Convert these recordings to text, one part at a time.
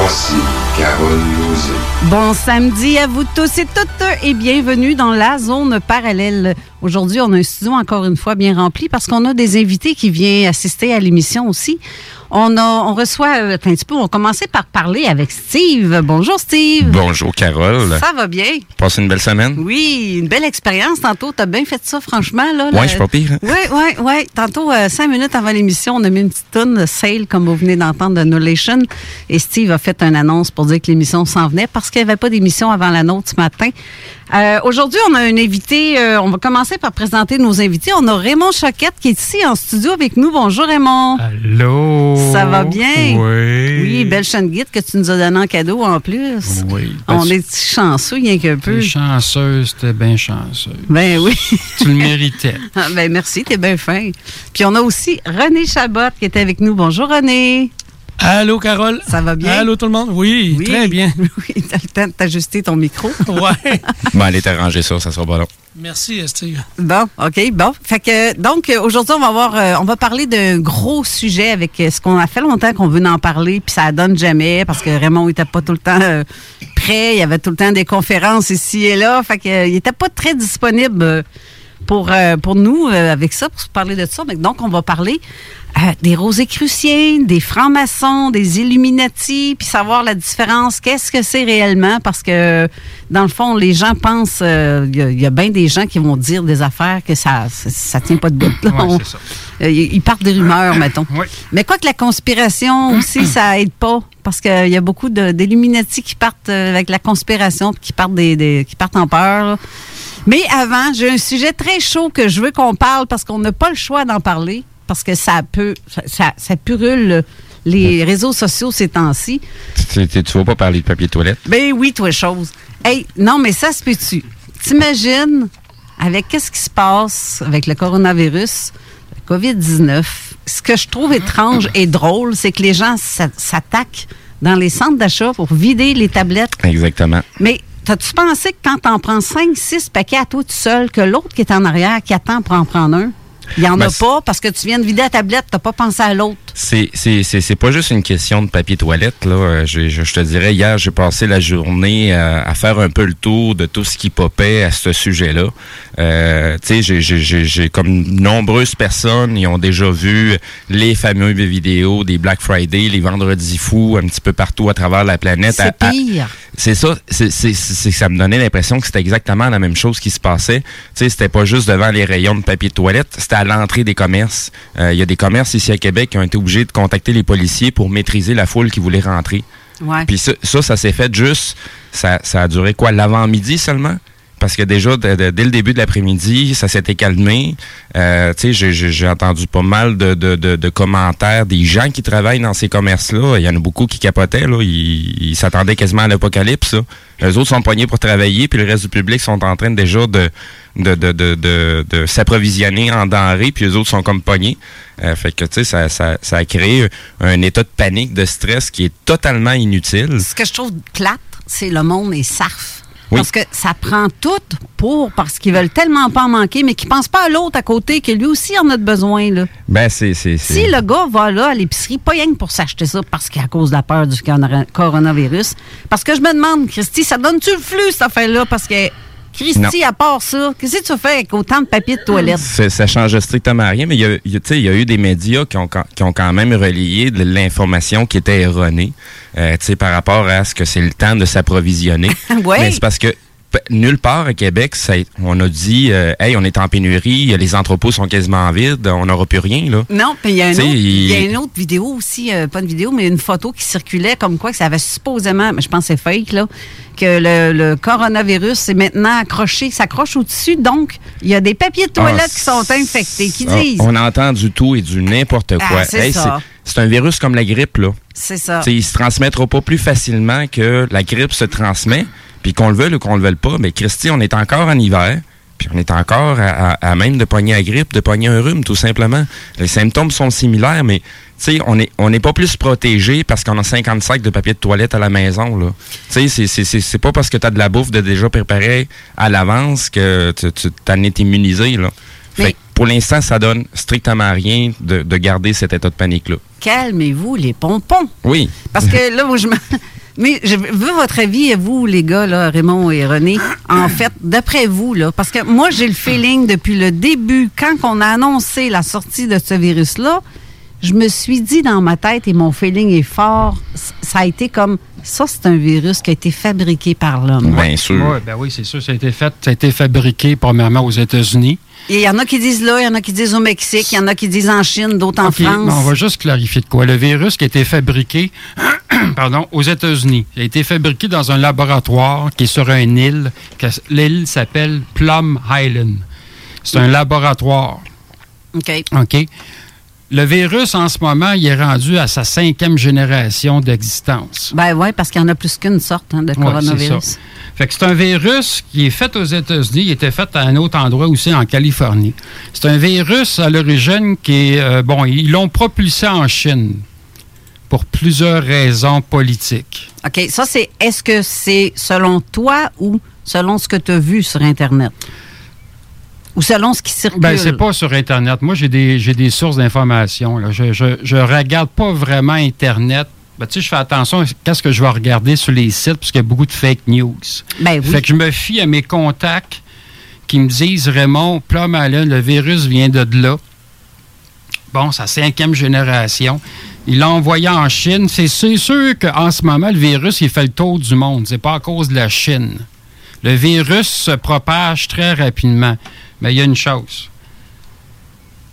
Voici Carole. Bon samedi à vous tous et toutes et bienvenue dans la zone parallèle. Aujourd'hui, on a un studio encore une fois bien rempli parce qu'on a des invités qui viennent assister à l'émission aussi. On, a, on reçoit, euh, un petit peu, on commencer par parler avec Steve. Bonjour Steve. Bonjour Carole. Ça va bien? Passe une belle semaine? Oui, une belle expérience tantôt. T'as bien fait ça, franchement. Là, Ouais, je suis pas pire. Oui, oui, oui. Tantôt, euh, cinq minutes avant l'émission, on a mis une petite tonne Sale, comme vous venez d'entendre, de Nolation. Et Steve a fait une annonce pour dire que l'émission s'en venait parce qu'il n'y avait pas d'émission avant la nôtre ce matin. Euh, Aujourd'hui, on a un invité. euh, on va commencer par présenter nos invités. On a Raymond Choquette qui est ici en studio avec nous. Bonjour Raymond. Allô? Ça va bien? Oui. Oui, belle chaîne guide que tu nous as donné en cadeau en plus. Oui. On Ben, est chanceux, rien qu'un peu. Chanceuse, t'es bien chanceuse. Ben oui. tu le méritais. Ah, ben merci, t'es bien fin. Puis on a aussi René Chabot qui était avec nous. Bonjour René. Allô, Carole? Ça va bien? Allô, tout le monde? Oui, Oui. très bien. Oui, t'as le temps de t'ajuster ton micro. Ouais. Bon, allez t'arranger ça, ça sera pas long. Merci, Steve. Bon, OK, bon. Fait que donc euh, aujourd'hui, on va voir euh, on va parler d'un gros sujet avec euh, ce qu'on a fait longtemps qu'on veut en parler, puis ça donne jamais parce que Raymond était pas tout le temps euh, prêt, il y avait tout le temps des conférences ici et là, fait que euh, il était pas très disponible pour euh, pour nous euh, avec ça pour se parler de ça. Mais donc on va parler euh, des Rosicruciens, des francs-maçons, des Illuminati, puis savoir la différence, qu'est-ce que c'est réellement, parce que dans le fond, les gens pensent, euh, il y a- il y, a, bien des gens qui vont dire des affaires que ça ça, ça tient pas de bout. là. Ouais, ça. euh, ils ils partent des rumeurs, mettons. Oui. Mais quoi que la conspiration aussi, ça aide pas. Parce qu'il y a beaucoup d'Illuminati qui partent euh, avec la conspiration, qui partent, des, des- qui partent en peur. là. Mais avant, j'ai un sujet très chaud que je veux qu'on parle parce qu'on n'a pas le choix d'en parler. Parce que ça peut, ça, ça, ça purule les réseaux sociaux ces temps-ci. Tu, tu, tu vas pas parler de papier toilette? Ben oui, toi, chose. Hey, non, mais ça se peut-tu? T'imagines, avec qu'est-ce qui se passe avec le coronavirus, le COVID-19, ce que je trouve étrange et drôle, c'est que les gens s'a- s'attaquent dans les centres d'achat pour vider les tablettes. Exactement. Mais t'as-tu pensé que quand t'en prends 5, 6 paquets à toi tout seul, que l'autre qui est en arrière, qui attend pour en prendre un, il n'y en Ben, a pas parce que tu viens de vider la tablette, t'as pas pensé à l'autre. C'est, c'est, c'est, c'est pas juste une question de papier toilette. Là. Euh, Je, je te dirais, hier, j'ai passé la journée euh, à faire un peu le tour de tout ce qui popait à ce sujet-là. Euh, tu sais, j'ai, j'ai, j'ai, comme nombreuses personnes, ils ont déjà vu les fameuses vidéos des Black Friday, les vendredis fous, un petit peu partout à travers la planète. C'est à- pire. C'est ça, c'est, c'est, c'est- ça me donnait l'impression que c'était exactement la même chose qui se passait. Tu sais, c'était pas juste devant les rayons de papier de toilette, c'était à l'entrée des commerces. Euh, Il y a des commerces ici à Québec qui ont été obligés de contacter les policiers pour maîtriser la foule qui voulait rentrer. Ouais. Puis ça, ça, ça s'est fait juste, ça, ça a duré quoi, l'avant-midi seulement? Parce que déjà, dès le début de l'après-midi, ça s'était calmé. Euh, j'ai- entendu pas mal de, de, commentaires des gens qui travaillent dans ces commerces-là. Il y en a beaucoup qui capotaient. Là. Ils s'attendaient quasiment à l'apocalypse. Les autres sont poignés pour travailler, puis le reste du public sont en train déjà de, de, de, de, de, de s'approvisionner en denrées, puis les autres sont comme pognés. Euh, fait que, tu sais, ça, ça, ça a créé un état de panique, de stress qui est totalement inutile. Ce que je trouve plate, c'est le monde est sarf. Oui. Parce que ça prend tout pour, parce qu'ils veulent tellement pas en manquer, mais qu'ils pensent pas à l'autre à côté, que lui aussi en a de besoin. Là. Ben, c'est... c'est- c'est- Si le gars va là à l'épicerie, pas rien que pour s'acheter ça parce qu'à cause de la peur du corona- coronavirus. Parce que je me demande, Christy, ça donne-tu le flux, cette affaire-là? Parce que Christy, à part ça, qu'est-ce que tu fais avec autant de papier de toilette? Ça, change strictement rien, mais il y a, y a- y eu des médias qui ont, quand- qui ont quand même relayé de l'information qui était erronée euh, par rapport à ce que c'est le temps de s'approvisionner. Ouais. Mais c'est parce que nulle part à Québec, ça, on a dit euh, Hey, on est en pénurie, les entrepôts sont quasiment vides, on n'aura plus rien. Là. Non, puis il y a, y une autre vidéo aussi, euh, pas une vidéo, mais une photo qui circulait comme quoi que ça avait supposément, mais je pense que c'est fake, là, que le, le coronavirus est maintenant accroché, s'accroche au-dessus. Donc, il y a des papiers de toilette Ah, qui sont infectés, qui disent. On entend du tout et du n'importe Ah, quoi. c'est ça. c'est- c'est un virus comme la grippe, là. C'est ça. T'sais, il se transmettra pas plus facilement que la grippe se transmet. Puis qu'on le veuille ou qu'on le veuille pas, mais Christy, on est encore en hiver. Puis on est encore à, à- à même de pogner la grippe, de pogner un rhume, tout simplement. Les symptômes sont similaires, mais tu sais, on n'est on pas plus protégé parce qu'on a 50 sacs de papier de toilette à la maison. là. Tu sais, c'est- pas parce que tu as de la bouffe de déjà préparée à l'avance que tu, t'en es immunisé. Là. Fait Mais- que pour l'instant, ça donne strictement rien de, de garder cet état de panique-là. Calmez-vous, les pompons. Oui. Parce que là, moi, je me... Mais je veux votre avis, vous, les gars, là, Raymond et René. En fait, d'après vous, là, parce que moi, j'ai le feeling depuis le début, quand on a annoncé la sortie de ce virus-là, je me suis dit dans ma tête, et mon feeling est fort, ça a été comme, ça, c'est un virus qui a été fabriqué par l'homme. Bien sûr. Oui, ben oui, c'est sûr. Ça a été fait, ça a été fabriqué premièrement aux États-Unis. Il y en a qui disent là, il y en a qui disent au Mexique, il y en a qui disent en Chine, d'autres en France. mais on va juste clarifier de quoi. Le virus qui a été fabriqué pardon, aux États-Unis, il a été fabriqué dans un laboratoire qui est sur une île. L'île s'appelle Plum Island. C'est un laboratoire. OK. OK? Le virus, en ce moment, il est rendu à sa cinquième génération d'existence. Ben oui, parce qu'il y en a plus qu'une sorte hein, de coronavirus. ça. Fait que c'est un virus qui est fait aux États-Unis, il était fait à un autre endroit aussi en Californie. C'est un virus à l'origine qui est euh, bon, ils l'ont propulsé en Chine pour plusieurs raisons politiques. OK, ça c'est est-ce que c'est selon toi ou selon ce que tu as vu sur internet? Ou selon ce qui circule? Ben c'est pas sur internet. Moi j'ai des j'ai des sources d'informations là. Je, je je regarde pas vraiment internet. Ben, tu sais, je fais attention à ce que je vais regarder sur les sites parce qu'il y a beaucoup de fake news. Ben oui. Fait que je me fie à mes contacts qui me disent Raymond, Island, le virus vient de là. Bon, sa cinquième génération. Il l'a envoyé en Chine. C'est c'est sûr qu'en ce moment, le virus, il fait le tour du monde. C'est pas à cause de la Chine. Le virus se propage très rapidement. Mais il y a une chose.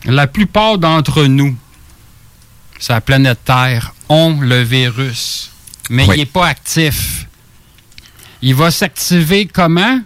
La plupart d'entre nous, sur la planète Terre, ont le virus. Mais Oui. il n'est pas actif. Il va s'activer comment?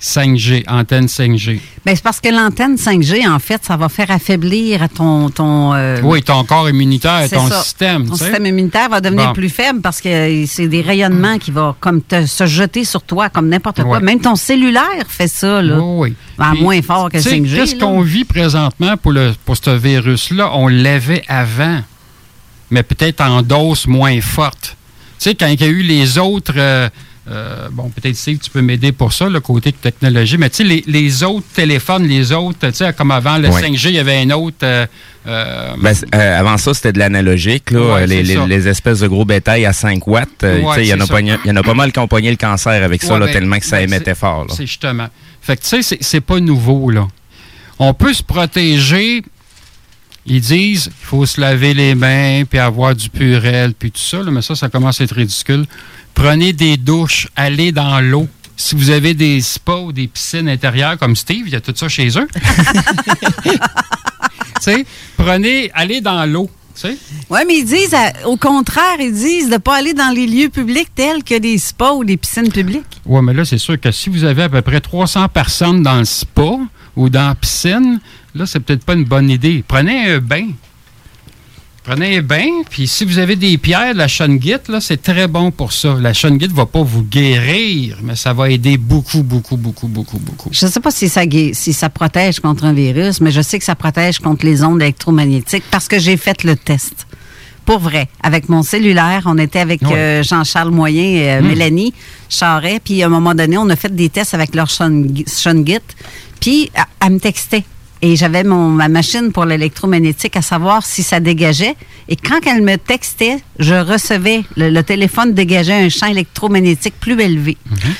5G, antenne 5G. Ben, c'est parce que l'antenne 5G en fait, ça va faire affaiblir ton ton euh, Oui, ton corps immunitaire, ton ça. système. Ton système immunitaire va devenir Bon. plus faible parce que c'est des rayonnements qui vont comme te- se jeter sur toi comme n'importe quoi. Même ton cellulaire fait ça là. Oui, oui. Ben, Puis, moins fort que tu sais, 5G, Qu'est-ce qu'on vit présentement pour, le, pour ce virus-là? On l'avait avant, mais peut-être en dose moins forte. Tu sais, quand il y a eu les autres. euh, euh, bon, peut-être, Steve, tu peux m'aider pour ça, le côté technologie, mais tu sais, les, les autres téléphones, les autres, tu sais, comme avant le Ouais. 5G, il y avait un autre. euh, euh, Ben, euh, avant ça, c'était de l'analogique, là, Ouais, les, espèces de gros bétail à 5 watts. Ouais, tu sais, il y en a y en a pas mal qui ont pogné le cancer avec ça, là, ben, tellement que ça ben, émettait fort. C'est justement. Fait que, tu sais, c'est- c'est pas nouveau, là. On peut se protéger. Ils disent qu'il faut se laver les mains, puis avoir du purel, puis tout ça, là, mais ça, ça commence à être ridicule. Prenez des douches, allez dans l'eau. Si vous avez des spas ou des piscines intérieures comme Steve, il y a tout ça chez eux. tu sais, prenez, allez dans l'eau. Tu sais, Oui, mais ils disent, à- au contraire, ils disent de ne pas aller dans les lieux publics tels que des spas ou des piscines publiques. Oui, mais là, c'est sûr que si vous avez à peu près 300 personnes dans le spa ou dans la piscine, là, c'est peut-être pas une bonne idée. Prenez un bain. Prenez un bain, puis si vous avez des pierres, la shungite, là, c'est très bon pour ça. La shungite va pas vous guérir, mais ça va aider beaucoup, beaucoup, beaucoup, beaucoup, beaucoup. Je ne sais pas si ça, si ça protège contre un virus, mais je sais que ça protège contre les ondes électromagnétiques parce que j'ai fait le test. Pour vrai. Avec mon cellulaire, on était avec Ouais. euh, Jean-Charles Moyen et euh, Hmm. Mélanie Charret, puis à un moment donné, on a fait des tests avec leur Shung- Shungit, puis elle, elle me textait. Et j'avais mon ma machine pour l'électromagnétique à savoir si ça dégageait. Et quand elle me textait, je recevais le, le téléphone dégageait un champ électromagnétique plus élevé.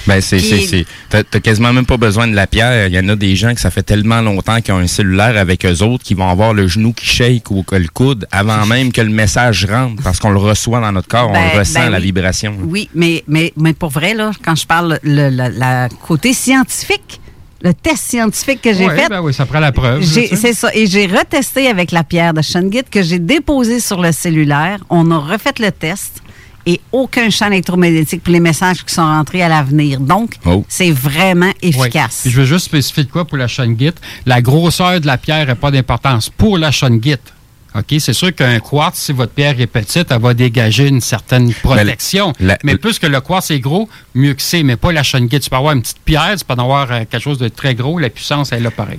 Ben, c'est, c'est, t'as, quasiment même pas besoin de la pierre. Il y en a des gens que ça fait tellement longtemps qu'ils ont un cellulaire avec eux autres qui vont avoir le genou qui shake ou que le coude avant même que le message rentre parce qu'on le reçoit dans notre corps, on Ben- le ressent, ben la oui. vibration. Oui, mais, mais, mais pour vrai, là, quand je parle le, le- la côté scientifique, le test scientifique que j'ai Ouais, fait, ben oui, ça prend la preuve. C'est ça. Et j'ai retesté avec la pierre de Shungit que j'ai déposée sur le cellulaire. On a refait le test et aucun champ électromagnétique pour les messages qui sont rentrés à l'avenir. Donc, Oh. c'est vraiment Oui. efficace. Puis je veux juste spécifier de quoi pour la shungite. La grosseur de la pierre n'a pas d'importance pour la shungite. OK? C'est sûr qu'un quartz, si votre pierre est petite, elle va dégager une certaine protection. la- mais plus que le quartz est gros, mieux que c'est. Mais pas la shungite. Tu peux avoir une petite pierre, tu peux en avoir euh, quelque chose de très gros. La puissance, elle est là pareil.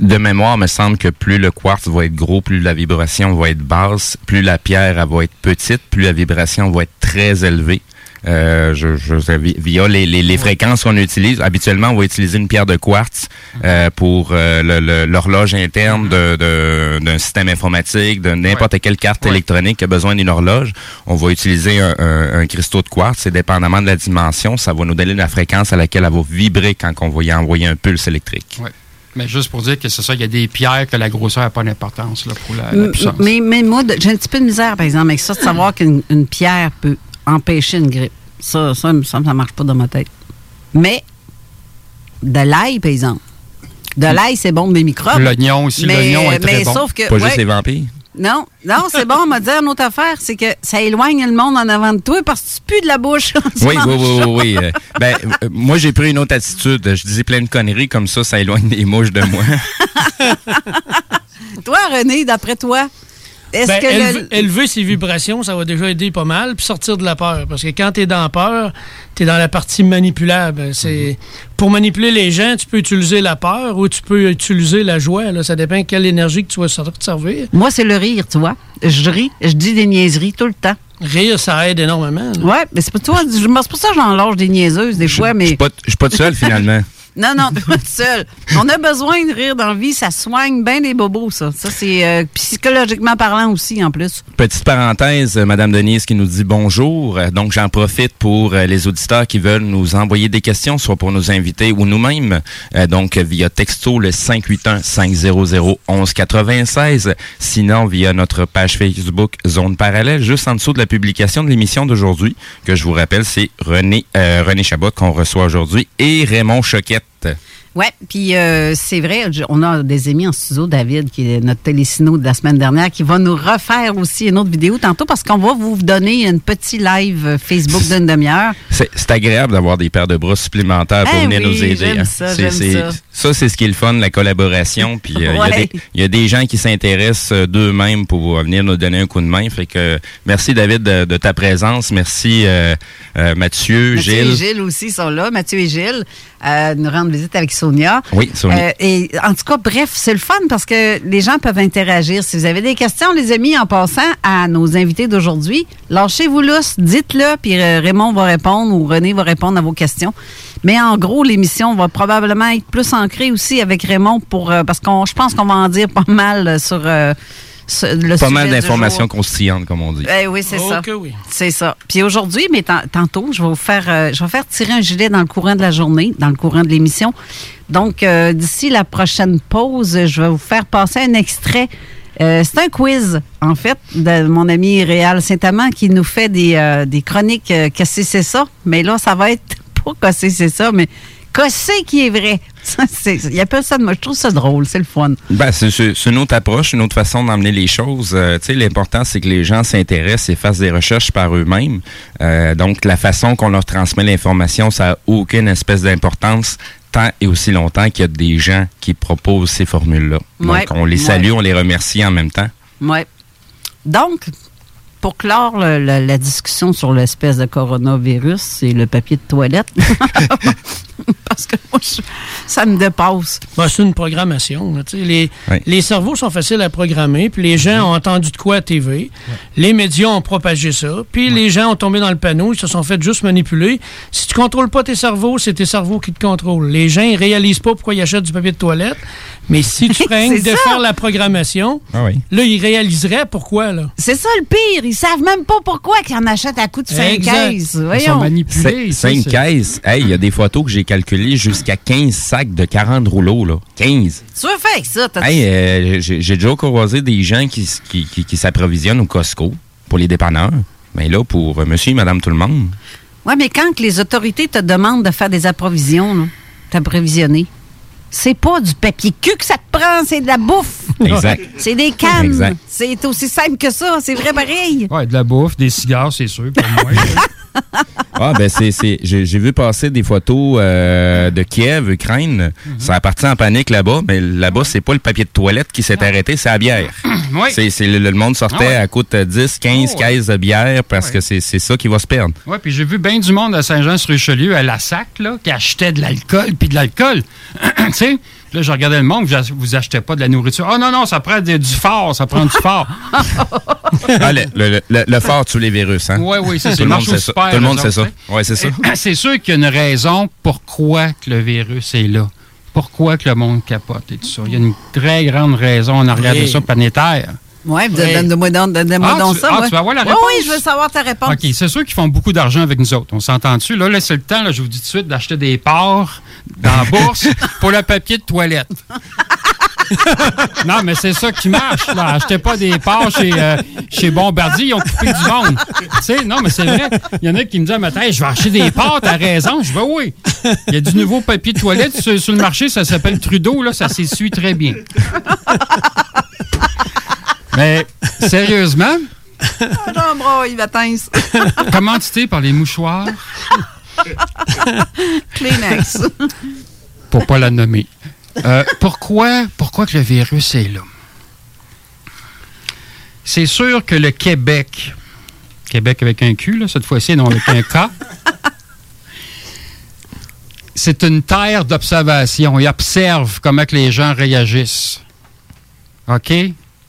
De mémoire, me semble que plus le quartz va être gros, plus la vibration va être basse, plus la pierre elle va être petite, plus la vibration va être très élevée. Euh, je, je, vi- via les, les, les fréquences qu'on utilise, habituellement, on va utiliser une pierre de quartz euh, pour euh, le- le- l'horloge interne de- de- d'un système informatique, de n'importe quelle carte Ouais. électronique qui a besoin d'une horloge. On va utiliser un, un- un cristaux de quartz et dépendamment de la dimension, ça va nous donner la fréquence à laquelle elle va vibrer quand on va y envoyer un pulse électrique. Ouais. Mais juste pour dire que c'est ça, il y a des pierres que la grosseur n'a pas d'importance là, pour la, la M- puissance. Mais, mais moi, de- j'ai un petit peu de misère, par exemple, avec ça, de savoir qu'une une pierre peut empêcher une grippe. Ça, ça, semble, ça marche pas dans ma tête. Mais, de l'ail, par exemple. De l'ail, c'est bon pour mes microbes. L'oignon aussi, l'oignon est très mais bon. sauf que. Pas ouais, juste les vampires. Non, non, c'est bon, on m'a dit une autre affaire, c'est que ça éloigne le monde en avant de toi parce que tu pues de la bouche. Oui, oui, oui, oui, oui. Ben, euh, moi, j'ai pris une autre attitude. Je disais plein de conneries, comme ça, ça éloigne les mouches de moi. Toi, René, d'après toi, est-ce Ben, que élever, le- élever ses vibrations, ça va déjà aider pas mal, puis sortir de la peur. Parce que quand tu es dans la peur, tu es dans la partie manipulable. C'est Pour manipuler les gens, tu peux utiliser la peur ou tu peux utiliser la joie. Là. Ça dépend quelle énergie que tu vas te servir. Moi, c'est le rire, tu vois. Je ris, je dis des niaiseries tout le temps. Rire, ça aide énormément. Ouais, mais c'est pas toi, je- c'est pour ça que j'en lâche des niaiseuses des fois, Je mais suis pas, je suis pas tout seul, finalement. non, non, tout seul. On a besoin de rire dans la vie, ça soigne bien des bobos, ça. Ça, c'est euh, psychologiquement parlant aussi, en plus. Petite parenthèse, euh, Madame Denise qui nous dit bonjour. Euh, Donc, j'en profite pour les auditeurs qui veulent nous envoyer des questions, soit pour nos invités ou nous-mêmes. Donc, via texto le 581-500-1196. Sinon, via notre page Facebook Zone Parallèle, juste en dessous de la publication de l'émission d'aujourd'hui, que je vous rappelle, c'est René, René Chabot qu'on reçoit aujourd'hui et Raymond Choquette. Ouais, puis euh, c'est vrai, on a des amis en studio, David, qui est notre télésino de la semaine dernière, qui va nous refaire aussi une autre vidéo tantôt parce qu'on va vous donner un petit live Facebook d'une demi-heure. C'est agréable d'avoir des paires de bras supplémentaires pour Eh venir oui, nous aider. hein. ça, C'est- j'aime c'est- ça. Ça, c'est ce qui est le fun, la collaboration. Puis euh, il y a Ouais. des- il y, a des gens qui s'intéressent euh, d'eux-mêmes pour venir nous donner un coup de main. Fait que merci David de, de ta présence. Merci euh, Mathieu, Mathieu Gilles. et Gilles aussi sont là. Mathieu et Gilles euh, nous rendent visite avec Sonia. Oui, Sonia. Euh, et en tout cas, bref, c'est le fun parce que les gens peuvent interagir. Si vous avez des questions, les amis, en passant à nos invités d'aujourd'hui, lâchez-vous lousse, dites-le, puis euh, Raymond va répondre ou René va répondre à vos questions. Mais en gros, l'émission va probablement être plus ancrée aussi avec Raymond pour euh, parce qu'on, je pense qu'on va en dire pas mal euh, sur, le Pas sujet mal d'informations croustillantes, comme on dit. Eh oui, c'est Oh ça. oui. C'est ça. Puis aujourd'hui, mais tan- tantôt, je vais vous faire, euh, je vais faire tirer un gilet dans le courant de la journée, dans le courant de l'émission. Donc, euh, d'ici la prochaine pause, je vais vous faire passer un extrait. Euh, c'est un quiz, en fait, de mon ami Réal Saint-Amand qui nous fait des, euh, des chroniques euh, Qu'est-ce que c'est ça? Mais là, ça va être pas Qu'est-ce que c'est ça, mais Qu'est-ce qui est vrai? Il appelle ça de moi. Je trouve ça drôle, c'est le fun. Ben, c'est une autre approche, une autre façon d'emmener les choses. Euh, tu sais, l'important, c'est que les gens s'intéressent et fassent des recherches par eux-mêmes. Euh, donc, la façon qu'on leur transmet l'information, ça n'a aucune espèce d'importance tant et aussi longtemps qu'il y a des gens qui proposent ces formules-là. Ouais. Donc, on les Ouais. salue, on les remercie en même temps. Ouais. Donc, pour clore le- le- la discussion sur l'espèce de coronavirus, c'est le papier de toilette. Parce que moi, je- ça me dépasse. Ben, c'est une programmation. là, les, Oui. les cerveaux sont faciles à programmer, puis les gens ont entendu de quoi à TV. Les médias ont propagé ça, puis les gens ont tombé dans le panneau, ils se sont fait juste manipuler. Si tu contrôles pas tes cerveaux, c'est tes cerveaux qui te contrôlent. Les gens, ils réalisent pas pourquoi ils achètent du papier de toilette, mais si tu freines de ça. faire la programmation, Ah oui. là, ils réaliseraient pourquoi. Là. C'est ça le pire. Ils savent même pas pourquoi qu'ils en achètent à coût de 5 Exact. caisses. Ils sont manipulés. ça, 5 c'est- caisses. Hey, il y a des photos que j'ai calculées jusqu'à 15 sacs de 40 rouleaux, là. 15. Tu veux faire ça? T'as- Hey, euh, j'ai déjà croisé des gens qui, s- qui, qui- qui s'approvisionnent au Costco pour les dépanneurs. Mais là, pour euh, monsieur et madame tout le monde. Ouais, mais quand les autorités te demandent de faire des approvisions, là, t'approvisionner, c'est pas du papier cul que ça te prend, c'est de la bouffe. Exact. C'est des cannes. Exact. C'est aussi simple que ça. C'est vrai pareil. Ouais, de la bouffe, des cigares, c'est sûr, pour moi. Ah, ben, c'est. c'est- J'ai vu passer des photos euh, de Kiev, Ukraine. Ça a parti en panique là-bas, mais là-bas, c'est pas le papier de toilette qui s'est arrêté, c'est la bière. oui. C'est c'est le, le monde sortait Ah ouais. à coûte de 10, 15 Oh ouais. caisses de bière parce Ouais. que c'est c'est ça qui va se perdre. Oui, puis j'ai vu bien du monde à Saint-Jean-sur-Richelieu, à la SAC, là, qui achetait de l'alcool, puis de l'alcool. tu sais, là, je regardais le monde, vous ach- vous achetez pas de la nourriture. Ah non, non, ça prend du fort, ça prend du fort. Ah, le, le, le, le fort tue les virus, hein? Oui, oui, c'est Tout ça. le monde sait ça. super, Tout le monde sait ça. Ouais, c'est ça. C'est sûr qu'il y a une raison pourquoi que le virus est là. Pourquoi que le monde capote et tout ça. Il y a une très grande raison. On a regardé Oui. ça planétaire. Ouais, Oui. donne-moi donc, donne-moi Ah, donc tu- ça. ah, ouais. tu veux avoir la réponse? Oui, je veux savoir ta réponse. OK, c'est sûr qu'ils font beaucoup d'argent avec nous autres. On s'entend dessus. Là, là c'est le temps, là, je vous dis tout de suite, d'acheter des parts dans la bourse pour le papier de toilette. non, mais c'est ça qui marche. Là. Achetez pas des parts chez, euh, chez Bombardier, ils ont coupé du monde. Tu sais, non, mais c'est vrai. Il y en a qui me disent, matin, je vais acheter des pâtes, t'as raison. Je vais, oui. Il y a du nouveau papier de toilette sur, sur le marché, ça s'appelle Trudeau, là, ça s'essuie très bien. Mais, sérieusement, Jean Bras, il va tince. commandité par les mouchoirs, Kleenex. pour pas la nommer. Euh, pourquoi, pourquoi que le virus est là? C'est sûr que le Québec, Québec avec un là, cette fois-ci, non avec un K, c'est une terre d'observation. Il observe comment les gens réagissent. OK?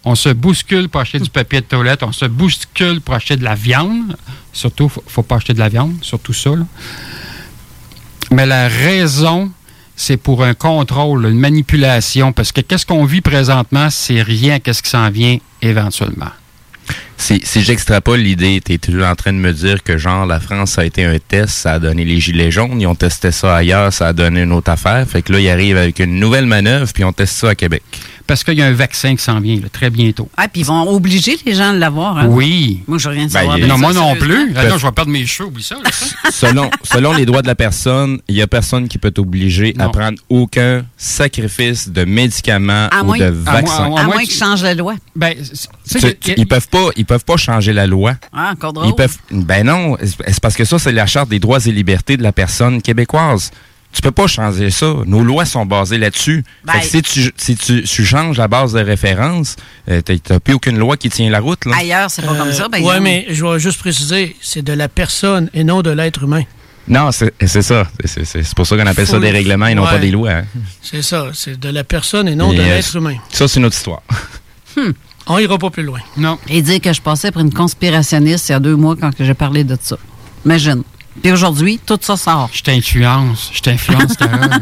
On se bouscule pour acheter du papier de toilette, on se bouscule pour acheter de la viande. Surtout, faut, faut pas acheter de la viande, surtout ça. Mais la raison, c'est pour un contrôle, une manipulation, parce que qu'est-ce qu'on vit présentement, c'est rien qu'est-ce qui s'en vient éventuellement. Si, j'extrapole l'idée, t'es toujours en train de me dire que genre la France a été un test, ça a donné les gilets jaunes, ils ont testé ça ailleurs, ça a donné une autre affaire. Fait que là, ils arrivent avec une nouvelle manœuvre, puis on teste ça à Québec. Parce qu'il y a un vaccin qui s'en vient là, très bientôt. Ah, puis ils vont obliger les gens de l'avoir. Hein? Oui. Moi, je rien Ben, savoir. de non, ça, moi non plus. Ah non, je vais perdre mes cheveux, oublie ça. là, ça. selon, selon les droits de la personne, il n'y a personne qui peut t'obliger à prendre aucun sacrifice de médicaments À ou moins- de à moins- vaccins. à À moins qu'ils changent la loi. Ben, tu Tu- ils peuvent pas, ils peuvent pas changer la loi. Ah, encore drôle. Ils peuvent. Ben non, c'est parce que ça, c'est la charte des droits et libertés de la personne québécoise. Tu peux pas changer ça. Nos lois sont basées là-dessus. Ben- Fait que si tu, si tu, tu changes la base de référence, euh, t'as- t'as plus aucune loi qui tient la route. Là. Ailleurs, c'est pas comme ça. Ben, oui, exemple. mais je vais juste préciser, c'est de la personne et non de l'être humain. Non, c'est c'est ça. C'est- pour ça qu'on appelle ça des règlements et non Ouais. pas des lois. hein. C'est ça, c'est de la personne et non Et, de euh, l'être humain. Ça, c'est une autre histoire. On ira pas plus loin. Non. Et dire que je passais pour une conspirationniste il y a deux mois quand que j'ai parlé de ça. Imagine. Puis aujourd'hui, tout ça sort. Je t'influence. Je t'influence.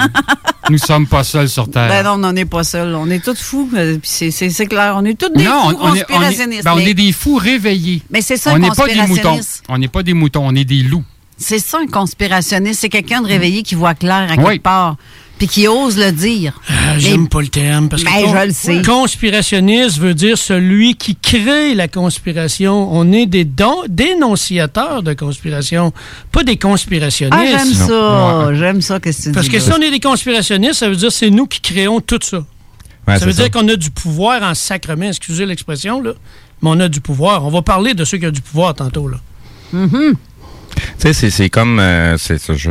Nous sommes pas seuls sur Terre. Ben non, on n'en est pas seul. On est tous fous. euh, c'est- clair. On est tous des Non, fous on, on est, on, est, conspirationnistes. ben, on mais est des fous réveillés. mais c'est ça, on n'est pas des moutons. On n'est pas des moutons, on est des loups. C'est ça, un conspirationniste. C'est quelqu'un de réveillé qui voit clair à Oui. quelque part. Puis qui ose le dire. Ah, J'aime pas le terme. Parce que Ben, con- je le sais. Conspirationniste veut dire celui qui crée la conspiration. On est des don- dénonciateurs de conspiration, pas des Ah, conspirationnistes. j'aime ça. J'aime ça que tu parce dis que là? si on est des conspirationnistes, ça veut dire c'est nous qui créons tout ça. Ouais, ça veut dire qu'on a du pouvoir en sacrement, excusez l'expression, là. Mais on a du pouvoir. On va parler de ceux qui ont du pouvoir tantôt, là. Tu sais, c'est- comme, euh,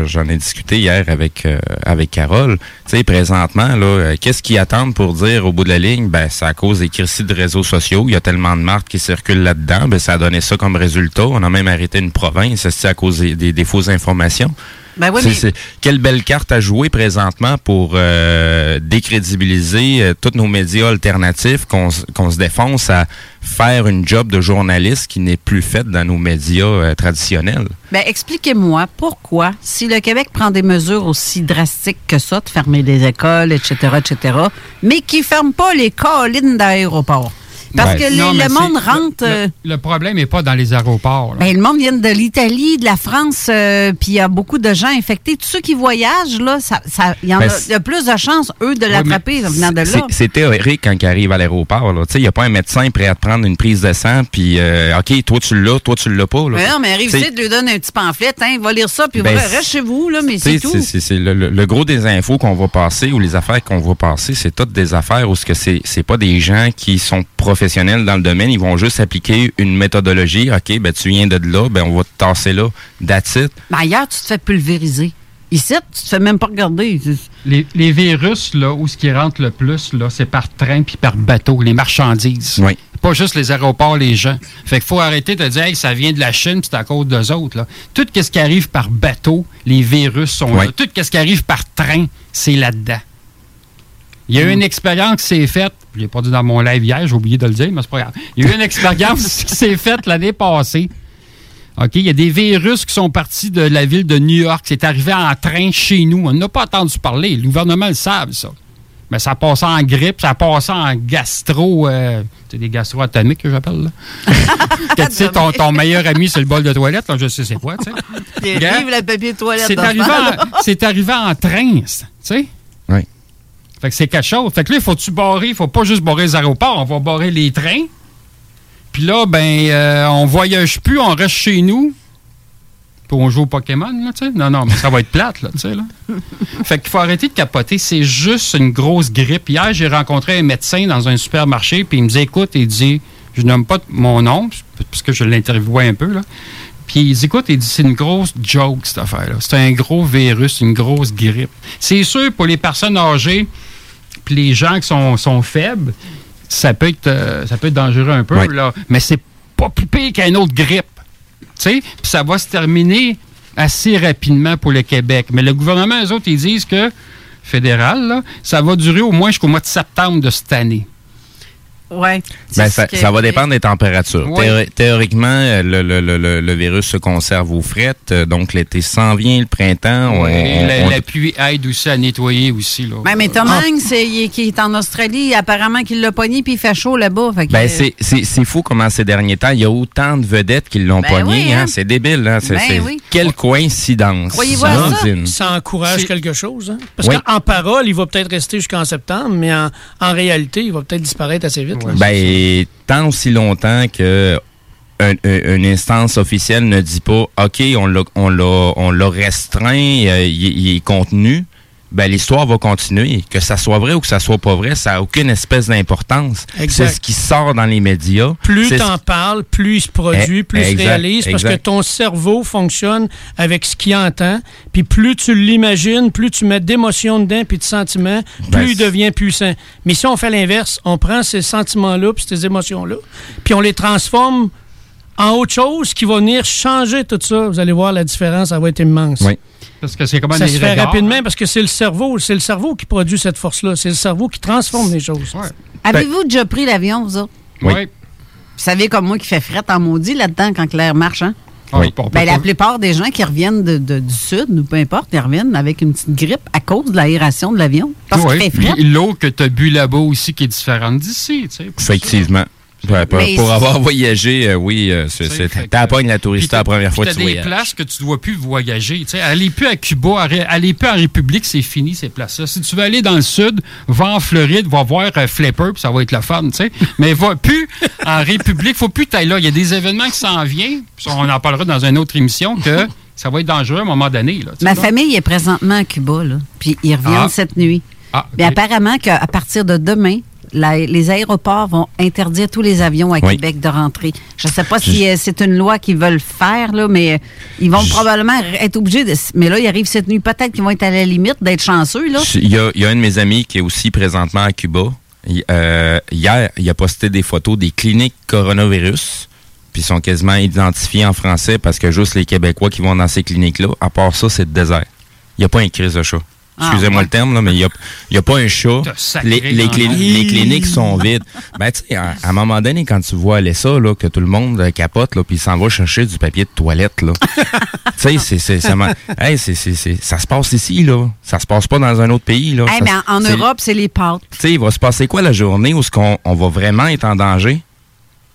j'en ai discuté hier avec euh, avec Carole. Tu sais, présentement, là, euh, qu'est-ce qu'ils attendent pour dire au bout de la ligne? Ben, c'est à cause des crises de réseaux sociaux. Il y a tellement de marques qui circulent là-dedans. Ben, ça a donné ça comme résultat. On a même arrêté une province, c'est à cause des- des fausses informations. Ben oui, mais- quelle belle carte à jouer présentement pour euh, décrédibiliser euh, tous nos médias alternatifs, qu'on se défonce à faire une job de journaliste qui n'est plus faite dans nos médias euh, traditionnels. Ben, expliquez-moi pourquoi, si le Québec prend des mesures aussi drastiques que ça, de fermer les écoles, etc., etc., mais qui ne ferme pas les collines d'aéroport. Parce Ouais. que les- Non, mais le monde rentre. Le, euh, le- le problème n'est pas dans les aéroports. ben, le monde vient de l'Italie, de la France, euh, puis il y a beaucoup de gens infectés. Tous ceux qui voyagent, là, ça, ça- il y en Ben, a, y a plus de chances, eux, de l'attraper en venant de C'est- là. C'est théorique quand ils arrivent à l'aéroport. là. Tu sais, Il n'y a pas un médecin prêt à te prendre une prise de sang, puis euh, OK, toi tu l'as, toi tu l'as pas. là. Mais non, mais ici, tu lui donnes un petit pamphlet, hein, va lire ça, puis Ben, va- reste chez vous, là, mais c'est tout. c'est- le, le- le gros des infos qu'on va passer ou les affaires qu'on va passer, c'est toutes des affaires où ce que c'est c'est pas des gens qui sont professionnels dans le domaine, ils vont juste appliquer une méthodologie. OK, ben tu viens de là, ben on va te tasser là. That's it. Mais ailleurs, tu te fais pulvériser. Ici, tu te fais même pas regarder. Les, les virus, là, où ce qui rentre le plus, là, c'est par train puis par bateau, les marchandises. Oui. Pas juste les aéroports, les gens. Fait qu'il faut arrêter de dire, hey, ça vient de la Chine, puis c'est à cause d'eux autres. Là. Tout ce qui arrive par bateau, les virus sont Oui. là. Tout ce qui arrive par train, c'est là-dedans. Il y a eu une expérience qui s'est faite, je l'ai pas dit dans mon live hier, j'ai oublié de le dire, mais c'est pas grave. Il y a eu une expérience qui s'est faite l'année passée. OK, il y a des virus qui sont partis de la ville de New York. C'est arrivé en train chez nous. On n'a pas entendu parler. Le gouvernement le savent, ça. Mais ça passait en grippe, ça passait en gastro. euh, c'est des gastro atomiques que j'appelle, là. que tu sais, ton, ton meilleur ami, c'est le bol de toilette, là, je sais c'est quoi, tu sais. Le papier de toilette. C'est arrivé, en- arrivé en train, tu sais. Fait que c'est quelque chose. Fait que là, il faut-tu barrer? Il faut pas juste barrer les aéroports, on va barrer les trains. Puis là, ben, euh, on voyage plus, on reste chez nous. Puis on joue au Pokémon, là, tu sais. Non, non, mais ça va être plate, là, tu sais, là. fait qu'il faut arrêter de capoter. C'est juste une grosse grippe. Hier, j'ai rencontré un médecin dans un supermarché, puis il me dit, écoute, il dit, je nomme pas mon nom, parce que je l'interviewais un peu, là. Puis il dit, écoute, il dit, c'est une grosse joke, cette affaire-là. C'est un gros virus, une grosse grippe. C'est sûr, pour les personnes âgées, puis les gens qui sont, sont faibles, ça peut être, euh, ça peut être dangereux un peu, Oui. là. Mais c'est pas plus pire qu'une autre grippe. Puis ça va se terminer assez rapidement pour le Québec. Mais le gouvernement, eux autres, ils disent que, fédéral, là, ça va durer au moins jusqu'au mois de septembre de cette année. Ouais. Ben, ça, ce que- ça va dépendre des températures. Théori- théoriquement, euh, le, le- le- le- le virus se conserve aux frettes, euh, donc l'été s'en vient, le printemps. on- la, on- la pluie aide aussi à nettoyer aussi. Là. Ouais, mais Tom Hanks, c'est- il est- qui est en Australie, apparemment qu'il l'a pogné puis il fait chaud là-bas. Ben, c'est- c'est c'est fou comment ces derniers temps, il y a autant de vedettes qui l'ont Ben pogné. oui, hein. hein. C'est débile. Hein. C'est- Ben oui. Quelle coïncidence. Croyez-vous ça? Encourage quelque chose. hein? Parce Oui. qu'en parole, il va peut-être rester jusqu'en septembre, mais en, en réalité, il va peut-être disparaître assez vite. Ben, tant aussi longtemps que un- un- une instance officielle ne dit pas OK, on l'a on l'a on l'a restreint, euh, il, il est contenu, ben l'histoire va continuer. Que ça soit vrai ou que ça soit pas vrai, ça n'a aucune espèce d'importance. C'est ce qui sort dans les médias. Plus t'en parles, plus il se produit, Eh, plus il se exact, réalise, parce que ton cerveau fonctionne avec ce qu'il entend. Puis plus tu l'imagines, plus tu mets d'émotions dedans, puis de sentiments, plus Ben, il c'est- devient puissant. Mais si on fait l'inverse, on prend ces sentiments-là, puis ces émotions-là, puis on les transforme en autre chose qui va venir changer tout ça. Vous allez voir, la différence, ça va être immense. Oui. Parce que c'est comme un Ça se fait rapidement parce que c'est le cerveau, c'est le cerveau qui produit cette force-là. C'est le cerveau qui transforme les choses. Ouais. Avez-vous déjà pris l'avion, vous autres? Oui. Vous savez comme moi qui fait fret en maudit là-dedans quand l'air marche, hein? Ah, Oui. Ben, la plupart des gens qui reviennent de- de- du sud, ou peu importe, ils reviennent avec une petite grippe à cause de l'aération de l'avion. Parce qu'il fait fret. Puis L'eau que tu as bu là-bas aussi qui est différente d'ici. tu sais, ça. Ouais, pour, avoir voyagé, euh, oui, euh, c'est- la Puis tourista la première fois que tu des voyages. places que tu ne dois plus voyager. Tu sais, allez plus à Cuba, allez plus en République, c'est fini ces places-là. Si tu veux aller dans le sud, va en Floride, va voir euh, Flipper, puis ça va être le fun, tu sais. Mais va plus en République, faut plus t'aller là. Il y a des événements qui s'en viennent, puis on en parlera dans une autre émission, que ça va être dangereux à un moment donné. Là, Ma là. famille est présentement à Cuba, là. Puis ils reviennent Ah. cette nuit. Ah, Mais ok. apparemment qu'à partir de demain, la- les aéroports vont interdire tous les avions à Oui. Québec de rentrer. Je ne sais pas si euh, c'est une loi qu'ils veulent faire, là, mais euh, ils vont Je- probablement être obligés de. Mais là, ils arrivent cette nuit. Peut-être qu'ils vont être à la limite d'être chanceux, là. Il y, a, il y a un de mes amis qui est aussi présentement à Cuba. Il- euh, hier, il a posté des photos des cliniques coronavirus puis sont quasiment identifiés en français parce que juste les Québécois qui vont dans ces cliniques-là, à part ça, c'est le désert. Il n'y a pas un crise de chat. Ah, Excusez-moi ouais. le terme, là, mais il n'y a, y a pas un chat. Les, les la- les cliniques sont vides. Ben, tu sais, à, à un moment donné, quand tu vois aller ça, là, que tout le monde euh, capote, là, puis il s'en va chercher du papier de toilette, là. tu sais, c'est, c'est, ça, hey, ça se passe ici, là. Ça se passe pas dans un autre pays, là. Ça- ben, en Europe, c'est les pâtes. Tu sais, il va se passer quoi la journée où ce qu'on on va vraiment être en danger?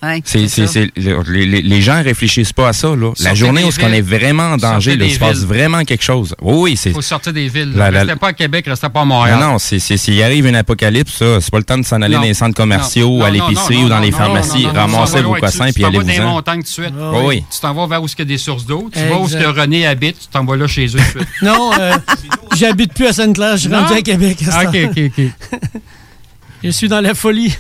Ouais, C'est, c'est, c'est- les, les- les gens réfléchissent pas à ça, là. La journée où ce qu'on est vraiment en danger, là, il se passe villes. vraiment quelque chose. Oui, oui, c'est. Il faut sortir des villes. La- la- Restez pas à Québec, restez pas à Montréal. Non, non, c'est, c'est, s'il arrive une apocalypse, ça, c'est pas le temps de s'en aller Non. dans les centres commerciaux, Non, à l'épicerie ou dans non, les pharmacies, t'en vos cossins loin, puis tu t'en vas dans les allez-vous-en. montagnes tout de suite. Oui, oui. Tu t'en vas vers où il y a des sources d'eau. Tu vas où ce que René habite, tu t'en vas là chez eux tout de suite. Non, euh, j'habite plus à Sainte-Claire, je suis rendu à Québec. Ah. OK, OK, OK. Je suis dans la folie.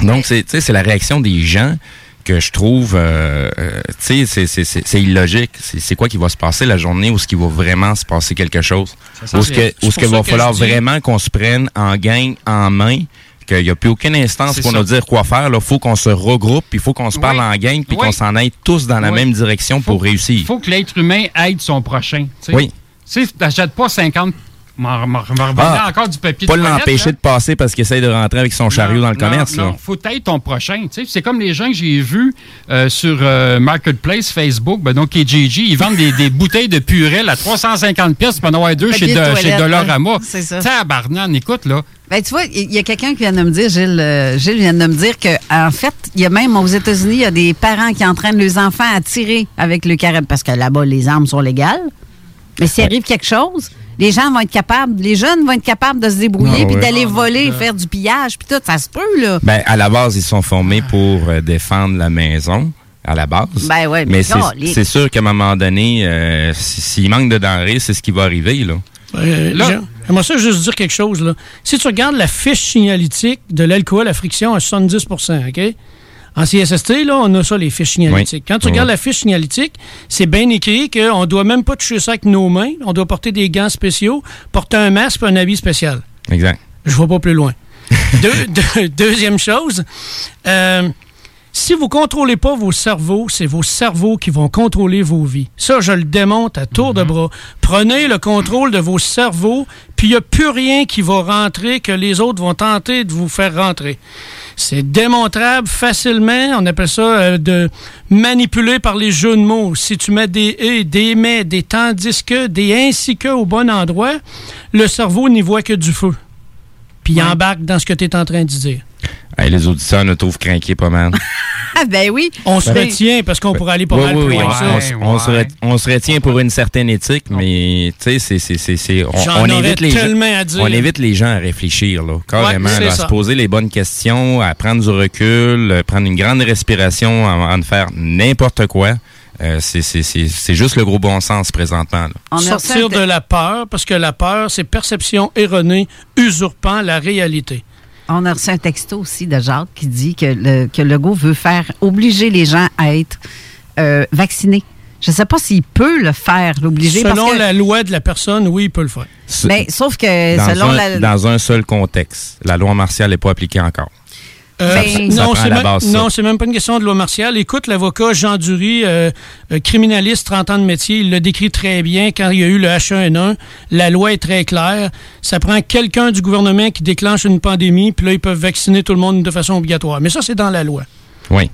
Donc, c'est, tu sais, c'est la réaction des gens que je trouve, euh, euh, tu sais, c'est, illogique. C'est, quoi qui va se passer la journée où ce qui va vraiment se passer quelque chose? Sent ce que, où ce que va que falloir vraiment qu'on se prenne en gang, en main, qu'il n'y a plus aucune instance pour ça. nous dire quoi faire. Il faut qu'on se regroupe, puis il faut qu'on se parle Oui. en gang, puis Oui. qu'on s'en aille tous dans la Oui. même direction pour réussir. Il faut que l'être humain aide son prochain. tu sais. Oui. Tu sais, t'achètes pas 50. M'en Ah, encore du papier Pas l'empêcher de passer parce qu'il essaie de rentrer avec son chariot Non, dans le non, commerce. Non, là. faut être ton prochain. tu sais. C'est comme les gens que j'ai vus euh, sur euh, Marketplace, Facebook, ben donc Kijiji, ils vendent des, des bouteilles de purée à 350 pièces pour en avoir deux chez, de de, toilette, chez Dollarama. hein. C'est ça. Tabarnan, écoute, là. Ben, tu vois, il y a quelqu'un qui vient de me dire, Gilles, euh, Gilles vient de me dire que en fait, il y a même aux États-Unis, il y a des parents qui entraînent leurs enfants à tirer avec le carabine parce que là-bas, les armes sont légales. Mais s'il arrive quelque chose, les gens vont être capables, les jeunes vont être capables de se débrouiller Ah puis d'aller voler, faire du pillage puis tout, ça se peut là. Ben, à la base, ils sont formés pour euh, défendre la maison, à la base. Ben ouais, mais mais c'est sûr qu'à un moment donné, euh, si- s'il manque de denrées, c'est ce qui va arriver. Là. Euh, Là- j'ai- J'aimerais ça juste dire quelque chose. Là. Si tu regardes la fiche signalétique de l'alcool à friction à 70% OK? En CSST, là, on a ça, les fiches signalétiques. Oui. Quand tu Oui. regardes la fiche signalétique, c'est bien écrit qu'on ne doit même pas toucher ça avec nos mains. On doit porter des gants spéciaux, porter un masque et un habit spécial. Exact. Je ne vais pas plus loin. Deux- deux- deuxième chose, euh, si vous contrôlez pas vos cerveaux, c'est vos cerveaux qui vont contrôler vos vies. Ça, je le démonte à tour de bras. Prenez le contrôle de vos cerveaux, puis il n'y a plus rien qui va rentrer que les autres vont tenter de vous faire rentrer. C'est démontrable facilement. On appelle ça euh, de manipuler par les jeux de mots. Si tu mets des et, des mais, des tandis que, des ainsi que au bon endroit, le cerveau n'y voit que du feu. Puis il embarque dans ce que tu es en train de dire. Hey, les auditeurs nous trouvent craqués pas mal. Ah ben oui. On se Ben- retient parce qu'on pourrait aller pas Oui, mal oui, plus oui, loin on, que ça. on se- on se ouais. ret- on se retient pour une certaine éthique, mais tu sais, c'est- c'est- c'est- c'est- on, on les gens, à dire. on invite les gens à réfléchir, là, carrément, Ouais, c'est là, à ça. se poser les bonnes questions, à prendre du recul, euh, prendre une grande respiration avant de faire n'importe quoi. Euh, c'est- c'est c'est- c'est juste le gros bon sens présentement. là. Sortir de la peur, parce que la peur, c'est perception erronée usurpant la réalité. On a reçu un texto aussi de Jacques qui dit que le, que Legault veut faire obliger les gens à être euh, vaccinés. Je ne sais pas s'il peut le faire, l'obliger. parce Selon que- la loi de la personne, oui, il peut le faire. Mais sauf que dans, selon un, la. dans un seul contexte. La loi martiale n'est pas appliquée encore. Euh, c'est même, non, c'est même pas une question de loi martiale. Écoute, l'avocat Jean Dury, euh, euh, criminaliste, 30 ans de métier, il le décrit très bien quand il y a eu le H1N1. La loi est très claire. Ça prend quelqu'un du gouvernement qui déclenche une pandémie, puis là, ils peuvent vacciner tout le monde de façon obligatoire. Mais ça, c'est dans la loi. Oui.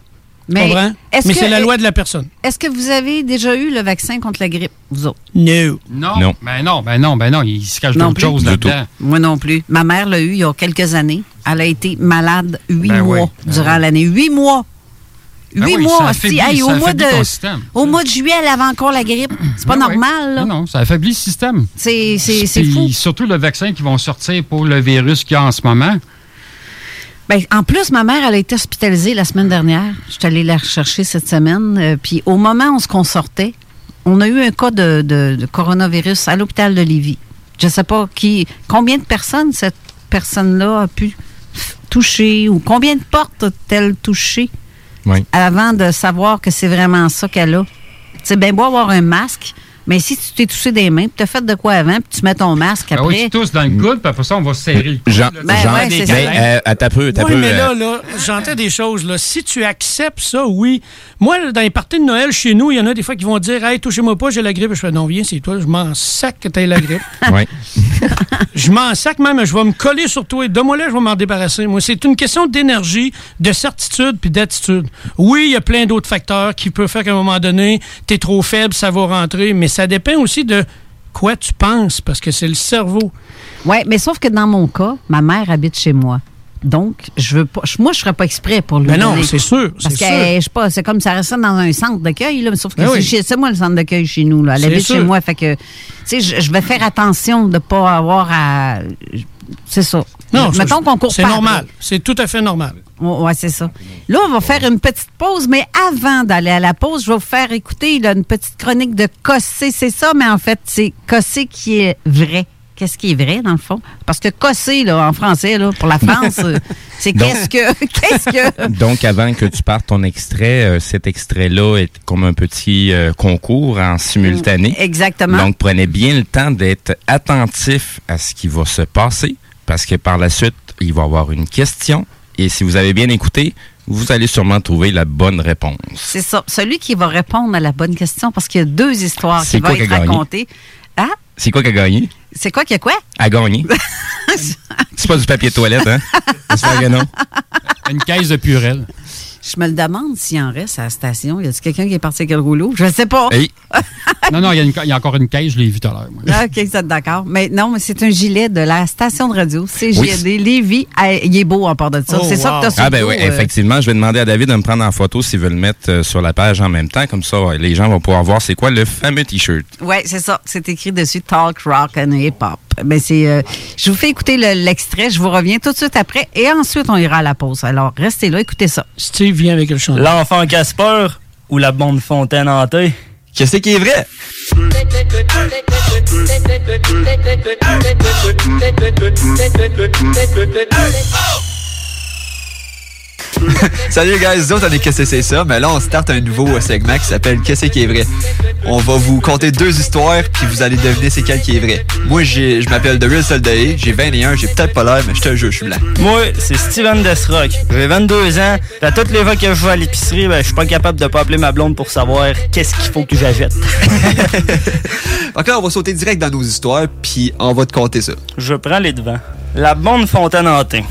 Mais c'est la loi de la personne. Est-ce que vous avez déjà eu le vaccin contre la grippe, vous autres? No. Non. Non. Ben non, ben non, ben non. Il se cache d'autres plus. choses là-dedans. Moi non plus. Ma mère l'a eu il y a quelques années. Elle a été malade huit Ben mois oui, ben durant l'année. Huit mois. Ben Huit oui, mois. Hey, au, mois de, au mois de juillet, elle avait encore la grippe. C'est pas Ben normal, là. Non, non, ça affaiblit le système. C'est c'est- c'est Puis fou. Surtout le vaccin qui vont sortir pour le virus qu'il y a en ce moment. Ben, en plus, ma mère, elle a été hospitalisée la semaine dernière. Je suis allée la rechercher cette semaine. euh, puis au moment où on se sortait, on a eu un cas de, de- de coronavirus à l'hôpital de Lévis. Je ne sais pas qui, combien de personnes cette personne-là a pu toucher ou combien de portes a-t-elle touché Oui. avant de savoir que c'est vraiment ça qu'elle a? C'est bien beau avoir un masque, Mais si tu t'es touché des mains, puis tu as fait de quoi avant, puis tu mets ton masque Ah oui, après. tu tousses dans le coude, puis après ça, on va se serrer le coude. Jean, là. Ben Jean- ouais, c'est mais, ça. euh, peu, Oui, peu, mais là, là, j'entends des choses. Là. Si tu acceptes ça, oui. Moi, dans les parties de Noël chez nous, il y en a des fois qui vont dire Hey, touchez-moi pas, j'ai la grippe. Je fais Non, viens, c'est toi. Je m'en sac que t'aies la grippe. ouais. je m'en sac même. Je vais me coller sur toi. Donne-moi là, je vais m'en débarrasser. Moi, c'est une question d'énergie, de certitude puis d'attitude. Oui, il y a plein d'autres facteurs qui peuvent faire qu'à un moment donné, t'es trop faible, ça va rentrer. Mais ça dépend aussi de quoi tu penses, parce que c'est le cerveau. Oui, mais sauf que dans mon cas, ma mère habite chez moi. Donc, je veux pas. Moi, je ferais pas exprès pour lui. Ben non, c'est sûr. Parce que, je sais pas, c'est comme ça reste dans un centre d'accueil, là, mais sauf que Ben c'est oui. chez- c'est moi le centre d'accueil chez nous, là. Elle habite chez sûr. moi, fait que, tu sais, je, je vais faire attention de pas avoir à. C'est ça. Non, Mettons ça, qu'on court C'est normal. C'est tout à fait normal. Oh, ouais, c'est ça. Là, on va faire une petite pause, mais avant d'aller à la pause, je vais vous faire écouter là, une petite chronique de Cossé. C'est ça, mais en fait, c'est Cossé qui est vrai. Qu'est-ce qui est vrai, dans le fond? Parce que Cossé, là, en français, là, pour la France, euh, c'est qu'est-ce que. Qu'est-ce que? Donc, avant que tu partes ton extrait, euh, cet extrait-là est comme un petit euh, concours en simultané. Exactement. Donc, prenez bien le temps d'être attentif à ce qui va se passer, parce que par la suite, il va y avoir une question. Et si vous avez bien écouté, vous allez sûrement trouver la bonne réponse. C'est ça. Celui qui va répondre à la bonne question, parce qu'il y a deux histoires qui vont quoi qui a être gagné? racontées. Ah, C'est quoi qui a gagné? c'est quoi qu'il y a quoi? A gagné. C'est pas du papier de toilette, hein? J'espère que non. Une caisse de purée. Je me le demande s'il en reste à la station. Y a-t-il quelqu'un qui est parti avec le rouleau? Je ne sais pas. Hey, Non, non, il y, a une ca- il y a encore une caisse, je l'ai vu tout à l'heure. Ah, OK, vous êtes d'accord. Mais non, mais c'est un gilet de la station de radio CGD Lévis. Ah, il est beau en part de ça. Oh, c'est ça que tu as sur Ah ben oui, euh, effectivement, je vais demander à David de me prendre en photo s'il veut le mettre euh, sur la page en même temps. Comme ça, les gens vont pouvoir voir c'est quoi le fameux T-shirt. Oui, c'est ça. C'est écrit dessus Talk, Rock and Hip Hop. Ben, c'est, euh, je vous fais écouter le- l'extrait. Je vous reviens tout de suite après. Et ensuite, on ira à la pause. Alors, restez là, écoutez ça. Steve vient avec le chandail. L'enfant Casper ou la bonne fontaine hantée? Qu'est-ce qui est vrai? Salut guys, nous autres on est Qu'est-ce que c'est ça? Mais là on start un nouveau euh, segment qui s'appelle Qu'est-ce qui est vrai? On va vous conter deux histoires puis vous allez deviner c'est quel qui est vrai. Moi j'ai, je m'appelle The Real Soldae, j'ai 21, j'ai peut-être pas l'air mais je te jure, je suis blanc. Moi, c'est Steven Desrock. J'ai 22 ans. À toutes les fois que je vais à l'épicerie, ben, je suis pas capable de pas appeler ma blonde pour savoir qu'est-ce qu'il faut que j'achète. Donc là on va sauter direct dans nos histoires puis on va te conter ça. Je prends les devants. La bonne fontaine hantée.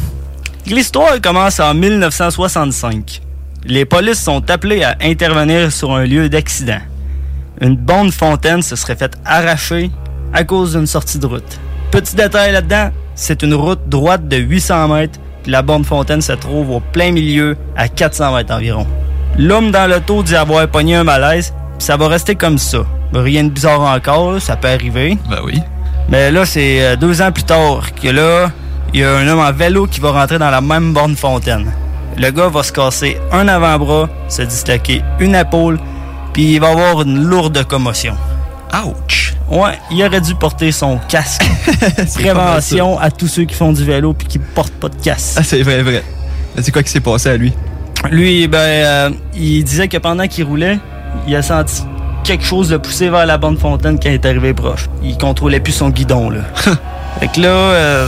L'histoire commence en 1965. Les polices sont appelées à intervenir sur un lieu d'accident. Une bonne fontaine se serait faite arracher à cause d'une sortie de route. Petit détail là-dedans, c'est une route droite de 800 mètres, puis la bonne fontaine se trouve au plein milieu, à 400 mètres environ. L'homme dans l'auto dit avoir pogné un malaise, puis ça va rester comme ça. Rien de bizarre encore, là, ça peut arriver. Ben oui. Mais là, c'est euh, deux ans plus tard que là, il y a un homme en vélo qui va rentrer dans la même borne fontaine. Le gars va se casser un avant-bras, se disloquer une épaule, puis il va avoir une lourde commotion. Ouch! Ouais, il aurait dû porter son casque. Prévention à tous ceux qui font du vélo puis qui portent pas de casque. Ah c'est vrai, vrai. C'est quoi qui s'est passé à lui? Lui, ben, euh, il disait que pendant qu'il roulait, il a senti quelque chose de pousser vers la borne fontaine quand il est arrivé proche. Il contrôlait plus son guidon, là. fait que là, euh,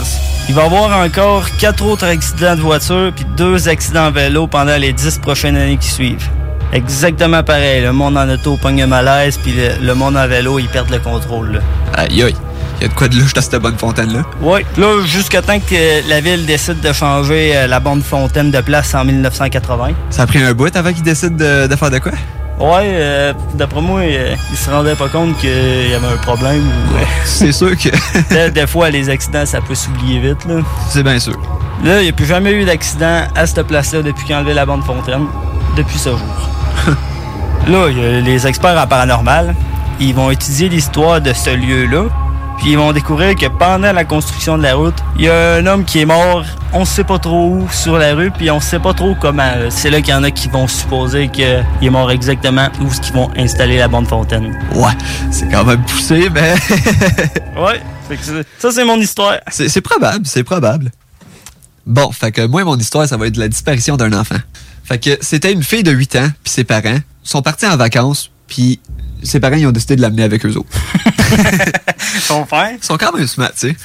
il va y avoir encore quatre autres accidents de voiture puis deux accidents en vélo pendant les dix prochaines années qui suivent. Exactement pareil. Le monde en auto pogne malaise puis le, le monde en vélo, ils perdent le contrôle, là. Aïe aïe. Il y a de quoi de louche dans cette bonne fontaine-là? Oui, là, jusqu'à temps que la ville décide de changer euh, la borne fontaine de place en 1980. Ça a pris un bout avant qu'il décide de, de faire de quoi? Ouais, euh, d'après moi, euh, il se rendait pas compte qu'il y avait un problème. ou, euh, C'est sûr que. des, des fois, les accidents, ça peut s'oublier vite. Là, C'est bien sûr. là il n'y a plus jamais eu d'accident à cette place-là depuis qu'il a enlevé la bande fontaine, depuis ce jour. là, y a les experts en paranormal. Ils vont étudier l'histoire de ce lieu-là. Puis ils vont découvrir que pendant la construction de la route, il y a un homme qui est mort, on sait pas trop où sur la rue, puis on sait pas trop comment. là. C'est là qu'il y en a qui vont supposer qu'il est mort exactement où est-ce qu'ils vont installer la bande fontaine. Ouais, c'est quand même poussé, mais. Ouais, ça c'est mon histoire. c'est c'est probable, c'est probable. Bon, fait que moi, mon histoire, ça va être la disparition d'un enfant. Fait que c'était une fille de 8 ans, puis ses parents sont partis en vacances, Puis ses parents, ils ont décidé de l'amener avec eux autres. Son père? Ils sont quand même smart, tu sais.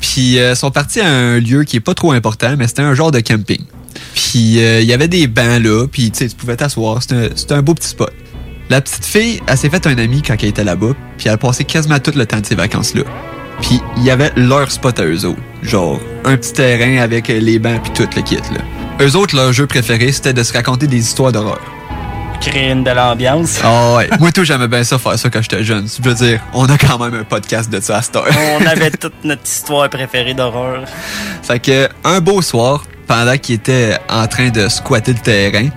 Puis euh, ils sont partis à un lieu qui est pas trop important, mais c'était un genre de camping. Puis euh, il y avait des bancs là, puis tu sais, tu pouvais t'asseoir. C'était un, beau petit spot. La petite fille, elle s'est fait un ami quand elle était là-bas, puis elle a passé quasiment tout le temps de ses vacances là. Puis il y avait leur spot à eux autres. Genre, un petit terrain avec les bancs puis tout le kit là. Eux autres, leur jeu préféré, c'était de se raconter des histoires d'horreur. Créer une de l'ambiance. Ah ouais. Moi, tout, j'aimais bien ça, faire ça quand j'étais jeune. Je veux dire, on a quand même un podcast de ça à cette heure. On avait toute notre histoire préférée d'horreur. Fait que, un beau soir, pendant qu'ils étaient en train de squatter le terrain,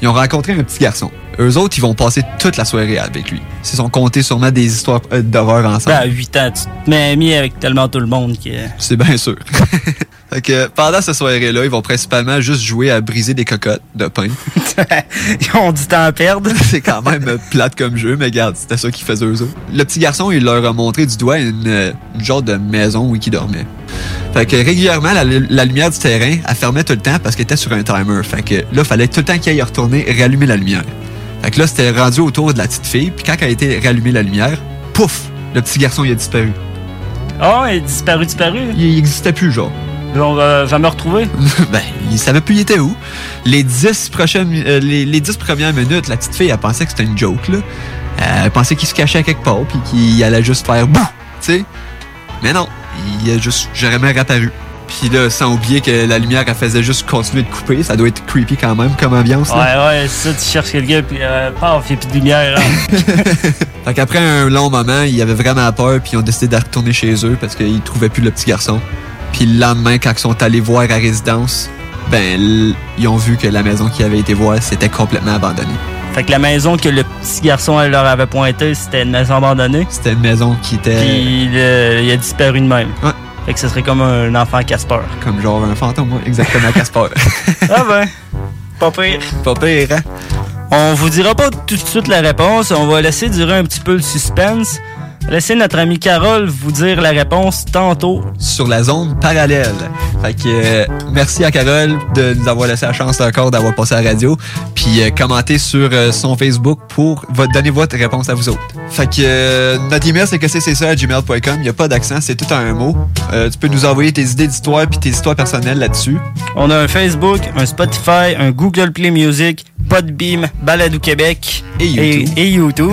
ils ont rencontré un petit garçon. Eux autres, ils vont passer toute la soirée avec lui. Ils se sont comptés sûrement des histoires euh, d'horreur ensemble. Ben, à 8 ans, tu te mets ami avec tellement tout le monde que. C'est bien sûr. fait que pendant cette soirée-là, ils vont principalement juste jouer à briser des cocottes de pain. Ils ont du temps à perdre. C'est quand même plate comme jeu, mais regarde, c'était ça qu'ils faisaient eux autres. Le petit garçon, il leur a montré du doigt une, une genre de maison où ils dormaient. Fait que régulièrement, la, la lumière du terrain, elle fermait tout le temps parce qu'elle était sur un timer. Fait que là, fallait tout le temps qu'il aille retourner rallumer la lumière. Fait que là, c'était rendu autour de la petite fille, puis quand elle a été rallumée la lumière, pouf, le petit garçon, il a disparu. Oh, il est disparu, disparu. Il, il existait plus, genre. On va jamais retrouver? ben, il savait plus il était où? Les dix prochaines, euh, les, les dix premières minutes, la petite fille, elle pensait que c'était une joke, là. Euh, Elle pensait qu'il se cachait à quelque part, puis qu'il allait juste faire bouh, tu sais. Mais non, il a juste jamais réapparu. Puis là, sans oublier que la lumière, elle faisait juste continuer de couper. Ça doit être creepy quand même comme ambiance. Ouais, là. ouais, c'est ça, tu cherches quelqu'un, puis euh, paf, il plus de lumière. hein. Fait qu'après un long moment, ils avaient vraiment peur, puis ils ont décidé de retourner chez eux parce qu'ils trouvaient plus le petit garçon. Puis le lendemain, quand ils sont allés voir à résidence, ben, ils ont vu que la maison qu'ils avaient été voir, c'était complètement abandonné. fait que la maison que le petit garçon elle, leur avait pointée, c'était une maison abandonnée? C'était une maison qui était Puis il a disparu de même. Ouais. Fait que ce serait comme un enfant Casper. comme genre un fantôme, ouais, exactement Casper. ah ben, pas pire. Pas pire, hein? On vous dira pas tout de suite la réponse, on va laisser durer un petit peu le suspense. Laissez notre amie Carole vous dire la réponse tantôt. Sur la zone parallèle. Fait que euh, merci à Carole de nous avoir laissé la chance encore d'avoir passé à la radio. Puis euh, commentez sur euh, son Facebook pour donner votre réponse à vous autres. Fait que euh, notre email c'est que c'est ça à gmail.com. Il n'y a pas d'accent, c'est tout un mot. Tu peux nous envoyer tes idées d'histoire puis tes histoires personnelles là-dessus. On a un Facebook, un Spotify, un Google Play Music, Podbeam, Balado Québec Et YouTube. Et, et YouTube.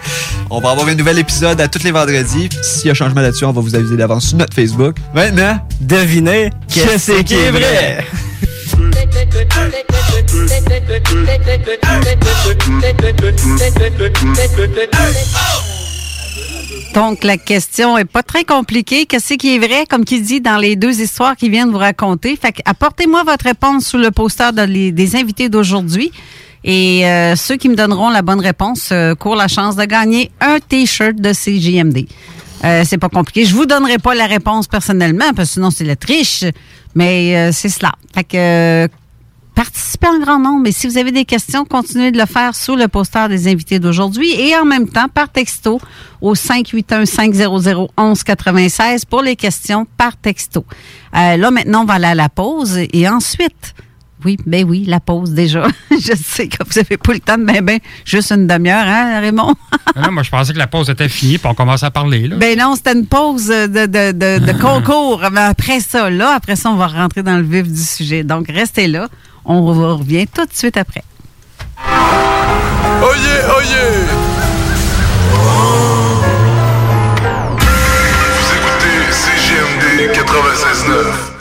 On va avoir un nouvel épisode à tous les vendredis. S'il y a changement là-dessus, on va vous aviser d'avance sur notre Facebook. Maintenant, Devinez qu'est-ce qui est vrai? Donc, la question est pas très compliquée. Qu'est-ce qui est vrai, comme qui dit dans les deux histoires qu'il vient de vous raconter? Fait apportez-moi votre réponse sous le poster des invités d'aujourd'hui. Et euh, ceux qui me donneront la bonne réponse euh, courent la chance de gagner un T-shirt de CJMD. Euh, c'est pas compliqué. Je vous donnerai pas la réponse personnellement, parce que sinon c'est la triche. Mais euh, c'est cela. Fait que participez en grand nombre. Et si vous avez des questions, continuez de le faire sous le poster des invités d'aujourd'hui et en même temps par texto au 581-500-1196 pour les questions par texto. Euh, là, maintenant, on va aller à la pause et ensuite... Oui, ben oui, la pause déjà. Je sais que vous avez pas le temps de ben ben juste une demi-heure, hein, Raymond? Mais moi, je pensais que la pause était finie, puis on commence à parler. Là. Ben non, c'était une pause de, de, de, de concours. Mais après ça, là, après ça, on va rentrer dans le vif du sujet. Donc, restez là. On revient tout de suite après. Oyez, oyez Vous écoutez CGMD 96.9.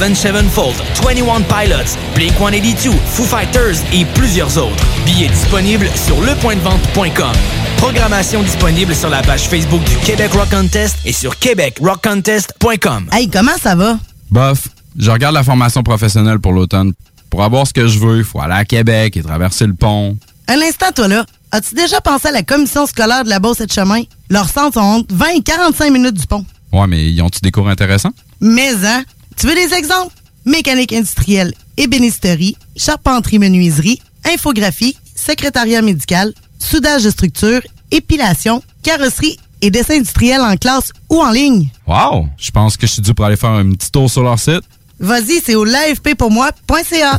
Avenged Sevenfold, 21 Pilots, Blink-182, Foo Fighters et plusieurs autres. Billets disponibles sur lepointdevente.com. Programmation disponible sur la page Facebook du Québec Rock Contest et sur québecrockcontest.com. Hey, comment ça va? Bof, je regarde la formation professionnelle pour l'automne. Pour avoir ce que je veux, il faut aller à Québec et traverser le pont. Un instant, toi là. As-tu déjà pensé à la commission scolaire de la Beauce et de Chemin? Leurs centres sont entre 20 et 45 minutes du pont. Ouais, mais ils ont-tu des cours intéressants? Mais, hein? Tu veux des exemples? Mécanique industrielle, ébénisterie, charpenterie-menuiserie, infographie, secrétariat médical, soudage de structure, épilation, carrosserie et dessin industriel en classe ou en ligne. Wow! Je pense que je suis dû pour aller faire un petit tour sur leur site. Vas-y, c'est au l'afppourmoi.ca.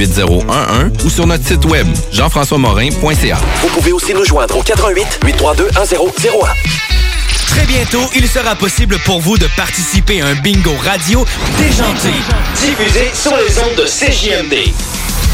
418-801-8011 ou sur notre site web, jean-françois-morin.ca. Vous pouvez aussi nous joindre au 88 832 1001. Très bientôt, il sera possible pour vous de participer à un bingo radio déjanté, diffusé sur les ondes de CJMD.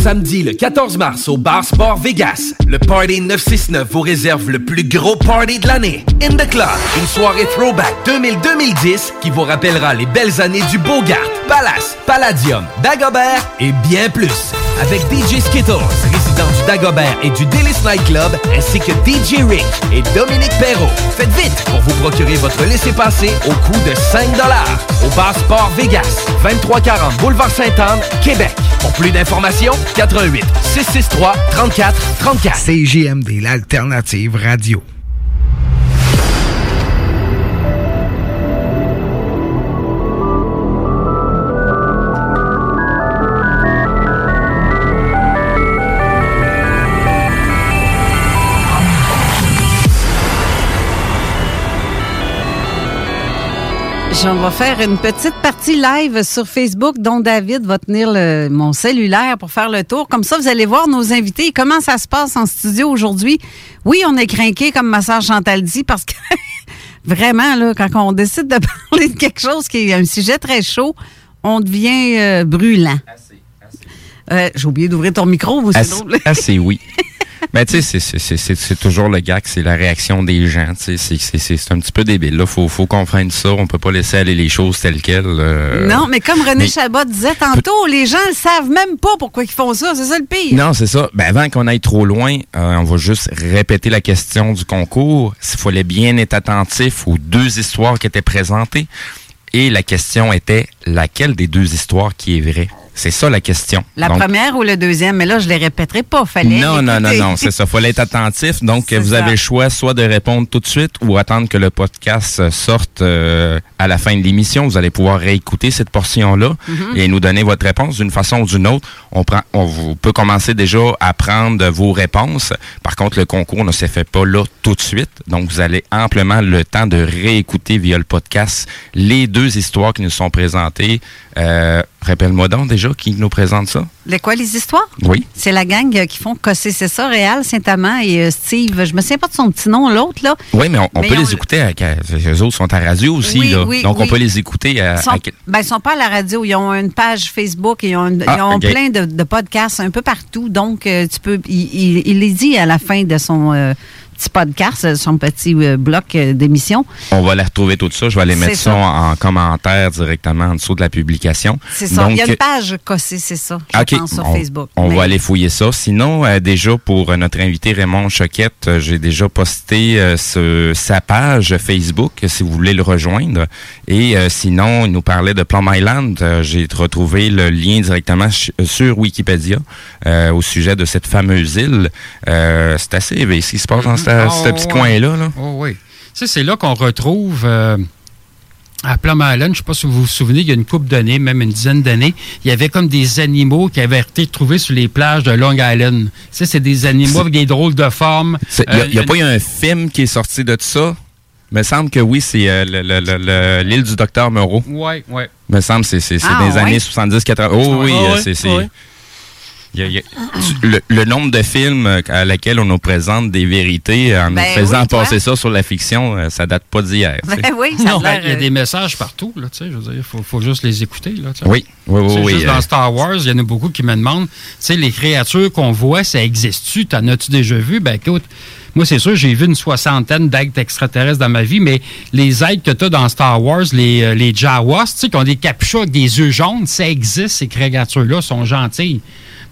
Samedi le 14 mars au Bar Sport Vegas, le Party 969 vous réserve le plus gros party de l'année. In the Club, une soirée throwback 2000-2010 qui vous rappellera les belles années du Bogart, Palace, Palladium, Dagobert et bien plus. Avec DJ Skittles, du Dagobert et du Délice Night Club, ainsi que DJ Rick et Dominique Perrault. Faites vite pour vous procurer votre laissez-passer au coût de 5 au Bar Sport Vegas, 2340 Boulevard Sainte-Anne, Québec. Pour plus d'informations, 88 663 34 34. CJMD, l'alternative radio. On va faire une petite partie live sur Facebook dont David va tenir le- mon cellulaire pour faire le tour. Comme ça, vous allez voir nos invités. Comment ça se passe en studio aujourd'hui? Oui, on est craqué, comme ma soeur Chantal dit, parce que vraiment, là, quand on décide de parler de quelque chose qui est un sujet très chaud, on devient euh, brûlant. Euh, J'ai oublié d'ouvrir ton micro, vous, c'est Assez, assez oui. Mais tu sais, c'est- toujours le gag, c'est la réaction des gens. C'est un petit peu débile. Il faut, faut comprendre ça. On peut pas laisser aller les choses telles quelles. euh. non, mais comme René mais- Chabot disait tantôt, les gens ne savent même pas pourquoi ils font ça. C'est ça le pire. Non, c'est ça. Ben, avant qu'on aille trop loin, euh, on va juste répéter la question du concours. S'il fallait bien être attentif aux deux histoires qui étaient présentées. Et la question était laquelle des deux histoires qui est vraie? C'est ça la question. La Donc, première ou le deuxième, mais là, je les répéterai pas. Fallait Non, non, non, non, c'est ça. Fallait être attentif. Donc, vous ça. avez le choix soit de répondre tout de suite ou attendre que le podcast sorte euh, à la fin de l'émission. Vous allez pouvoir réécouter cette portion-là Mhm. et nous donner votre réponse d'une façon ou d'une autre. On prend, on vous peut commencer déjà à prendre vos réponses. Par contre, le concours ne se fait pas là tout de suite. Donc, vous allez amplement le temps de réécouter via le podcast les deux histoires qui nous sont présentées. Euh, Rappelle-moi donc déjà. Déjà qui nous présente ça. Les quoi, les histoires? Oui. C'est la gang euh, qui font Cossé, c'est ça, Réal, Saint-Amand et euh, Steve. Je me souviens pas de son petit nom, l'autre, là. Oui, mais on, on Mais peut on- les écouter. À, à- eux autres sont à radio aussi. Oui, là. oui, Donc, on peut les écouter à. Ils sont, à- ben, ils sont pas à la radio. Ils ont une page Facebook. Ils ont, une- Ah, ils ont plein de, de podcasts un peu partout. Donc, euh, tu peux. Il, il, il les dit à la fin de son euh, petit podcast, euh, son petit euh, bloc euh, d'émission. On va les retrouver tout ça. Je vais aller mettre ça, ça. en, en commentaire directement en dessous de la publication. C'est ça. Donc, il y a une page Cossé, c'est ça. Je pense sur on, Facebook. on Mais- va aller fouiller ça. Sinon, euh, déjà, pour notre invité Raymond Choquette, j'ai déjà posté ce- sa page Facebook, si vous voulez le rejoindre. Et sinon, il nous parlait de Plum Island. J'ai retrouvé le lien directement sur Wikipédia au sujet de cette fameuse île. C'est assez... ben, ce qui se passe dans ce, Ah, ce petit ouais. coin-là. Là. Oh, oui. Tu sais, c'est là qu'on retrouve euh, à Plum Island, je ne sais pas si vous vous souvenez, il y a une couple d'années, même une dizaine d'années, il y avait comme des animaux qui avaient été trouvés sur les plages de Long Island. Tu sais, c'est des animaux avec des drôles de formes. Il n'y a, Euh, y a pas eu un film qui est sorti de ça? Me semble que oui, c'est euh, le- le- le- le- l'île du docteur Moreau. Oui, oui. Me semble que c'est Ah, des ouais? années 70-80. Oh oui, Ah, c'est... y a- il y a- tu- le, le nombre de films euh, à laquelle on nous présente des vérités en Ben nous faisant oui, toi. passer ça sur la fiction, euh, ça date pas d'hier. Ben oui, ça Non, ben, il y a euh, des messages partout, là, tu sais, je veux dire, il faut, faut juste les écouter, là, tu sais. Oui, oui, oui, C'est oui, juste euh. dans Star Wars, il y en a beaucoup qui me demandent, tu sais, les créatures qu'on voit, ça existe-tu? T'en as-tu déjà vu? Ben écoute, moi, c'est sûr, j'ai vu une soixantaine d'êtres extraterrestres dans ma vie, mais les êtres que tu as dans Star Wars, les, euh, les Jawas, tu sais, qui ont des capuchons avec des yeux jaunes, ça existe, ces créatures-là, sont gentilles.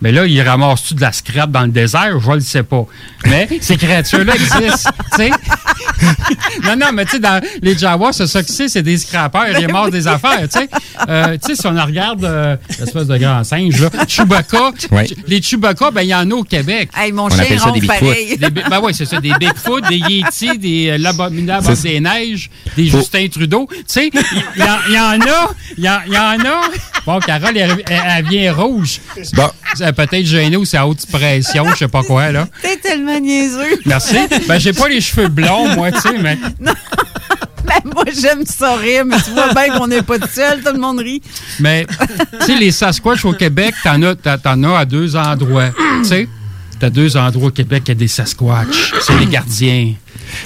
Mais là, ils ramassent-tu de la scrap dans le désert? Je ne le sais pas. Mais ces créatures-là existent, sais. non, non, mais tu sais, dans les Jawas, c'est ça que c'est, c'est des scrappeurs, ils ramassent des affaires, tu sais. Euh, tu sais, si on regarde euh, l'espèce de grand singe, là, Chewbacca, Ouais. les Chewbacca, ben il y en a au Québec. Hey, mon On chien appelle ça des pareil. Des ben oui, c'est ça, des Bigfoot, des Yeti, des euh, l'abominable des neiges, des Faut- Justin Trudeau. Tu sais, il y, en- il y en a, il y, en- il y en a. Bon, Carole, elle, elle- elle vient rouge. Bon. C'est Peut-être gêné ou c'est à haute pression, je sais pas quoi, là. T'es tellement niaiseux. Merci. Ben, j'ai pas les cheveux blonds, moi, tu sais, mais. Ben, moi, j'aime ça rire, mais tu vois bien qu'on n'est pas tout seul, tout le monde rit. Mais, tu sais, les Sasquatch au Québec, t'en as, t'en- t'en as à deux endroits. Tu sais, t'as deux endroits au Québec qui a des Sasquatch. C'est les gardiens.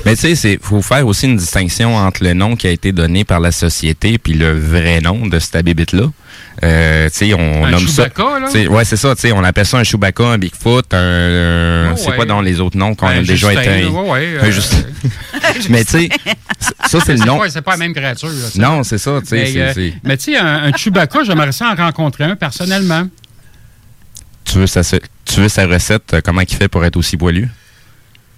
Mais tu sais, il faut faire aussi une distinction entre le nom qui a été donné par la société puis le vrai nom de cette bébite-là. Euh, tu sais, on Un nomme ça. Chewbacca, là? tu sais, Ouais, c'est ça. On appelle ça un Chewbacca, un Bigfoot, un. Oh, c'est ouais. quoi dans les autres noms qu'on a déjà été. ouais, ouais, un euh, Justin. Mais tu sais, ça c'est le nom. C'est pas la même créature. là, ça. Non, c'est ça. Tu sais, Mais, euh, mais tu sais, un, un Chewbacca, j'aimerais ça en rencontrer un personnellement. tu veux sa, tu veux sa recette, euh, comment il fait pour être aussi poilu?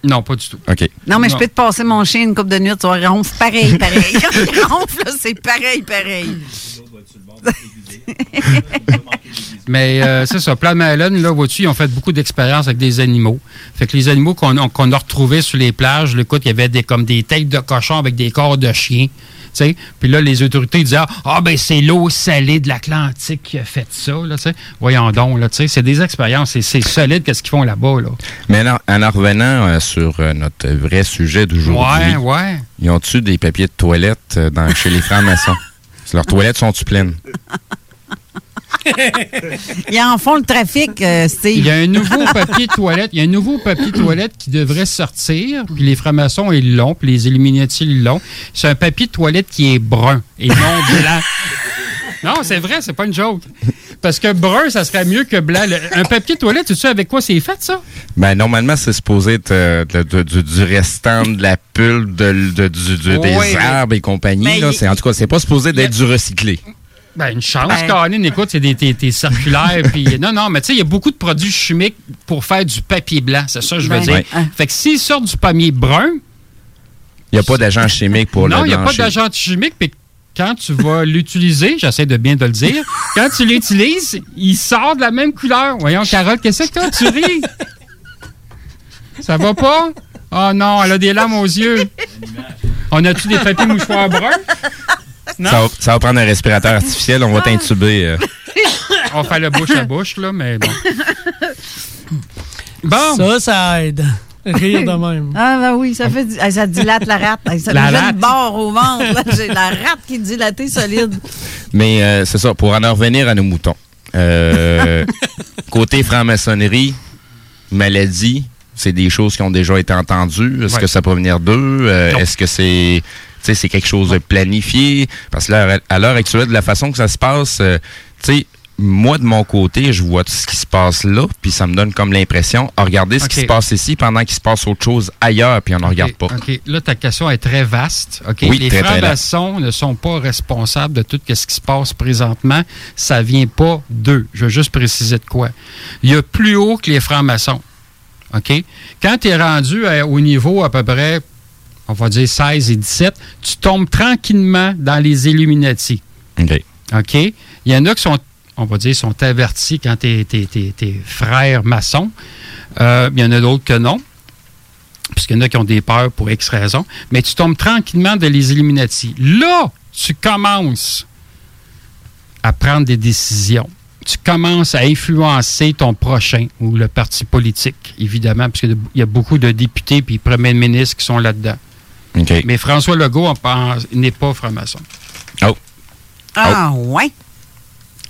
Non, pas du tout. OK. Non, mais je peux te passer mon chien une coupe de nuit, tu vas ronfle pareil, pareil. Ronfle, c'est pareil, pareil. Mais euh, c'est ça, Plan Island, là, vois-tu, ils ont fait beaucoup d'expériences avec des animaux. Fait que les animaux qu'on a, qu'on a retrouvés sur les plages, là, écoute, il y avait des, comme des têtes de cochons avec des corps de chiens. Sais. Puis là, les autorités disaient Ah, ben c'est l'eau salée de l'Atlantique qui a fait ça. Là. Voyons donc, là, c'est des expériences. C'est- C'est solide qu'est-ce qu'ils font là-bas. Là. Mais en, en en revenant euh, sur euh, notre vrai sujet d'aujourd'hui, Ouais, ouais. ils ont-tu des papiers de toilette euh, dans, chez les francs-maçons? Leurs toilettes sont-tu pleines? Ils en font le trafic, euh, Steve. Il y a un nouveau papier toilette. Il y a un nouveau papier toilette qui devrait sortir. Puis les francs-maçons, ils l'ont. Puis les Illuminati, ils l'ont. C'est un papier de toilette qui est brun et non blanc. Non, c'est vrai, c'est pas une joke. Parce que brun, ça serait mieux que blanc. Le- un papier toilette, tu sais avec quoi c'est fait, ça? Ben, normalement, c'est supposé être euh, de- de- du- du restant de la pulpe, de, de- du- du- des Oui, mais- arbres et compagnie. là. il- C'est- en tout cas, c'est pas supposé d'être du recyclé. Ben, une chance, Ben- Caroline. Écoute, c'est des, des- des circulaires. puis non, non, mais tu sais, il y a beaucoup de produits chimiques pour faire du papier blanc. C'est ça que je veux Ben, dire. ouais. Fait que s'ils sortent du papier brun, Il n'y a pas d'agent chimique pour non, le il n'y a pas d'agent chimique. Puis quand tu vas l'utiliser, j'essaie de bien de le dire, quand tu l'utilises, il sort de la même couleur. Voyons, Carole, qu'est-ce que t'as? Tu ris? Ça va pas? Oh non, elle a des larmes aux yeux. On a-tu des papiers mouchoirs bruns? Non? Ça va, ça va prendre un respirateur artificiel, on va t'intuber. euh. On fait le bouche à bouche, là, mais bon. Bon. Ça, ça aide. Rire de même. Ah, ben oui, ça fait. du- ah, Ça dilate la rate. Ah, Ça La me rate? bord au ventre. J'ai la rate qui est dilatée solide. Mais euh, c'est ça, pour en revenir à nos moutons. Euh, côté franc-maçonnerie, maladie, c'est des choses qui ont déjà été entendues. Est-ce Ouais. que ça peut venir d'eux? Euh. Est-ce que c'est sais, c'est quelque chose de planifié? Parce que là, à l'heure actuelle, de la façon que ça se passe, euh, tu sais, moi, de mon côté, je vois tout ce qui se passe là, puis ça me donne comme l'impression, ah, regardez ce qui se passe ici pendant qu'il se passe autre chose ailleurs, puis on ne regarde pas. OK. Là, ta question est très vaste. OK? Oui, Les francs-maçons ne sont pas responsables de tout ce qui se passe présentement. Ça vient pas d'eux. Je veux juste préciser de quoi. Il y a plus haut que les francs-maçons. OK? Quand tu es rendu à- au niveau à peu près, on va dire 16 et 17, tu tombes tranquillement dans les Illuminati. OK. OK? Il y en a qui sont, on va dire, sont avertis quand tu es, frère maçon. Euh, il y en a d'autres que non. Puisqu'il y en a qui ont des peurs pour X raisons. Mais tu tombes tranquillement dans les Illuminati. Là, tu commences à prendre des décisions. Tu commences à influencer ton prochain ou le parti politique, évidemment, parce qu'il y a beaucoup de députés et premiers ministres qui sont là-dedans. Mais François Legault on pense, n'est pas franc-maçon. Oh. Ah, ouais.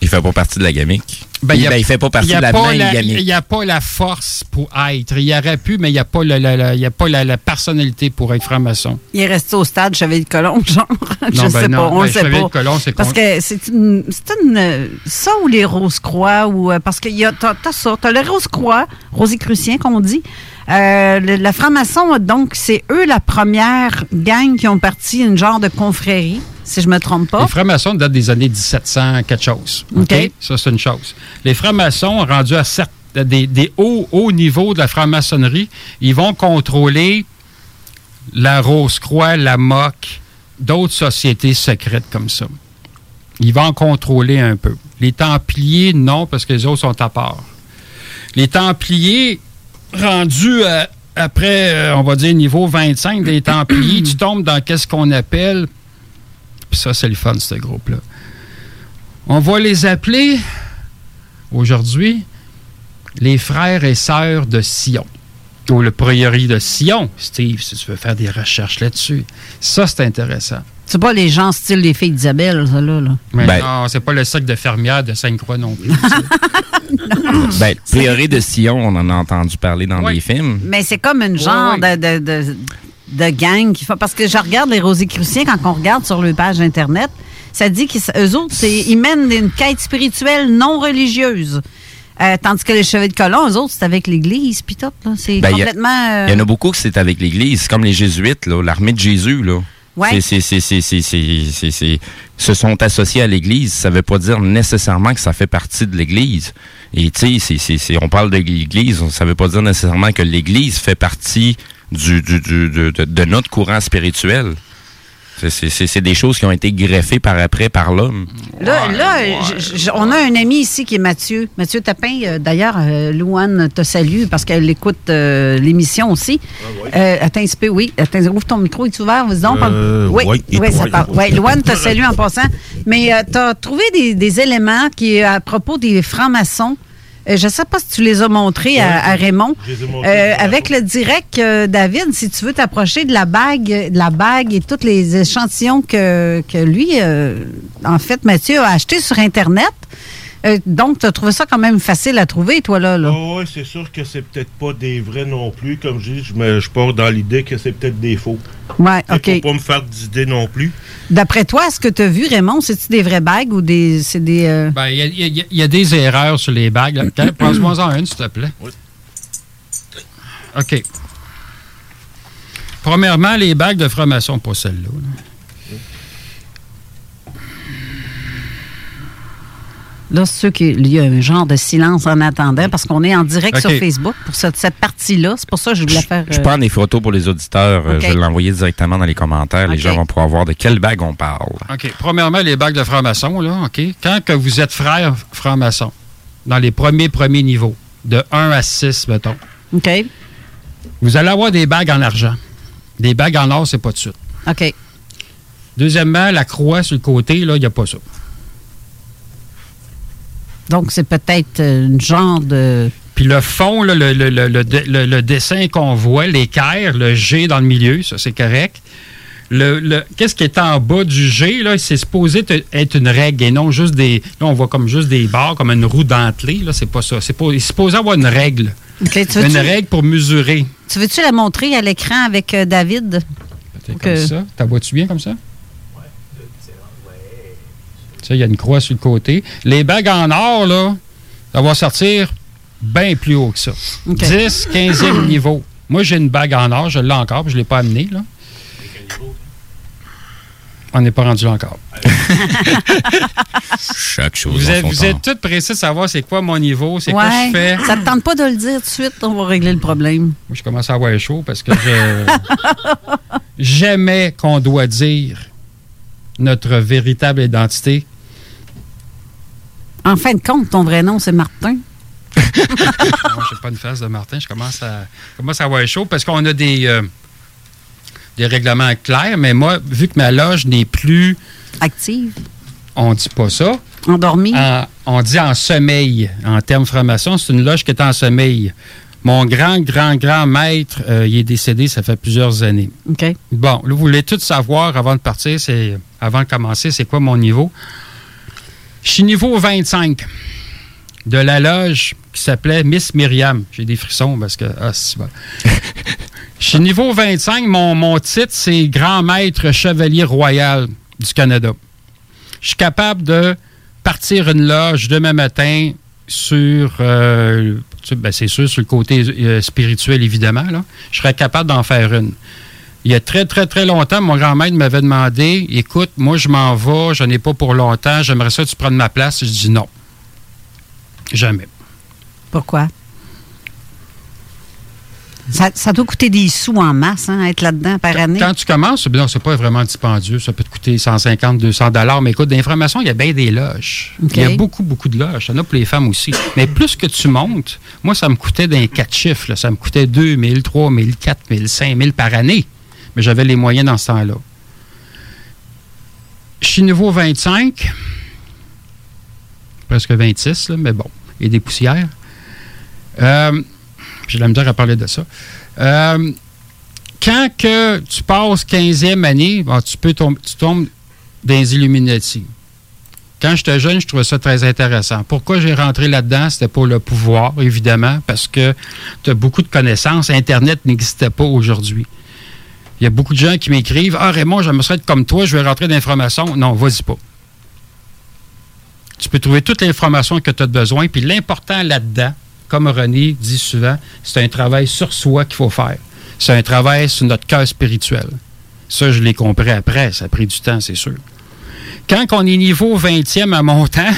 Il fait pas partie de la gamique. Ben, il, a- ben, il fait pas partie de la pas même la- gamique. Il n'y a pas la force pour être. Il aurait pu, mais il n'y a pas, la, la- la- il y a pas la, la personnalité pour être franc-maçon. Il est resté au stade Chevalier de Colomb, genre. Je Non, ben sais non. pas, on Ben, le sait Chevalier pas. de Colomb, c'est Parce que c'est une, c'est une. Ça ou les Rose-Croix, ou. euh, parce que y a- t'as t'as ça. T'as le Rose-Croix, Rosicrucien, comme on dit. Euh, le- la franc-maçon, donc, c'est eux la première gang qui ont parti une genre de confrérie, si je me trompe pas. Les francs-maçons datent des années 1700, quelque chose. OK? Ça, c'est une chose. Les francs-maçons, rendus à des, des hauts, hauts niveaux de la franc-maçonnerie, ils vont contrôler la Rose-Croix, la MOC, d'autres sociétés secrètes comme ça. Ils vont en contrôler un peu. Les Templiers, non, parce que les autres sont à part. Les Templiers, rendus à- après, euh, on va dire, niveau 25 des Templiers, tu tombes dans qu'est-ce qu'on appelle puis ça, c'est le fun, ce groupe-là. On va les appeler aujourd'hui les frères et sœurs de Sion. Ou le prieuré de Sion, Steve, si tu veux faire des recherches là-dessus. Ça, c'est intéressant. C'est pas les gens style les filles d'Isabelle, ça, là. là. Mais Ben- non, c'est pas le sac de fermière de Sainte-Croix non plus. Ben, Prieuré de Sion, on en a entendu parler dans les films. Mais c'est comme une genre ouais. De, de, de, de gang qui fait. Parce que je regarde les Rosicruciens, quand on regarde sur leur page Internet, ça dit qu'eux autres, ils mènent une quête spirituelle non religieuse. Euh, tandis que les chevaliers de colon, eux autres, c'est avec l'Église, puis là. C'est Ben, il y a- complètement. euh, Il y en a beaucoup que c'est avec l'Église. C'est comme les Jésuites, là, l'armée de Jésus. Là. Ouais. C'est- se sont associés à l'Église. Ça ne veut pas dire nécessairement que ça fait partie de l'Église. Et tu sais, on parle de l'Église, ça ne veut pas dire nécessairement que l'Église fait partie du, du- du- de notre courant spirituel. C'est- des choses qui ont été greffées par après par l'homme. Là, là j- j- on a un ami ici qui est Mathieu. Mathieu Tapin, euh, d'ailleurs, euh, Louane te salue parce qu'elle écoute euh, l'émission aussi. Euh, attends un petit peu, oui. Attends, ouvre ton micro, est ouvert? Vas-y donc. Euh, oui, oui, ça parle. Oui, Louane te salue en passant. Mais tu as trouvé des, des éléments qui, à propos des francs-maçons, euh, je ne sais pas si tu les as montrés à, Raymond. montrés Euh, la avec le direct, euh, David, si tu veux t'approcher de la bague, de la bague et tous les échantillons que, que lui, euh, en fait, Mathieu a acheté sur Internet. Euh, donc, tu as trouvé ça quand même facile à trouver, toi, là. là? Ah ouais, c'est sûr que c'est peut-être pas des vrais non plus. Comme je dis, je, me, je pars dans l'idée que c'est peut-être des faux. Ouais, Fait OK. Faut pas me faire d'idées non plus. D'après toi, est-ce que tu as vu, Raymond, c'est-tu des vraies bagues ou des. C'est des. euh, Ben, il y, y a- il y a des erreurs sur les bagues. Passe-moi-en une, s'il te plaît. OK. Premièrement, les bagues de franc-maçon, pas celles-là. là. Là, c'est sûr qu'il y a un genre de silence en attendant parce qu'on est en direct sur Facebook pour cette, cette partie-là. C'est pour ça que je voulais faire. Je euh, prends des photos pour les auditeurs. euh. Je vais l'envoyer directement dans les commentaires. Les gens vont pouvoir voir de quelle bague on parle. OK. Premièrement, les bagues de franc-maçon, là, OK? Quand que vous êtes frère franc-maçon, dans les premiers, premiers niveaux, de 1 à 6, mettons, OK. vous allez avoir des bagues en argent. Des bagues en or, c'est pas de suite. OK. Deuxièmement, la croix sur le côté, là, il n'y a pas ça. Donc, c'est peut-être euh, une genre de. Puis le fond, là, le, le- le- le de- le- le dessin qu'on voit, l'équerre, le G dans le milieu, ça c'est correct. le, le- qu'est-ce qui est en bas du G, là, c'est supposé être une règle et non juste des. Là, on voit comme juste des barres, comme une roue dentelée. Là, c'est pas ça. C'est pas, il est supposé avoir une règle. Tu Une règle pour mesurer. Tu veux-tu la montrer à l'écran avec euh, David? Peut-être Que- comme ça. T'as vois-tu bien comme ça? Il y a une croix sur le côté. Les bagues en or, là, ça va sortir bien plus haut que ça. 10, 15e niveau. Moi, j'ai une bague en or, je l'ai encore, puis je ne l'ai pas amenée, là. On n'est pas rendu là encore. Chaque chose. Vous en êtes, vous êtes toutes pressés de savoir c'est quoi mon niveau, c'est quoi je fais. Ça te tente pas de le dire tout de suite, on va régler le problème. Moi, je commence à avoir chaud parce que je. Jamais qu'on doit dire notre véritable identité. En fin de compte, ton vrai nom, c'est Martin. Moi, je n'ai pas une face de Martin. Je commence à, je commence à avoir chaud parce qu'on a des, euh, des règlements clairs, mais moi, vu que ma loge n'est plus. Active. On dit pas ça. Endormi. En- on dit en sommeil. En termes formation, c'est une loge qui est en sommeil. Mon grand, grand, grand maître, euh, il est décédé, ça fait plusieurs années. OK. Bon, là, vous voulez tout savoir avant de partir, c'est avant de commencer, c'est quoi mon niveau? Je suis niveau 25 de la loge qui s'appelait Miss Myriam. J'ai des frissons parce que. Ah, c'est bon. Je suis niveau 25. Mon, mon titre, c'est Grand Maître Chevalier Royal du Canada. Je suis capable de partir une loge demain matin sur. euh, ben, c'est sûr, sur le côté euh, spirituel, évidemment. Là. Je serais capable d'en faire une. Il y a très, très, très longtemps, mon grand-maître m'avait demandé Écoute, moi, je m'en vais, je n'ai pas pour longtemps, j'aimerais ça que tu prennes ma place. Je dis non. Jamais. Pourquoi? Ça, ça doit coûter des sous en masse, hein, être là-dedans par année. Quand tu commences, non, c'est pas vraiment dispendieux. Ça peut te coûter 150, 200 dollars. Mais écoute, d'information, il y a bien des loges. Il y a beaucoup, beaucoup de loges. Il y en a pour les femmes aussi. Mais plus que tu montes, moi, ça me coûtait d'un quatre chiffres. là. Ça me coûtait 2 000, 3 000, 4 000, 5 000 par année. Mais j'avais les moyens dans ce temps-là. Je suis niveau 25. Presque 26, là, mais bon. Il y a des poussières. Euh, J'ai la misère à parler de ça. Euh, quand tu passes 15e année, tu, peux tu tombes dans les Illuminati. Quand j'étais jeune, je trouvais ça très intéressant. Pourquoi j'ai rentré là-dedans? C'était pour le pouvoir, évidemment, parce que tu as beaucoup de connaissances. Internet n'existait pas aujourd'hui. Il y a beaucoup de gens qui m'écrivent Ah, Raymond, j'aimerais être comme toi, je vais rentrer dans l'information. Non, vas-y pas. Tu peux trouver toute l'information que tu as besoin. Puis l'important là-dedans, comme René dit souvent, c'est un travail sur soi qu'il faut faire. C'est un travail sur notre cœur spirituel. Ça, je l'ai compris après. Ça a pris du temps, c'est sûr. Quand on est niveau 20e à montant,